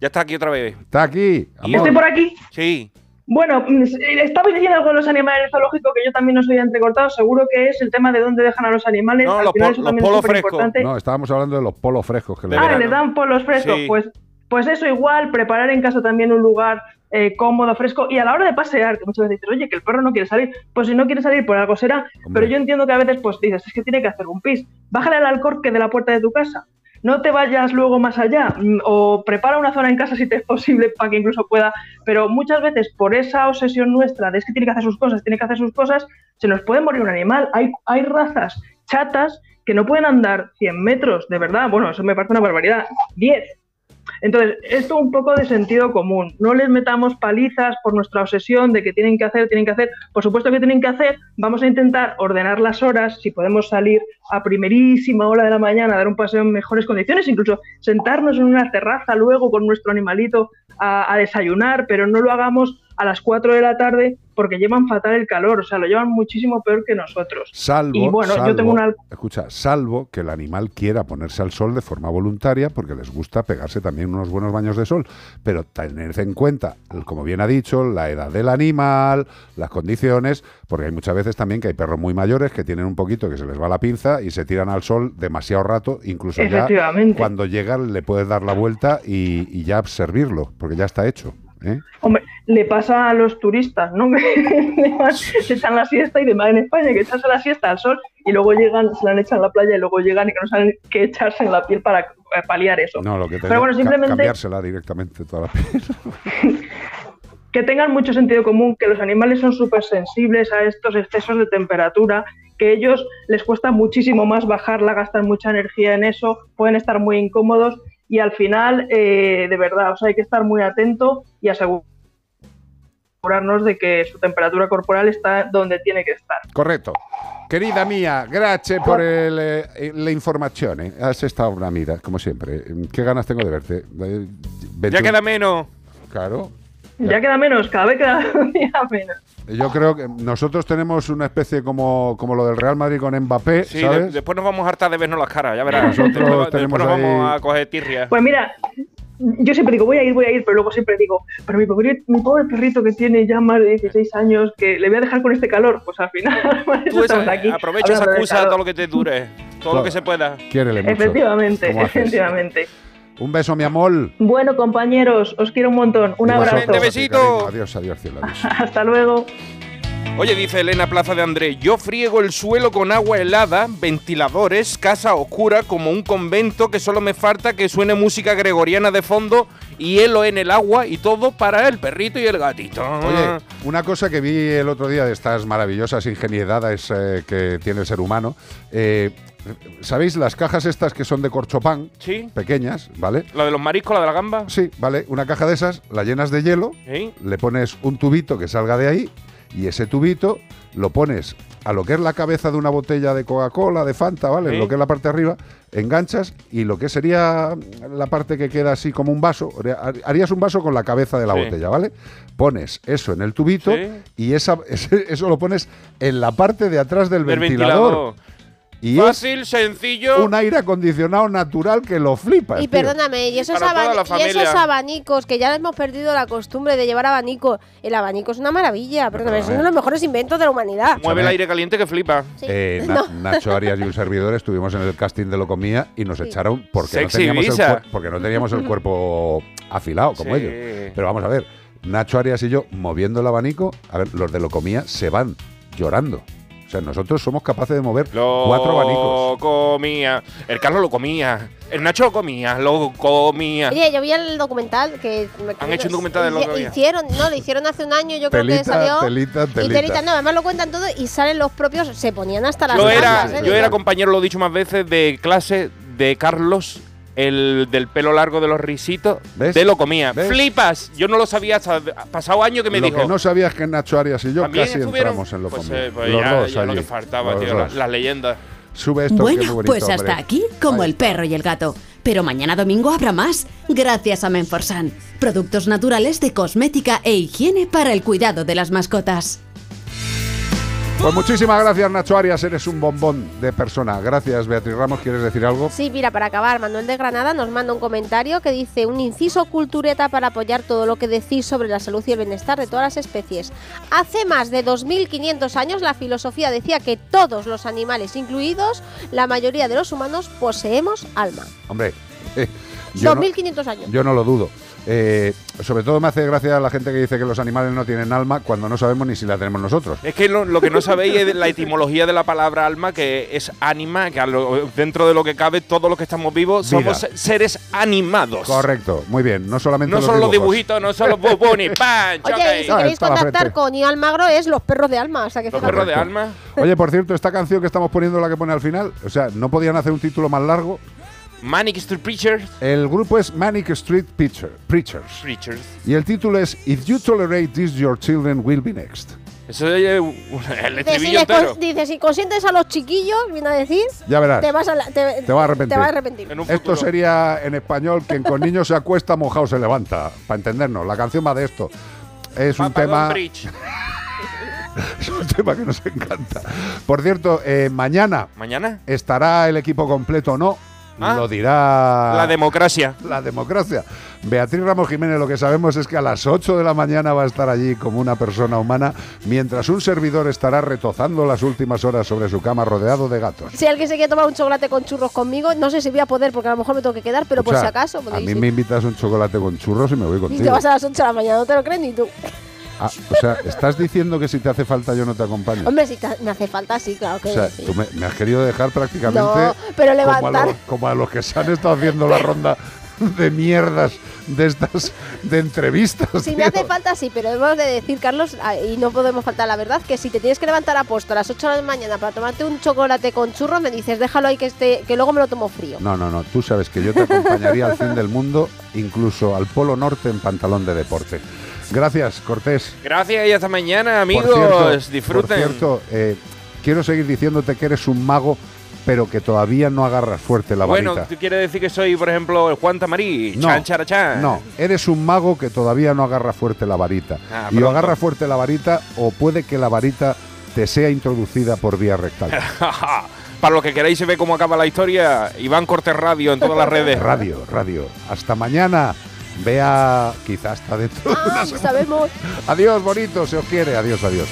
Ya está aquí otra vez. Está aquí. amor. ¿Estoy por aquí? Sí. Bueno, mm, estaba diciendo algo de los animales del zoológico que yo también no soy entrecortado. Seguro que es el tema de dónde dejan a los animales. No, Al los, final pol- eso los también es polos frescos. No, estábamos hablando de los polos frescos. Que le Ah, le dan polos frescos. Sí. Pues, pues eso igual, preparar en casa también un lugar eh, cómodo, fresco. Y a la hora de pasear, que muchas veces dices, oye, que el perro no quiere salir. Pues si no quiere salir, por algo será. Pero yo entiendo que a veces pues dices, es que tiene que hacer un pis. Bájale al alcorque de la puerta de tu casa. No te vayas luego más allá. mm, O prepara una zona en casa si te es posible para que incluso pueda. Pero muchas veces por esa obsesión nuestra de es que tiene que hacer sus cosas, tiene que hacer sus cosas, se nos puede morir un animal. Hay, hay razas chatas que no pueden andar 100 metros, de verdad. Bueno, eso me parece una barbaridad. 10. Entonces, esto un poco de sentido común. No les metamos palizas por nuestra obsesión de que tienen que hacer, tienen que hacer. Por supuesto que tienen que hacer. Vamos a intentar ordenar las horas, si podemos salir a primerísima hora de la mañana a dar un paseo en mejores condiciones, incluso sentarnos en una terraza luego con nuestro animalito a, a desayunar, pero no lo hagamos a las 4 de la tarde porque llevan fatal el calor, o sea, lo llevan muchísimo peor que nosotros. Salvo, y bueno, yo tengo una escucha, salvo que el animal quiera ponerse al sol de forma voluntaria porque les gusta pegarse también unos buenos baños de sol, pero tener en cuenta, como bien ha dicho, la edad del animal, las condiciones, porque hay muchas veces también que hay perros muy mayores que tienen un poquito que se les va la pinza y se tiran al sol demasiado rato, incluso ya cuando llegan le puedes dar la vuelta y, y ya servirlo, porque ya está hecho. ¿eh? Hombre, le pasa a los turistas, ¿no? Se echan la siesta y demás en España, que echarse la siesta al sol y luego llegan, se la han echado en la playa y luego llegan y que no saben qué echarse en la piel para paliar eso. No, lo que Pero bueno, simplemente- cambiársela directamente toda la piel. que tengan mucho sentido común, que los animales son súper sensibles a estos excesos de temperatura, que a ellos les cuesta muchísimo más bajarla, gastan mucha energía en eso, pueden estar muy incómodos y al final, eh, de verdad, o sea, hay que estar muy atento y asegurarnos de que su temperatura corporal está donde tiene que estar. Correcto. Querida mía, gracias por el, eh, la informazione. Has estado una mira, como siempre. Qué ganas tengo de verte. Eh, Ya queda menos. Claro. Ya queda menos, cada vez queda un día menos. Yo creo que nosotros tenemos una especie como, como lo del Real Madrid con Mbappé, Sí, después nos vamos a hartar de vernos las caras, ya verás. Nosotros después, nos vamos a coger tirria. Pues mira, yo siempre digo, voy a ir, voy a ir, pero luego siempre digo, pero mi pobre, mi pobre perrito que tiene ya más de 16 años, que le voy a dejar con este calor, pues al final, Tú esa- aquí. aprovecha esa excusa todo lo que te dure, todo lo que se pueda. Quiérele mucho. Efectivamente, ¿Cómo haces? Un beso, mi amor. Bueno, compañeros, os quiero un montón. Un abrazo. besito. Adiós, adiós, cielo. Adiós. Hasta luego. Oye, dice Elena Plaza de Andrés, yo friego el suelo con agua helada, ventiladores, casa oscura como un convento que solo me falta que suene música gregoriana de fondo, hielo en el agua y todo para el perrito y el gatito. Oye, una cosa que vi el otro día de estas maravillosas ingeniedades eh, que tiene el ser humano. eh, ¿Sabéis las cajas estas que son de corchopán? Sí. Pequeñas, ¿vale? ¿La de los mariscos, la de la gamba? Sí, vale. Una caja de esas, la llenas de hielo, ¿Sí? le pones un tubito que salga de ahí y ese tubito lo pones a lo que es la cabeza de una botella de Coca-Cola, de Fanta, ¿vale? Sí. Lo que es la parte de arriba, enganchas y lo que sería la parte que queda así como un vaso, harías un vaso con la cabeza de la Sí. botella, ¿vale? Pones eso en el tubito Sí. y esa, eso lo pones en la parte de atrás del Del ventilador. ventilador. Y Fácil, sencillo. es un aire acondicionado natural que lo flipas. Y tío. perdóname, y esos, la y esos abanicos, que ya hemos perdido la costumbre de llevar abanico. El abanico es una maravilla, perdóname, es uno de los mejores inventos de la humanidad. Mueve el aire caliente que flipa. Eh, Na- Nacho Arias y un servidor estuvimos en el casting de Lo Comía y nos echaron porque no, teníamos el, porque no teníamos el cuerpo afilado como Sí. ellos. Pero vamos a ver, Nacho Arias y yo moviendo el abanico, a ver, los de Lo Comía se van llorando. O sea, nosotros somos capaces de mover Lo cuatro abanicos. comía. El Carlos lo comía. El Nacho lo comía. Lo comía. Oye, yo vi el documental que... Han hecho un documental de lo que. Hicieron, no, lo hicieron hace un año, yo creo que Telita, salió... telita, Y telita. telita, no, además lo cuentan todo y salen los propios, se ponían hasta las Yo era, ¿eh? yo era compañero, lo he dicho más veces, de clase de Carlos, el del pelo largo de los risitos. ¿Ves? De lo comía. ¿Ves? ¡Flipas! Yo no lo sabía hasta pasado año que me lo dijo. que no sabías que Nacho Arias y yo ¿También casi estuvieron? entramos en Lo Pues, Comía. eh, pues los ya, dos ya lo que faltaba, los tío, la- las leyendas. Sube esto, Bueno, bonito, pues hasta hombre. aquí como el perro y el gato. Pero mañana domingo habrá más, gracias a Menforsan. Productos naturales de cosmética e higiene para el cuidado de las mascotas. Pues muchísimas gracias, Nacho Arias. Eres un bombón de persona. Gracias, Beatriz Ramos. ¿Quieres decir algo? Sí, mira, para acabar, Manuel de Granada nos manda un comentario que dice un inciso cultureta para apoyar todo lo que decís sobre la salud y el bienestar de todas las especies. Hace más de 2500 años la filosofía decía que todos los animales, incluidos la mayoría de los humanos, poseemos alma. Hombre, eh, yo, no, 2500 años. yo no lo dudo. Eh, sobre todo me hace gracia la gente que dice que los animales no tienen alma cuando no sabemos ni si la tenemos nosotros. Es que lo, lo que no sabéis es la etimología de la palabra alma, que es ánima, que lo- dentro de lo que cabe, todos los que estamos vivos Vida. somos se- seres animados. Correcto, muy bien. No solamente No los son los dibujitos, no son los bubones. ¡Pam! Oye, y si queréis contactar con Ian Almagro es los perros de alma. O sea que Los perros de alma. Oye, por cierto, esta canción que estamos poniendo, la que pone al final, o sea, no podían hacer un título más largo. Manic Street Preachers. El grupo es Manic Street Preacher- Preachers. Preachers. Y el título es If You Tolerate This, Your Children Will Be Next. Eso es eh, el si, entero. dice, si consientes a los chiquillos, viene a decir, Ya verás. te vas a, la- te, Te vas a arrepentir. te vas a arrepentir. Esto sería en español quien con niños se acuesta, mojado se levanta. Para entendernos, la canción va de esto. Es un tema. Es un tema que nos encanta. Por cierto, eh, mañana ¿Mañana? estará el equipo completo o no. Ah. Lo dirá. La democracia. La democracia. Beatriz Ramos Jiménez, lo que sabemos es que a las 8 de la mañana va a estar allí como una persona humana, mientras un servidor estará retozando las últimas horas sobre su cama rodeado de gatos. Si alguien se quiere tomar un chocolate con churros conmigo, no sé si voy a poder porque a lo mejor me tengo que quedar, pero O por sea, si acaso. A mí me invitas un chocolate con churros y me voy y te contigo. vas a las 8 de la mañana, no te lo crees ni tú. Ah, o sea, estás diciendo que si te hace falta yo no te acompaño. Hombre, si te- me hace falta, sí, claro que O sea, sí. tú me, me has querido dejar prácticamente No, pero como, a levantar. los, como a los que se han estado haciendo la ronda de mierdas de estas de entrevistas. Si me hace falta, sí, pero hemos de decir, Carlos, ah, y no podemos faltar la verdad, que si te tienes que levantar a puesto a las 8 de la mañana para tomarte un chocolate con churros, me dices, déjalo ahí que esté, que luego me lo tomo frío. No, no, no. Tú sabes que yo te acompañaría al fin del mundo, incluso al Polo Norte en pantalón de deporte. Gracias, Cortés. Gracias y hasta mañana, amigos. Por cierto, Disfruten. Por cierto, eh, quiero seguir diciéndote que eres un mago, pero que todavía no agarras fuerte la bueno, varita. ¿tú quieres decir que soy, por ejemplo, el Juan Tamarí? No, Chan, chara, chan. No, eres un mago que todavía no agarra fuerte la varita. Ah, y o agarra fuerte la varita o puede que la varita te sea introducida por vía rectal. Para los que queráis se ve cómo acaba la historia, Iván Cortés Radio en todas las redes. Radio, radio. Hasta mañana. Vea, quizás está dentro de una Ah, sabemos. Adiós, bonito, se os quiere. Adiós, adiós.